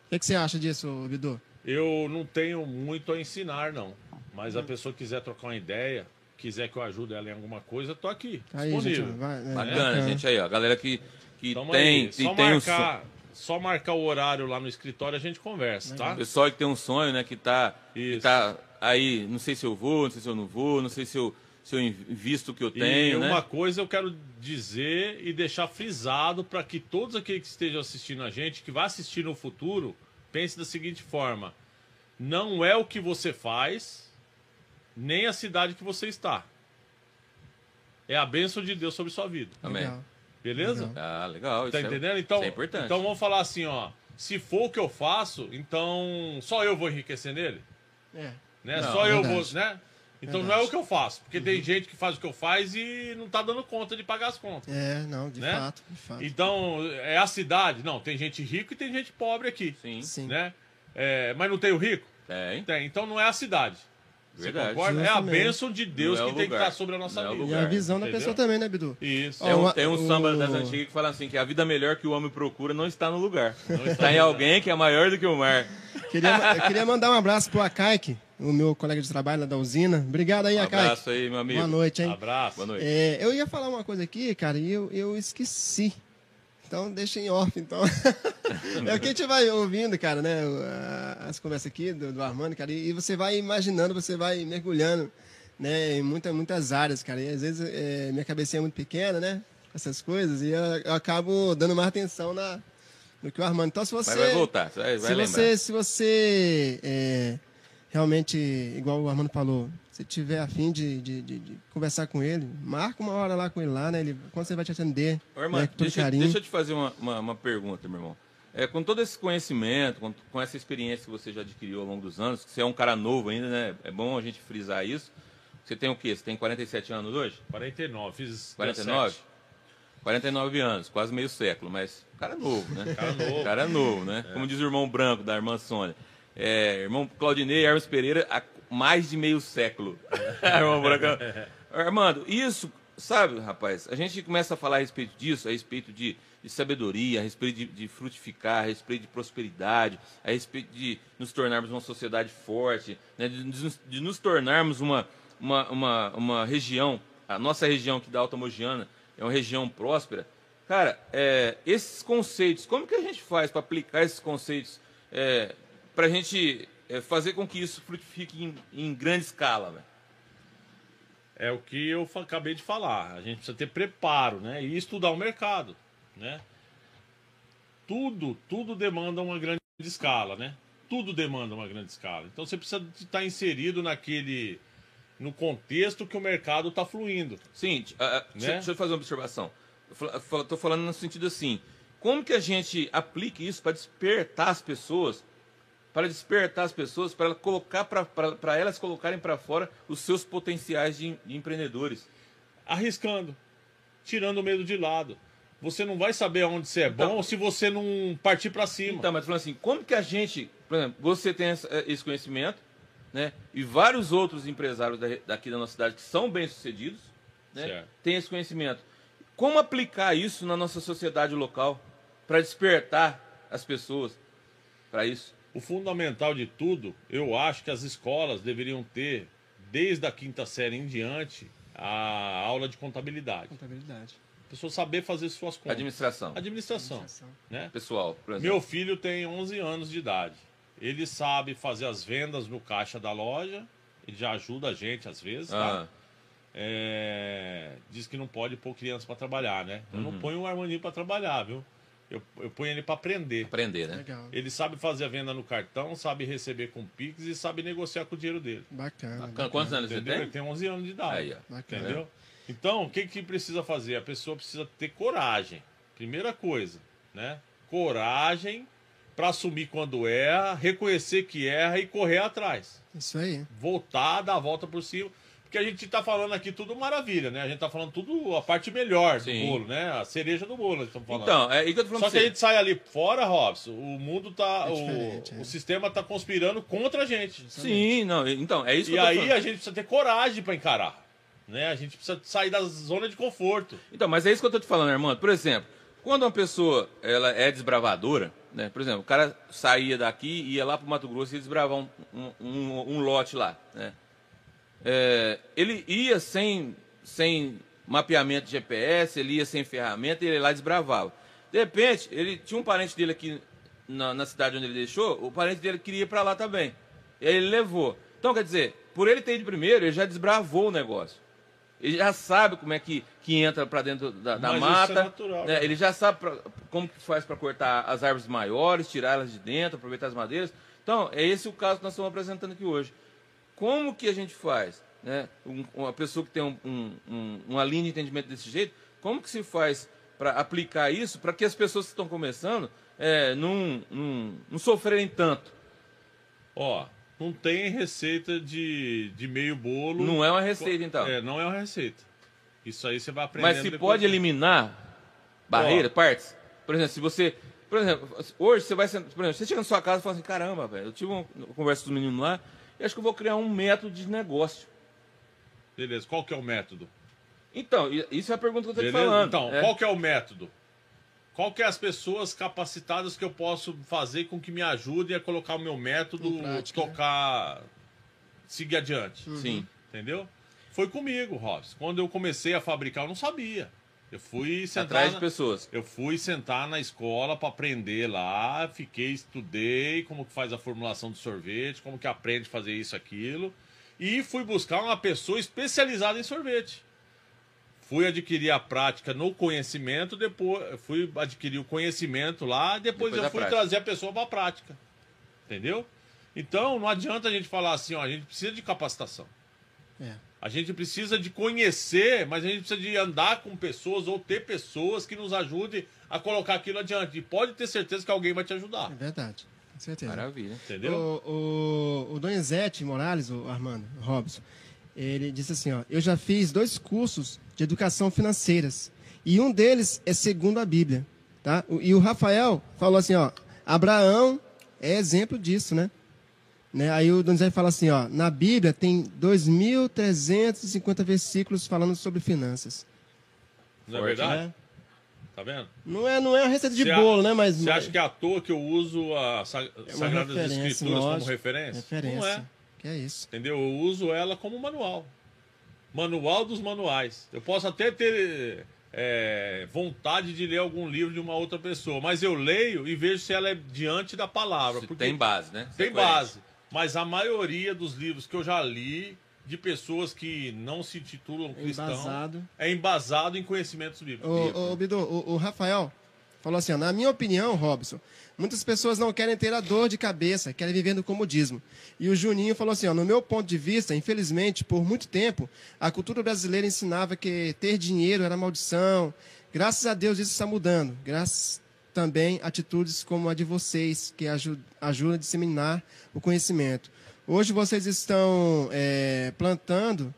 O que, é que você acha disso, Bidu? Eu não tenho muito a ensinar, não. Mas a pessoa quiser trocar uma ideia, quiser que eu ajude ela em alguma coisa, tô aqui. Tá aí, disponível. gente. Vai, é, Bacana, gente aí, ó. Galera que, que tem, aí. que Só tem um sonho. marcar, só marcar o horário lá no escritório a gente conversa, tá? Pessoal que tem um sonho, né? Que tá, que tá aí, não sei se eu vou, não sei se eu não vou, não sei se eu, se eu invisto o que eu tenho, e né? uma coisa eu quero dizer e deixar frisado para que todos aqueles que estejam assistindo a gente, que vai assistir no futuro, pense da seguinte forma: não é o que você faz, nem a cidade que você está. É a bênção de Deus sobre sua vida. Amém. Legal. Beleza? Legal. Ah, legal. Tá isso é- entendendo? Então, isso é importante. então vamos falar assim, ó. Se for o que eu faço, então só eu vou enriquecer nele? É. né? Não, Só eu vou, né? Então não Verdade. é o que eu faço, porque tem gente que faz o que eu faço e não tá dando conta de pagar as contas. É, não, de Né? fato, de fato. Então, é a cidade? Não, tem gente rica e tem gente pobre aqui, Sim, Sim. né? É, mas não tem o rico? tem. Tem. Então não é a cidade. Você Verdade. É a bênção de Deus Não é que tem que estar sobre a nossa Não é vida. E a visão da entendeu? pessoa também, né, Bidu? Isso. Tem um, tem um o- samba das antigas que fala assim, que a vida melhor que o homem procura não está no lugar. está em alguém que é maior do que o mar. Queria, eu queria mandar um abraço pro Akaik, o meu colega de trabalho lá da usina. Obrigado aí, Um Akaik. abraço aí, meu amigo. Boa noite, hein? Abraço. Boa noite. É, eu ia falar uma coisa aqui, cara, e eu, eu esqueci. Então deixa em off, então. é o que a gente vai ouvindo, cara, né? As conversas aqui do, do Armando, cara, e, e você vai imaginando, você vai mergulhando, né? Em muita, muitas áreas, cara. E às vezes é, minha cabecinha é muito pequena, né? Essas coisas, e eu, eu acabo dando mais atenção na, no que o Armando. Então, se você. Mas vai voltar, vai, vai se lembrar. você, se você é, realmente, igual o Armando falou, se tiver afim de, de, de, de conversar com ele, marca uma hora lá com ele lá, né? Ele, quando você vai te atender, Ô, irmão, né, com todo deixa, carinho. deixa eu te fazer uma, uma, uma pergunta, meu irmão. É, com todo esse conhecimento, com, com essa experiência que você já adquiriu ao longo dos anos, que você é um cara novo ainda, né? É bom a gente frisar isso. Você tem o quê? Você tem 47 anos hoje? 49, fiz 49? 17. 49 anos, quase meio século, mas cara novo, né? Cara novo. Cara novo, né? Como diz o irmão branco da irmã Sônia. É, irmão Claudinei Hermes Pereira, há mais de meio século. branco. Armando, isso, sabe, rapaz, a gente começa a falar a respeito disso, a respeito de, de sabedoria, a respeito de, de frutificar, a respeito de prosperidade, a respeito de nos tornarmos uma sociedade forte, né? de, de nos- tornarmos uma, uma, uma, uma região, a nossa região aqui da Alta Mogiana é uma região próspera. Cara, é, esses conceitos, como que a gente faz para aplicar esses conceitos é, para a gente é, fazer com que isso frutifique em, em grande escala, velho? é o que eu acabei de falar. A gente precisa ter preparo, né? E estudar o mercado, né? Tudo, tudo demanda uma grande escala, né? Tudo demanda uma grande escala. Então você precisa estar inserido naquele no contexto que o mercado está fluindo. Sim, ah, deixa, Né? deixa eu fazer uma observação. Tô falando no sentido assim, como que a gente aplica isso para despertar as pessoas, para despertar as pessoas, para colocar para elas colocarem para fora os seus potenciais de, de empreendedores. Arriscando, tirando o medo de lado. Você não vai saber aonde você é bom Então- se você não partir para cima. Então, mas falando assim, como que a gente, por exemplo, você tem eh, esse conhecimento, né? E vários outros empresários da- daqui da nossa cidade que são bem-sucedidos, né? Têm esse conhecimento. Como aplicar isso na nossa sociedade local para despertar as pessoas para isso? O fundamental de tudo, eu acho que as escolas deveriam ter, desde a quinta série em diante, a aula de contabilidade. Contabilidade. A pessoa saber fazer suas contas. Administração, Administração. Administração. Né? pessoal, por exemplo. Meu filho tem 11 anos de idade. Ele sabe fazer as vendas no caixa da loja. Ele já ajuda a gente às vezes, tá? Ah, É, Diz que não pode pôr criança para trabalhar, né? Eu Uhum. não ponho o Armandinho para trabalhar, viu? Eu, eu ponho ele para aprender. aprender, né? Legal. Ele sabe fazer a venda no cartão, sabe receber com Pix e sabe negociar com o dinheiro dele. Bacana. Bacana. Quantos anos Entendeu? você Ele tem? tem 11 anos de idade. Aí, ó. Bacana. Entendeu? Então, o que, que precisa fazer? A pessoa precisa ter coragem. Primeira coisa, né? Coragem para assumir quando erra, reconhecer que erra e correr atrás. Isso aí. Voltar, dar a volta por cima. Porque a gente tá falando aqui tudo maravilha, né? A gente tá falando tudo a parte melhor Sim. do bolo, né? A cereja do bolo, estamos falando. Então, é que eu tô falando Só que a gente sai ali fora, Robson, o mundo tá. É o, é. o sistema tá conspirando contra a gente. Sim, não, então, é isso que E eu tô aí falando. a gente precisa ter coragem para encarar. Né? A gente precisa sair da zona de conforto. Então, mas é isso que eu tô te falando, Armando. Por exemplo, quando uma pessoa ela é desbravadora, né? Por exemplo, o cara saía daqui e ia lá pro Mato Grosso e ia desbravar um, um, um- um lote lá, né? É, ele ia sem, sem mapeamento de GPS, ele ia sem ferramenta e ele lá desbravava. De repente, ele tinha um parente dele aqui na, na cidade onde ele deixou, o parente dele queria ir para lá também. E aí ele levou. Então, quer dizer, por ele ter ido primeiro, ele já desbravou o negócio. Ele já sabe como é que, que entra para dentro da, da isso mata. é natural, né? né? Ele já sabe pra- como que faz para cortar as árvores maiores, tirá-las de dentro, aproveitar as madeiras. Então, é esse o caso que nós estamos apresentando aqui hoje. Como que a gente faz? Né? Um- uma pessoa que tem um- um- um- uma linha de entendimento desse jeito, como que se faz para aplicar isso para que as pessoas que estão começando é, não, não, não sofrerem tanto? Ó, não tem receita de, de meio bolo. Não é uma receita, então. É, não é uma receita. Isso aí você vai aprender. Mas se pode eliminar barreiras, partes. Por exemplo, se você. Por exemplo, hoje você vai. Por exemplo, você chega na sua casa e fala assim: caramba, velho, eu tive uma conversa com os meninos lá e acho que eu vou criar um método de negócio. Beleza, qual que é o método? Então, isso é a pergunta que eu tô te Beleza? falando. Então, é. qual que é o método? Qual que é as pessoas capacitadas que eu posso fazer com que me ajudem a colocar o meu método, prática, né? tocar, seguir adiante? Sim. Entendeu? Foi comigo, Robson. Quando eu comecei a fabricar, eu não sabia. Eu fui sentar. Atrás de na- pessoas. Eu fui sentar na escola para aprender lá, fiquei, estudei como que faz a formulação do sorvete, como que aprende a fazer isso, aquilo, e fui buscar uma pessoa especializada em sorvete. Fui adquirir a prática no conhecimento, depois fui adquirir o conhecimento lá, depois, Depois eu fui prática. trazer a pessoa para a prática. Entendeu? Então, não adianta a gente falar assim, ó, a gente precisa de capacitação. É. A gente precisa de conhecer, mas a gente precisa de andar com pessoas ou ter pessoas que nos ajudem a colocar aquilo adiante. E pode ter certeza que alguém vai te ajudar. É verdade. Com certeza. Maravilha. Entendeu? O, o, o Donizete Morales, o Armando o Robson, ele disse assim, ó, eu já fiz dois cursos de educação financeiras e um deles é segundo a Bíblia, tá? E o Rafael falou assim, ó, Abraão é exemplo disso, né? Né? Aí o Donizete fala assim, ó, na Bíblia tem 2.350 versículos falando sobre finanças. Não é Forte, verdade? né? Tá vendo? Não é, não é uma receita de a- bolo, né? Mas Você acha que é à toa que eu uso as é uma Sagradas Escrituras como lógico. referência? referência. Não é. Que é isso. Entendeu? Eu uso ela como manual. Manual dos manuais. Eu posso até ter é, vontade de ler algum livro de uma outra pessoa, mas eu leio e vejo se ela é diante da palavra. Tem base, né? Tem Sequência. base. Mas a maioria dos livros que eu já li de pessoas que não se titulam cristãos. Embasado. É embasado em conhecimentos bíblicos. O, o, Bidu, o, o Rafael falou assim: ó, na minha opinião, Robson, muitas pessoas não querem ter a dor de cabeça, querem viver no comodismo. E o Juninho falou assim: ó, no meu ponto de vista, infelizmente, por muito tempo, a cultura brasileira ensinava que ter dinheiro era maldição. Graças a Deus isso está mudando. Graças também atitudes como a de vocês, que ajuda a disseminar o conhecimento. Hoje vocês estão é, plantando,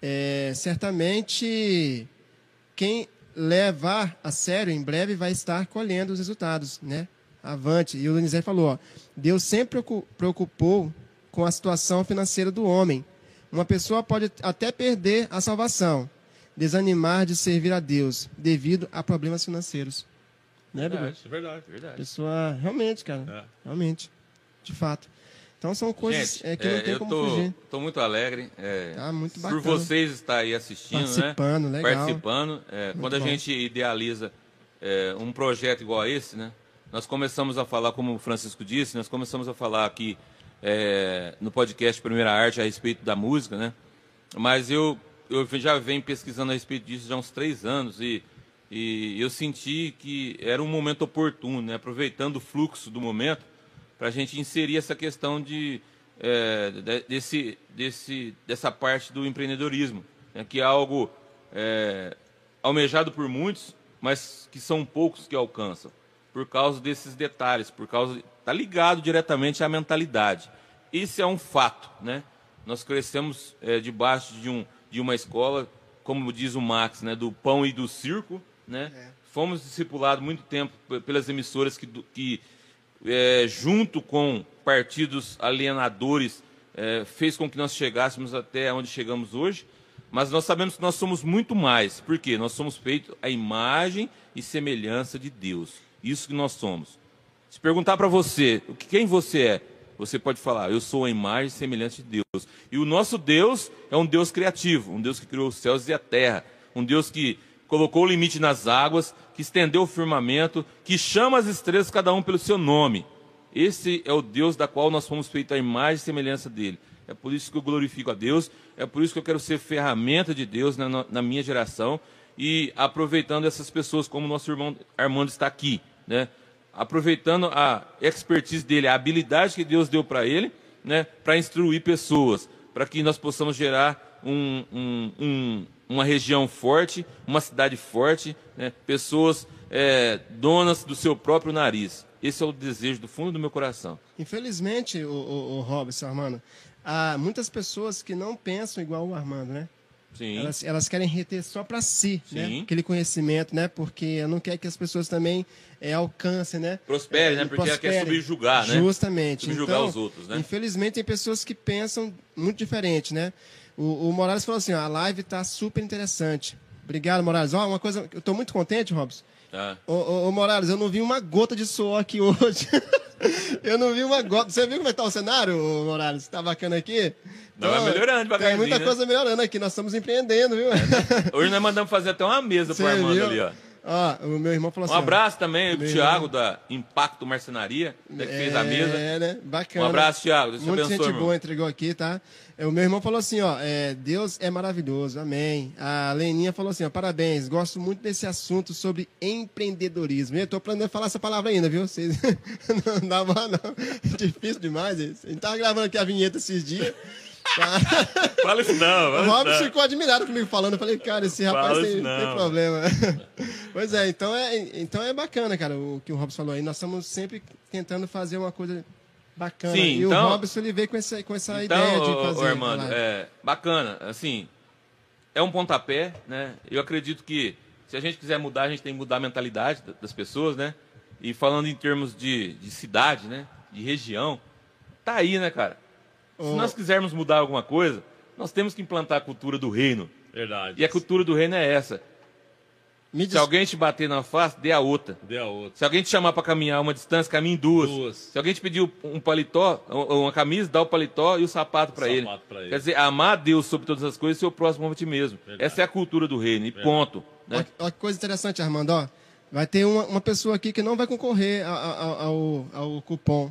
é, certamente quem levar a sério em breve vai estar colhendo os resultados, né? Avante. E o Donizete falou, ó, Deus sempre preocupou com a situação financeira do homem. Uma pessoa pode até perder a salvação, desanimar de servir a Deus devido a problemas financeiros. Né, verdade, é verdade, verdade. Pessoa, realmente, cara. É. Realmente. De fato. Então são coisas Gente, é, que não é, tem eu como tô, fugir. Tô muito alegre. É, tá muito bacana. Por vocês estar aí assistindo, Participando, né? legal. Participando. É, quando a gente idealiza é, um projeto igual a esse, né? Nós começamos a falar, como o Francisco disse, nós começamos a falar aqui é, no podcast Primeira Arte a respeito da música, né? Mas eu, eu já venho pesquisando a respeito disso já há uns três anos e, e eu senti que era um momento oportuno, né? Aproveitando o fluxo do momento, para a gente inserir essa questão de, é, desse, desse, dessa parte do empreendedorismo, né, que é algo é, almejado por muitos, mas que são poucos que alcançam, por causa desses detalhes, por causa está ligado diretamente à mentalidade. Isso é um fato, né? Nós crescemos é, debaixo de, um, de uma escola, como diz o Max, né, do pão e do circo, né? É. Fomos discipulados muito tempo pelas emissoras que, que é, junto com partidos alienadores, é, fez com que nós chegássemos até onde chegamos hoje. Mas nós sabemos que nós somos muito mais. Por quê? Nós somos feitos à imagem e semelhança de Deus. Isso que nós somos. Se perguntar para você quem você é, você pode falar, eu sou a imagem e semelhança de Deus. E o nosso Deus é um Deus criativo, um Deus que criou os céus e a terra, um Deus que colocou o limite nas águas, que estendeu o firmamento, que chama as estrelas cada um pelo seu nome. Esse é o Deus da qual nós fomos feitos a imagem e semelhança dele. É por isso que eu glorifico a Deus, é por isso que eu quero ser ferramenta de Deus na, na minha geração e aproveitando essas pessoas, como o nosso irmão Armando está aqui, né? aproveitando a expertise dele, a habilidade que Deus deu para ele, né? para instruir pessoas, para que nós possamos gerar um, um, um, uma região forte, uma cidade forte, né? pessoas é, donas do seu próprio nariz. Esse é o desejo do fundo do meu coração. Infelizmente, o, o, o Robson, Armando, há muitas pessoas que não pensam igual o Armando, né? Sim. Elas, elas querem reter só para si, né? Aquele conhecimento, né? Porque não quer que as pessoas também é, alcancem, né? Prospere, é, né? Porque ela quer subjugar, né? Justamente. Subjugar então, os outros, né? Infelizmente, tem pessoas que pensam muito diferente, né? O, o Morales falou assim, ó, a live está super interessante. Obrigado, Morales. Ó, uma coisa, eu estou muito contente, Robson. Ah. Ô, ô, ô, Morales, eu não vi uma gota de suor aqui hoje. eu não vi uma gota. Você viu como é está o cenário, Morales? Está bacana aqui? Então, não, vai melhorando devagarzinho. Tem muita né? coisa melhorando aqui. Nós estamos empreendendo, viu? É, né? Hoje nós mandamos fazer até uma mesa para Armando viu? ali, ó. Ó, o meu irmão falou assim. Um abraço também pro Thiago irmão. da Impacto Marcenaria, né, que é, fez a mesa. É, né? Bacana. Um abraço, Thiago. Deus Muita abençoe, gente irmão. boa entregou aqui, tá? É, o meu irmão falou assim, ó, é, Deus é maravilhoso, amém. A Leninha falou assim, ó, parabéns, gosto muito desse assunto sobre empreendedorismo. Eu tô planejando falar essa palavra ainda, viu? Vocês... não dá mal, não. Difícil demais isso. A gente tava gravando aqui a vinheta esses dias. Fala isso não. Fala o Robson ficou admirado comigo falando. Eu falei, cara, esse rapaz tem, tem, problema. pois é, então é, então é bacana, cara, o que o Robson falou aí. Nós estamos sempre tentando fazer uma coisa bacana. Sim, e então, o Robson ele veio com essa, com essa então, ideia de fazer. Ô, Armando, é bacana. Assim, é um pontapé, né? Eu acredito que se a gente quiser mudar, a gente tem que mudar a mentalidade das pessoas, né? E falando em termos de, de cidade, né? De região, tá aí, né, cara? Se nós quisermos mudar alguma coisa, nós temos que implantar a cultura do reino. Verdade. E a cultura do reino é essa. Se alguém te bater na face, dê a outra. Dê a outra. Se alguém te chamar para caminhar uma distância, caminhe duas. duas. Se alguém te pedir um paletó, uma camisa, dá o paletó e o sapato para ele. ele. Quer dizer, amar a Deus sobre todas as coisas e o próximo a ti mesmo. Verdade. Essa é a cultura do reino. E Verdade. ponto. Né? Olha que coisa interessante, Armando. Ó, vai ter uma, uma pessoa aqui que não vai concorrer ao, ao, ao cupom.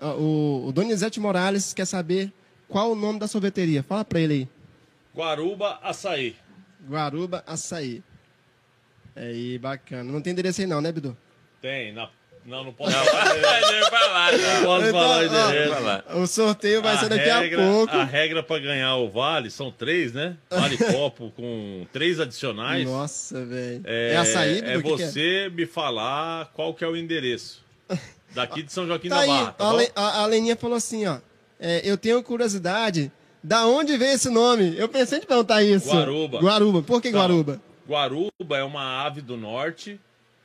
O, o Donizete Morales quer saber qual o nome da sorveteria? Fala pra ele aí. Guaruba Açaí. Guaruba Açaí. Aí, bacana. Não tem endereço aí não, né, Bidu? Tem, na... Não, não posso Não, falar. Não o ó, sorteio vai ser daqui regra, a pouco. A regra para ganhar o vale são três, né? Vale copo com três adicionais. Nossa, velho. É, É, açaí, Bidu? é O que que é? você me falar qual que é o endereço. Daqui de São Joaquim Tá da aí, Barra, tá a, a, a Leninha falou assim, ó. é, eu tenho curiosidade, da onde veio esse nome? Eu pensei em perguntar isso. Guaruba. Guaruba. Por que Então, Guaruba? Guaruba é uma ave do norte,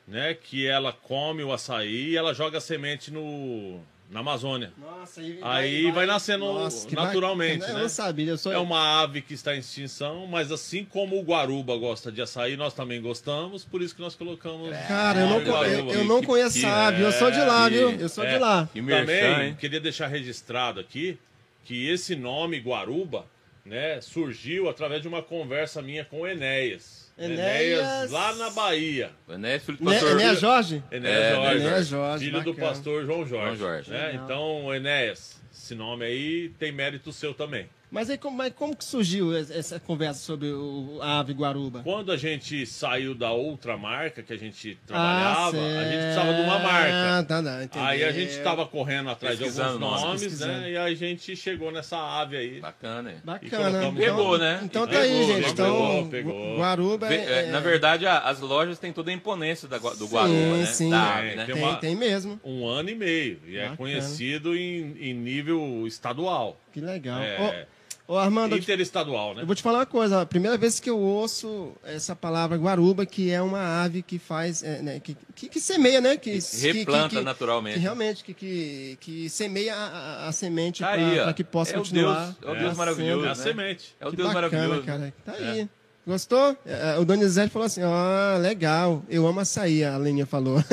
né? Que ela come o açaí e ela joga semente no, na Amazônia. Nossa, aí, Aí vai nascendo que naturalmente, bacana. né? Eu não sabia, eu sou... É uma ave que está em extinção, mas assim como o guaruba gosta de açaí, nós também gostamos, por isso que nós colocamos. Cara, eu não, eu, eu não conheço que- essa ave, eu sou de lá, é, viu? Eu sou é. de lá. Merchan, Também hein? queria deixar registrado aqui que esse nome Guaruba, né, surgiu através de uma conversa minha com o Enéas. Enéas- lá na Bahia. Enéas, filho do Né, pastor. Enéas Jorge? Enéas É, Jorge, Enéas Jorge, filho do bacana. pastor João Jorge. João Jorge. né? Então, Enéas, esse nome aí tem mérito seu também. Mas aí, como, mas como que surgiu es- essa conversa sobre o, a ave Guaruba? Quando a gente saiu da outra marca que a gente Ah, trabalhava, a gente precisava de uma marca. Ah, tá, tá. Aí a gente estava correndo atrás de alguns nomes, né? E a gente chegou nessa ave aí. Bacana, hein? E Bacana. Então, Pegou, né? Então E tá aí, gente. pegou, Então, pegou. Guaruba é... é, Na verdade, as lojas têm toda a imponência da do Sim, Guaruba, né? sim. Da ave, Tem, né? tem Tem, uma- tem mesmo. Um ano e meio. E é Bacana. conhecido em, em nível estadual. Que legal. É. Ô, ô, Armando, Interestadual, né? eu vou te falar uma coisa. A primeira vez que eu ouço essa palavra guaruba, que é uma ave que faz... é, né, que, que, que semeia, né? Que, que- Replanta que- que- naturalmente. Que realmente, que, que, que semeia a, a- a semente Tá para que possa é continuar. Deus, é o Deus nascendo. maravilhoso, É a né? semente. É o Que Deus bacana, maravilhoso. cara. Tá aí. Gostou? É, O Donizete falou assim, ah, legal, eu amo açaí, a Leninha falou.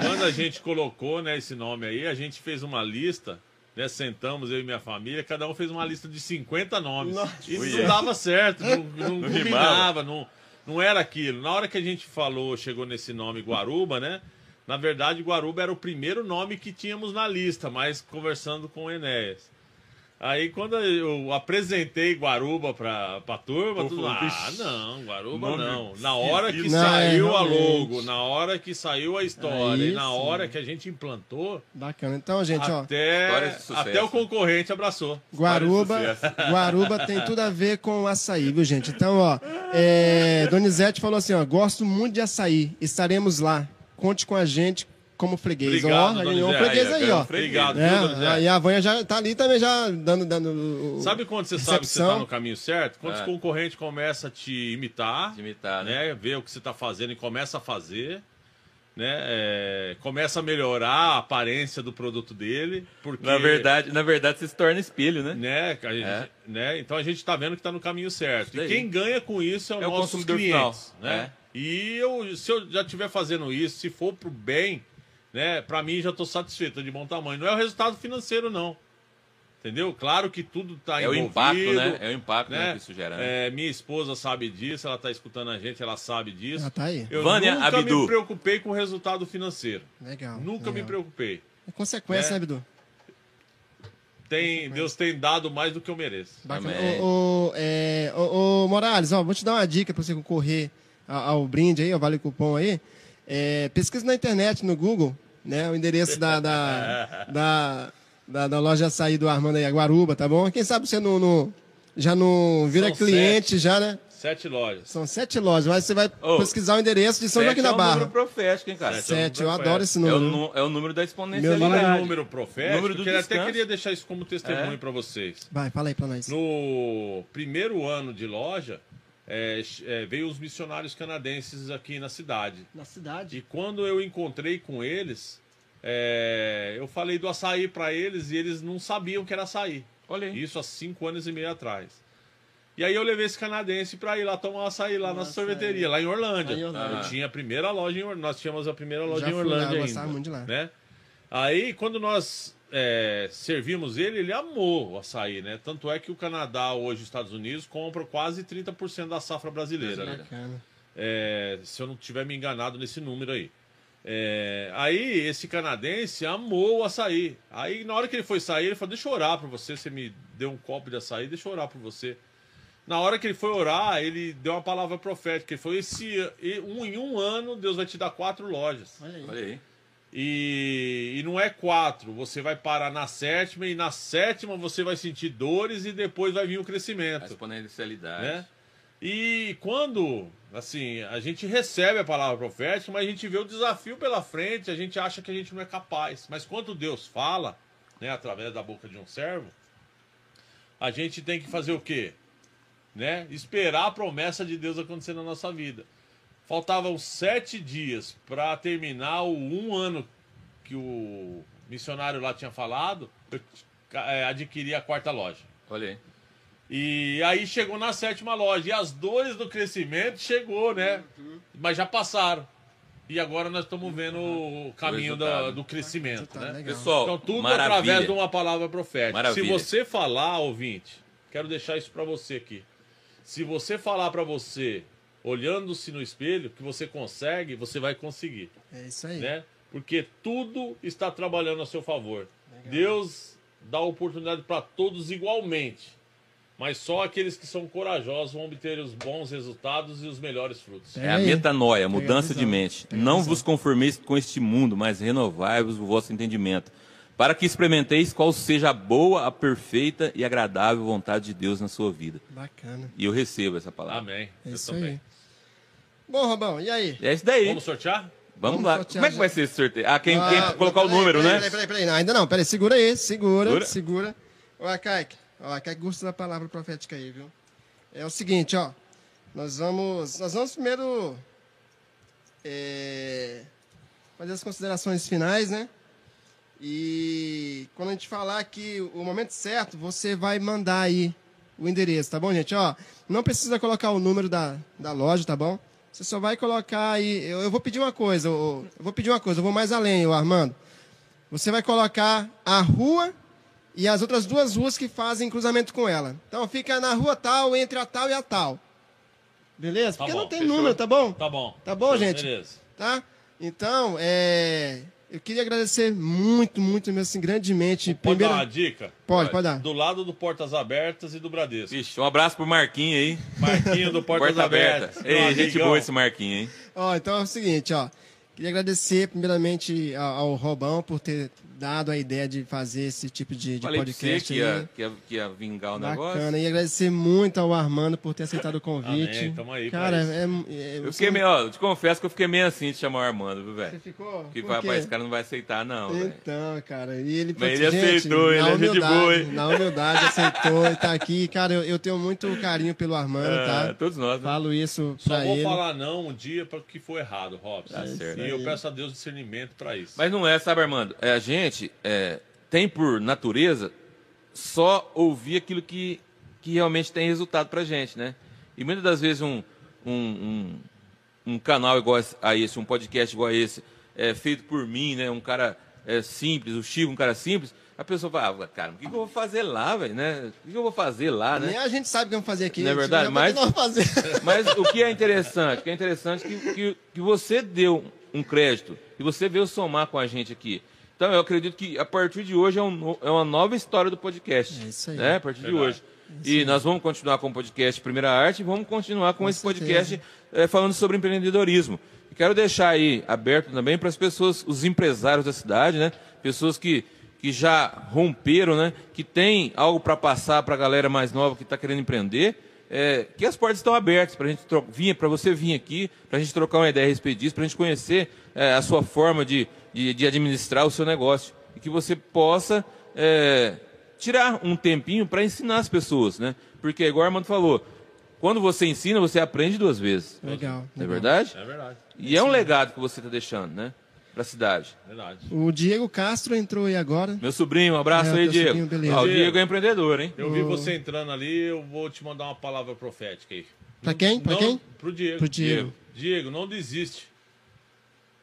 Quando a gente colocou né, esse nome aí, a gente fez uma lista, né, sentamos eu e minha família, cada um fez uma lista de 50 nomes. Nossa. E não dava certo, não, não, Não combinava, não, não era aquilo. Na hora que a gente falou, chegou nesse nome Guaruba, né? Na verdade, Guaruba era o primeiro nome que tínhamos na lista, mas conversando com o Enéas. Aí quando eu apresentei Guaruba pra, pra turma, Pô, tudo, ah, "Vixe, não, Guaruba nome não. Na hora que esquisito." Não, é, saiu a realmente. logo, na hora que saiu a história, Aí e na hora que a gente implantou, Bacana. Então, gente, ó, até, sucesso. até o concorrente abraçou. Guaruba, Guaruba tem tudo a ver com açaí, viu, gente? Então, ó, é, Donizete falou assim, ó, gosto muito de açaí, estaremos lá, conte com a gente como freguês. Obrigado, ó, ganhou um freguês aí, ó. Obrigado, É, viu, Donizete? e a Vanha já tá ali também já dando... dando Sabe quando você sabe que você recepção? tá no caminho certo? Quando É. os concorrentes começam a te imitar, De imitar, né? né? Ver o que você tá fazendo e começa a fazer, né? é, começa a melhorar a aparência do produto dele, porque Na verdade, na verdade, você se torna espelho, né? né, a gente- É. né? Então a gente tá vendo que tá no caminho certo. E quem ganha com isso é, o É o consumidor clientes, final. né? E eu, se eu já estiver fazendo isso, se for pro bem, né, para mim já tô satisfeito de bom tamanho. Não é o resultado financeiro não. Entendeu? Claro que tudo tá É o envolvido. impacto, né? É o impacto né, né? que isso gera. né? É, minha esposa sabe disso, ela tá escutando a gente, ela sabe disso. Ah, tá aí. Eu Vânia nunca Abdu. me preocupei com o resultado financeiro. Legal. Nunca me legal. preocupei. É consequência, É. né, Bidu? Tem, Deus tem dado mais do que eu mereço. Bacana. Amém. Ô, é, Morales, ó, vou te dar uma dica para você concorrer a- ao brinde aí, ao Vale Cupom aí. É, pesquisa na internet, no Google, né? O endereço da, da, da, da, da loja açaí do Armando aí, a Guaruba, tá bom? Quem sabe você não, não- já não vira São cliente, já, né? Sete lojas. São sete lojas, mas você vai Ô, pesquisar o endereço de São Sete Joaquim da é um Barra. número profético, hein, cara? Sete. Sete, eu é um número adoro esse É o, número. nu- é o número da Meu exponencialidade. Fala número- em número profético, Número do que eu até queria deixar isso como testemunho É. para vocês. Vai, fala aí pra nós. No primeiro ano de loja, é, é, veio os missionários canadenses aqui na cidade. Na cidade. E quando eu encontrei com eles, é, eu falei do açaí para eles e eles não sabiam que era açaí. Olha aí. Isso há cinco anos e meio atrás. E aí eu levei esse canadense para ir lá tomar açaí lá na Nossa, sorveteria, lá em Orlândia. Lá em Orlândia. Eu tinha a primeira loja em Orlândia. Nós tínhamos a primeira loja Já em fui lá, Orlândia eu gostava ainda. muito de lá. Né? Aí quando nós é, servimos ele, ele amou o açaí, né? Tanto é que o Canadá, hoje, os Estados Unidos, compram quase 30% da safra brasileira. né? É, se eu não tiver me enganado nesse número aí. É, aí esse canadense amou o açaí. Aí na hora que ele foi sair, ele falou: Deixa eu orar pra você. Você me deu um copo de açaí, deixa eu orar por você. Na hora que ele foi orar, ele deu uma palavra profética. Ele falou: Esse, um, em um ano, Deus vai te dar quatro lojas. Olha aí. Olha aí. E, e não é quatro, você vai parar na sétima, e na sétima você vai sentir dores e depois vai vir o A crescimento. exponencialidade. Né? E quando, assim, a gente recebe a palavra profética, mas a gente vê o desafio pela frente, a gente acha que a gente não é capaz. Mas quando Deus fala, né, através da boca de um servo, a gente tem que fazer o quê? Né? Esperar a promessa de Deus acontecer na nossa vida. Faltavam sete dias para terminar o um ano que o missionário lá tinha falado, eu é, adquiri a quarta loja. Olha aí. E aí chegou na sétima loja. E as dores do crescimento chegou, né? Mas já passaram. E agora nós estamos vendo o caminho da- resultado. do crescimento, Tá né? legal. Pessoal, Então tudo maravilha. através de uma palavra profética. Maravilha. Se você falar, ouvinte, quero deixar isso para você aqui. Se você falar para você, olhando-se no espelho, que você consegue, você vai conseguir, É isso aí. né? Porque tudo está trabalhando a seu favor. Deus dá oportunidade para todos igualmente. Mas só aqueles que são corajosos vão obter os bons resultados e os melhores frutos. É a metanoia, a Pega a mudança de mente. Não vos conformeis com este mundo, mas renovai-vos o vosso entendimento. Para que experimenteis qual seja a boa, a perfeita e agradável vontade de Deus na sua vida. Bacana. E eu recebo essa palavra. Amém. É Eu isso também. aí. Bom, Robão, e aí? É isso daí. Vamos sortear? Vamos, Vamos lá. sortear Como é que já. vai ser esse sorteio? Ah, quem, Ah, quem colocar o peraí, número, peraí, né? Peraí, peraí, peraí. Não, ainda não. Peraí, segura aí. Segura, Segura. segura. Ó, Kaique. Ó, Kaique gosta da palavra profética aí, viu? É o seguinte, ó. Nós vamos... Nós vamos primeiro... é, fazer as considerações finais, né? E quando a gente falar aqui o momento certo, você vai mandar aí o endereço, tá bom, gente? Ó, não precisa colocar o número da, da loja, tá bom? Você só vai colocar aí. Eu, eu vou pedir uma coisa, eu, eu vou pedir uma coisa, eu vou mais além, Armando. Você vai colocar a rua e as outras duas ruas que fazem cruzamento com ela. Então fica na rua tal, entre a tal e a tal. Beleza? Tá Porque bom, não tem fechou. número, tá bom? Tá bom. Tá bom, gente? Beleza. tá? Então, é, eu queria agradecer muito, muito mesmo, assim, grandemente. Pode Primeiro, dar uma dica? pode, pode dar. Do lado do Portas Abertas e do Bradesco. Vixe, um abraço pro Marquinho aí. Marquinho do Portas Porta aberta. Abertas. Ei, gente boa esse Marquinho, hein? Ó, então é o seguinte, ó. Queria agradecer primeiramente ao Robão por ter dado a ideia de fazer esse tipo de, de Falei pra você podcast que ia, que, ia, que ia vingar o negócio. Bacana. E agradecer muito ao Armando por ter aceitado o convite. Amém, tamo aí pra Cara, é, é, Eu você fiquei não- meio, ó, eu te confesso que eu fiquei meio assim de chamar o Armando, viu, Você velho? ficou? Que Por vai, esse cara não vai aceitar, não. Então, cara, e ele, Mas ele gente, aceitou, ele na é gente humildade, boa, hein? Na humildade, aceitou e tá aqui. Cara, eu, eu tenho muito carinho pelo Armando, Ah, tá? todos nós, né? Falo isso Só pra vou ele. falar não um dia para que foi errado, Robson. Tá certo. E eu peço a Deus discernimento para isso. Mas não é, sabe, Armando? É, a gente é, tem por natureza só ouvir aquilo que, que realmente tem resultado pra gente, né? E muitas das vezes um, um, um, um canal igual a esse, um podcast igual a esse, é, feito por mim, né? Um cara é, simples, o Chico, um cara simples, a pessoa fala, ah, cara, o que, que eu vou fazer lá, velho, né? O que, que eu vou fazer lá, né? Nem a gente sabe o que vamos fazer aqui. Não é gente. verdade? Já Mas-. Mas o que é interessante? O que é interessante é que, que, que você deu um crédito e você veio somar com a gente aqui. Então eu acredito que a partir de hoje é, um é uma nova história do podcast. É isso aí. Né? A partir de Verdade. hoje. E nós vamos continuar com o podcast Primeira Arte e vamos continuar com, esse certeza. podcast eh, falando sobre empreendedorismo. E quero deixar aí aberto também para as pessoas, os empresários da cidade, né? Pessoas que, que já romperam, né? Que tem algo para passar para a galera mais nova que está querendo empreender. é, que as portas estão abertas para gente vir, para você vir aqui, para a gente trocar uma ideia a respeito disso, para a gente conhecer é, a sua forma de, de, de administrar o seu negócio e que você possa é, tirar um tempinho para ensinar as pessoas, né? Porque igual o Armando falou, quando você ensina, você aprende duas vezes. Legal. Não é legal. verdade? É verdade. E é um legado que você está deixando, né? Para a cidade. Verdade. O Diego Castro entrou aí agora. Meu sobrinho, um abraço É, aí, Diego. sobrinho, beleza. Ah, o Diego. Diego é empreendedor, hein? Eu vi você entrando ali, eu vou te mandar uma palavra profética aí. Pra quem? Pra Não- quem? Pro Diego. Pro Diego. Diego, não desiste.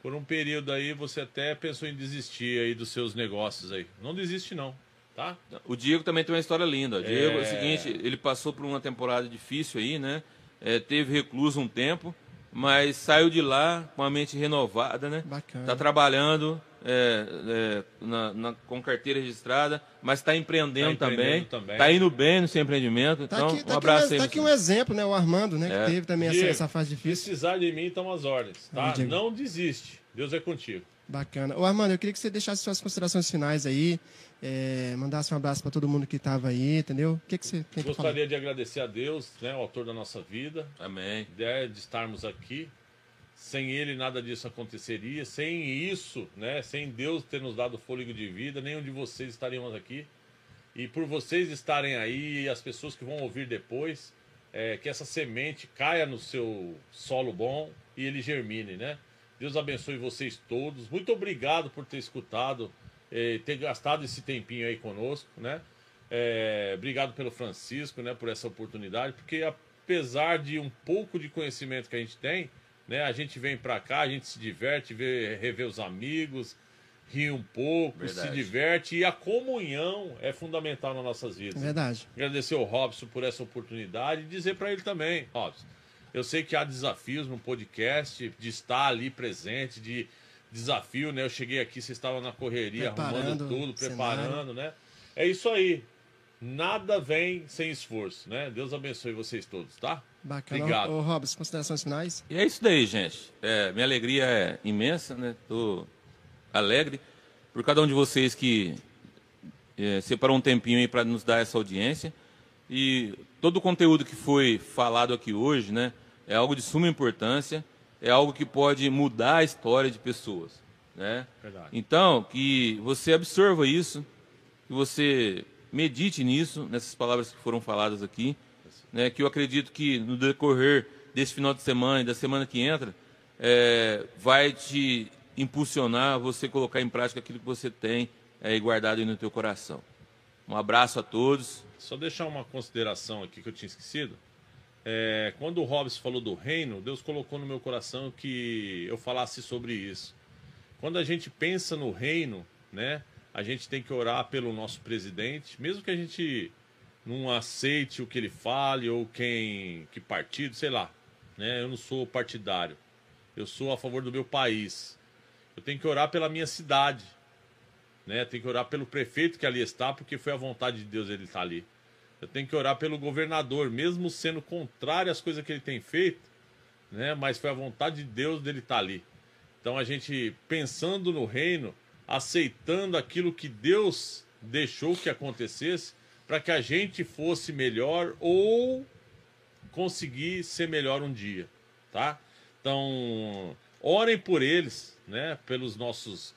Por um período aí, você até pensou em desistir aí dos seus negócios aí. Não desiste não, tá? O Diego também tem uma história linda. O Diego é o É. seguinte, ele passou por uma temporada difícil aí, né? É, teve recluso um tempo mas saiu de lá com a mente renovada, né? Bacana. Está trabalhando é, é, na, na- com carteira registrada, mas está empreendendo, Tá empreendendo também. Está indo bem no seu empreendimento. Tá então, aqui, tá um aqui abraço um, aí. tá aqui um exemplo, né? O Armando, né? É. Que teve também essa, Diego, essa fase difícil. Precisar de mim, estão as ordens, tá? Ah, Diego. Não desiste. Deus é contigo. Bacana. Ô, Armando, eu queria que você deixasse suas considerações finais aí, é, mandasse um abraço para todo mundo que estava aí, entendeu? O que, que você tem? Gostaria de agradecer a Deus, né, o autor da nossa vida, Amém. né, de estarmos aqui. Sem ele nada disso aconteceria. Sem isso, né, sem Deus ter nos dado fôlego de vida, nenhum de vocês estaríamos aqui. E por vocês estarem aí as pessoas que vão ouvir depois, é, que essa semente caia no seu solo bom e ele germine, né? Deus abençoe vocês todos. Muito obrigado por ter escutado, eh, ter gastado esse tempinho aí conosco, né? É, obrigado pelo Francisco, né, por essa oportunidade, porque apesar de um pouco de conhecimento que a gente tem, né, a gente vem pra cá, a gente se diverte, vê, revê os amigos, ri um pouco, se Verdade. diverte e a comunhão é fundamental nas nossas vidas. Verdade. Agradecer ao Robson por essa oportunidade e dizer para ele também, Robson, eu sei que há desafios no podcast, de estar ali presente, de desafio, né? Eu cheguei aqui, você estava na correria, Preparando arrumando tudo, preparando, né? É isso aí. Nada vem sem esforço, né? Deus abençoe vocês todos, tá? Bacana. Obrigado. Ô, ô, Robson, considerações finais? E é isso daí, gente. É, minha alegria é imensa, né? Tô alegre por cada um de vocês que é, separou um tempinho aí para nos dar essa audiência. E todo o conteúdo que foi falado aqui hoje, né, é algo de suma importância, é algo que pode mudar a história de pessoas, né? Verdade. Então, que você absorva isso, que você medite nisso, nessas palavras que foram faladas aqui, né, que eu acredito que no decorrer desse final de semana e da semana que entra, é, vai te impulsionar você colocar em prática aquilo que você tem é, guardado aí no teu coração. Um abraço a todos. Só deixar uma consideração aqui que eu tinha esquecido. É, quando o Robson falou do reino, Deus colocou no meu coração que eu falasse sobre isso. Quando a gente pensa no reino, né, a gente tem que orar pelo nosso presidente, mesmo que a gente não aceite o que ele fale ou quem que partido, sei lá, né? Eu não sou partidário. Eu sou a favor do meu país. Eu tenho que orar pela minha cidade, né? Tem que orar pelo prefeito que ali está, porque foi a vontade de Deus ele estar ali. Eu tenho que orar pelo governador, mesmo sendo contrário às coisas que ele tem feito, né? Mas foi a vontade de Deus dele estar ali. Então a gente pensando no reino, aceitando aquilo que Deus deixou que acontecesse, para que a gente fosse melhor ou conseguir ser melhor um dia, tá? Então, orem por eles, né? Pelos nossos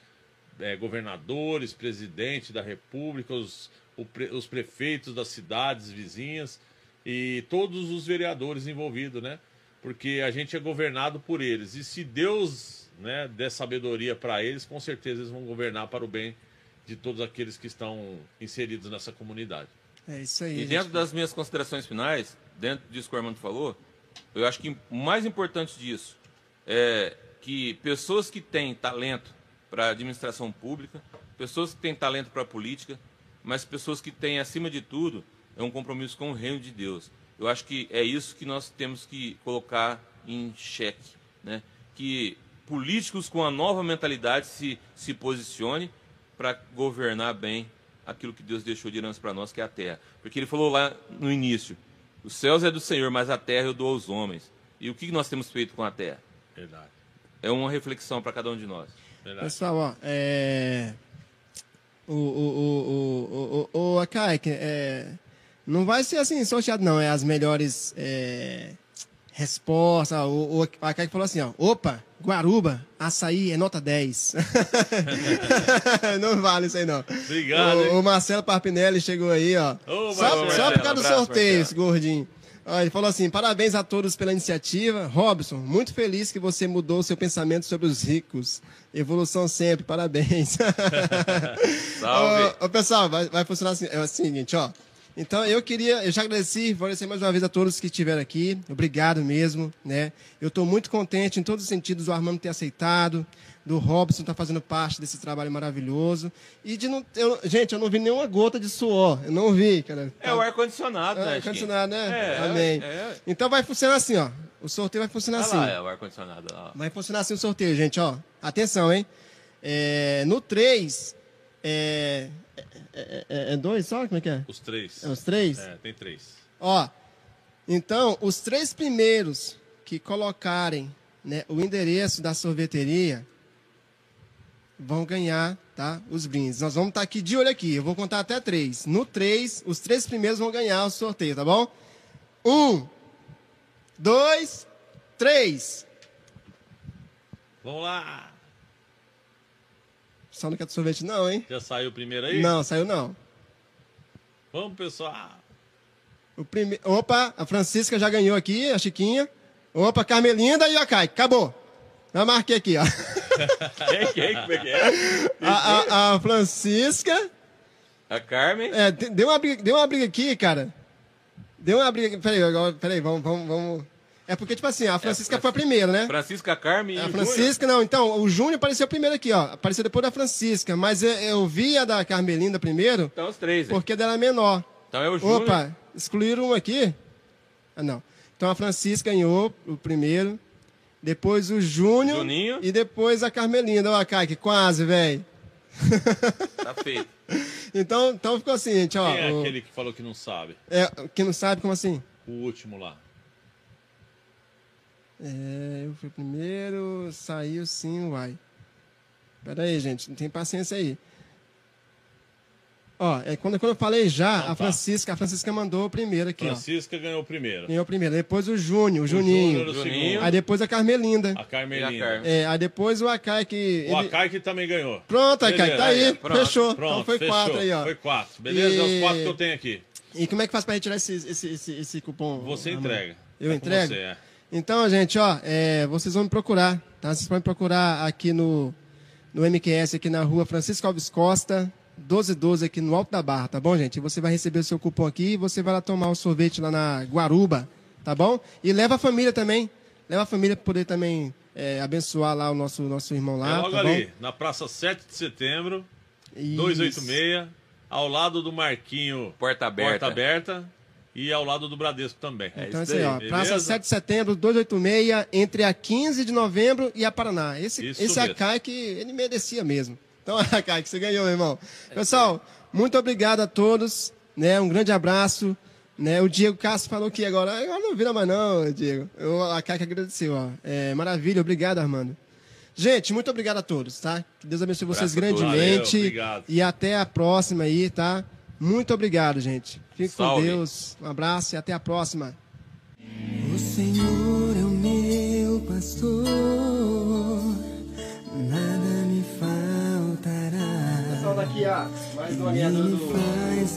eh, governadores, presidente da república, os, o os prefeitos das cidades vizinhas e todos os vereadores envolvidos, né? Porque a gente é governado por eles. E se Deus né, der sabedoria para eles, com certeza eles vão governar para o bem de todos aqueles que estão inseridos nessa comunidade. É isso aí. E gente. dentro das minhas considerações finais, dentro disso que o Armando falou, eu acho que o mais importante disso é que pessoas que têm talento para administração pública, pessoas que têm talento para política, mas pessoas que têm, acima de tudo, é um compromisso com o reino de Deus. Eu acho que é isso que nós temos que colocar em xeque, né? Que políticos com a nova mentalidade se, se posicione para governar bem aquilo que Deus deixou de herança para nós, que é a terra. Porque ele falou lá no início: os céus é do Senhor, mas a terra eu dou aos homens. E o que nós temos feito com a terra? Verdade. É uma reflexão para cada um de nós. Verdade. Pessoal, ó, é... O, o, o, o, o, o Akai, que, é... não vai ser assim sorteado, não. É as melhores é... respostas. O, o Akai falou assim, ó. Opa, Guaruba, açaí é nota 10. não vale isso aí, não. Obrigado, O, o Marcelo Parpinelli chegou aí, ó. Ô, só, Marcelo. só por causa do Abraço, sorteio, esse gordinho. Ó, ele falou assim: parabéns a todos pela iniciativa. Robson, muito feliz que você mudou seu pensamento sobre os ricos. Evolução sempre, parabéns. Salve! Ô, ô, pessoal, vai, vai funcionar assim. É o seguinte, ó. Então eu queria, eu já agradeci, vou agradecer mais uma vez a todos que estiveram aqui. Obrigado mesmo, né? Eu estou muito contente em todos os sentidos do Armando ter aceitado, do Robson estar tá fazendo parte desse trabalho maravilhoso. E de não. Eu, gente, eu não vi nenhuma gota de suor. Eu não vi, cara. É o ar-condicionado, É, né? ar-condicionado, né? É, Amém. é, é. Então vai funcionar assim, ó. O sorteio vai funcionar Olha assim. lá, é o ar-condicionado. ó. Vai funcionar assim o sorteio, gente, ó. Atenção, hein? É, no 3, é, é, é- é dois só? Como é que é? Os três. É os três? É, tem três. Ó, então, os três primeiros que colocarem né, o endereço da sorveteria vão ganhar, tá? Os brindes. Nós vamos estar aqui de olho aqui. Eu vou contar até três. No três, os três primeiros vão ganhar o sorteio, tá bom? Um, dois, três. Vamos lá. Só não quer sorvete não, hein? Já saiu o primeiro aí? Não, saiu não. Vamos, pessoal. O prime... Opa, a Francisca já ganhou aqui, a Chiquinha. Opa, Carmelinda e a Kai. Acabou. Já marquei aqui, ó. Quem, quem? Como é que é? A, a- a Francisca. A Carmen. É, de- deu uma, briga, deu uma briga aqui, cara. Deu uma briga. Peraí, agora, peraí, vamos, vamos, vamos. É porque, tipo assim, a Francisca foi a primeira, né? Francisca Carmen e A o Francisca, não, então, o Júnior apareceu primeiro aqui, ó. Apareceu depois da Francisca. Mas eu, eu vi a da Carmelinda primeiro, Então os três, hein? porque a dela é menor. Então é o Júnior. Opa, excluíram um aqui? Ah, não. Então a Francisca ganhou o primeiro, depois o Júnior Juninho. e depois a Carmelinda. Ó, Kaique, quase, velho. Tá feito. Então, então ficou assim, gente, ó. Quem é o- aquele que falou que não sabe? é, quem não sabe, como assim? O último lá. É, eu fui primeiro, saiu sim, uai. Pera aí, gente, não tem paciência aí. Ó, é, quando, quando eu falei já, Então a tá. Francisca, a Francisca mandou o primeiro aqui, Francisca ganhou o primeiro. ó. Ganhou o primeiro. Depois o Júnior, o O Juninho. Júnior, o Juninho. Aí depois a Carmelinda. A Carmelina. E a Carmen. É, aí depois o Acai que. O ele- Acai que também ganhou. Pronto, Acai, Beleza, tá aí. aí, pronto. fechou. Pronto, então foi fechou. quatro aí, ó. Foi quatro. Beleza? É E- os quatro que eu tenho aqui. E como é que faz pra retirar esse, esse, esse, esse cupom? Você entrega. Eu É entrego? Você, é. Então, gente, ó, é, vocês vão me procurar, tá? Vocês podem procurar aqui no, no MQS, aqui na rua Francisco Alves Costa, 1212 aqui no Alto da Barra, tá bom, gente? E você vai receber o seu cupom aqui e você vai lá tomar o sorvete lá na Guaruba, tá bom? E leva a família também. Leva a família para poder também é, abençoar lá o nosso, nosso irmão lá, é logo tá ali, bom? na Praça 7 de Setembro, Isso. 286, ao lado do Marquinho Porta aberta. Porta Aberta e ao lado do Bradesco também. Então é isso isso aí, ó. Praça beleza? 7 de setembro, 286, entre a 15 de novembro e a Paraná. Esse, Isso esse mesmo. Acai que ele merecia mesmo. Então, Acai, que você ganhou, meu irmão. Pessoal, muito obrigado a todos. Né? Um grande abraço. Né? O Diego Castro falou que agora, agora não vira mais não, Diego. Eu, a que agradeceu. Ó. É, maravilha, obrigado, Armando. Gente, muito obrigado a todos, tá? Que Deus abençoe vocês todos. grandemente. Valeu, obrigado. e até a próxima aí, tá? Muito obrigado, gente. Fique com Salve. Deus. Um abraço e até a próxima. O Senhor é o meu pastor, nada me faltará. Pessoal daqui, ó, mais um Ele me faz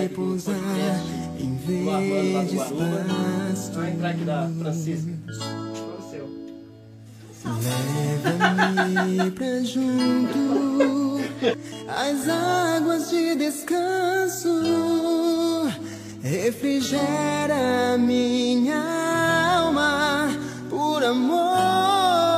repousar em verdes pastos. Vai entrar aqui da Francisca. Leva-me pra junto As águas de descanso. Refrigera minha alma Por amor.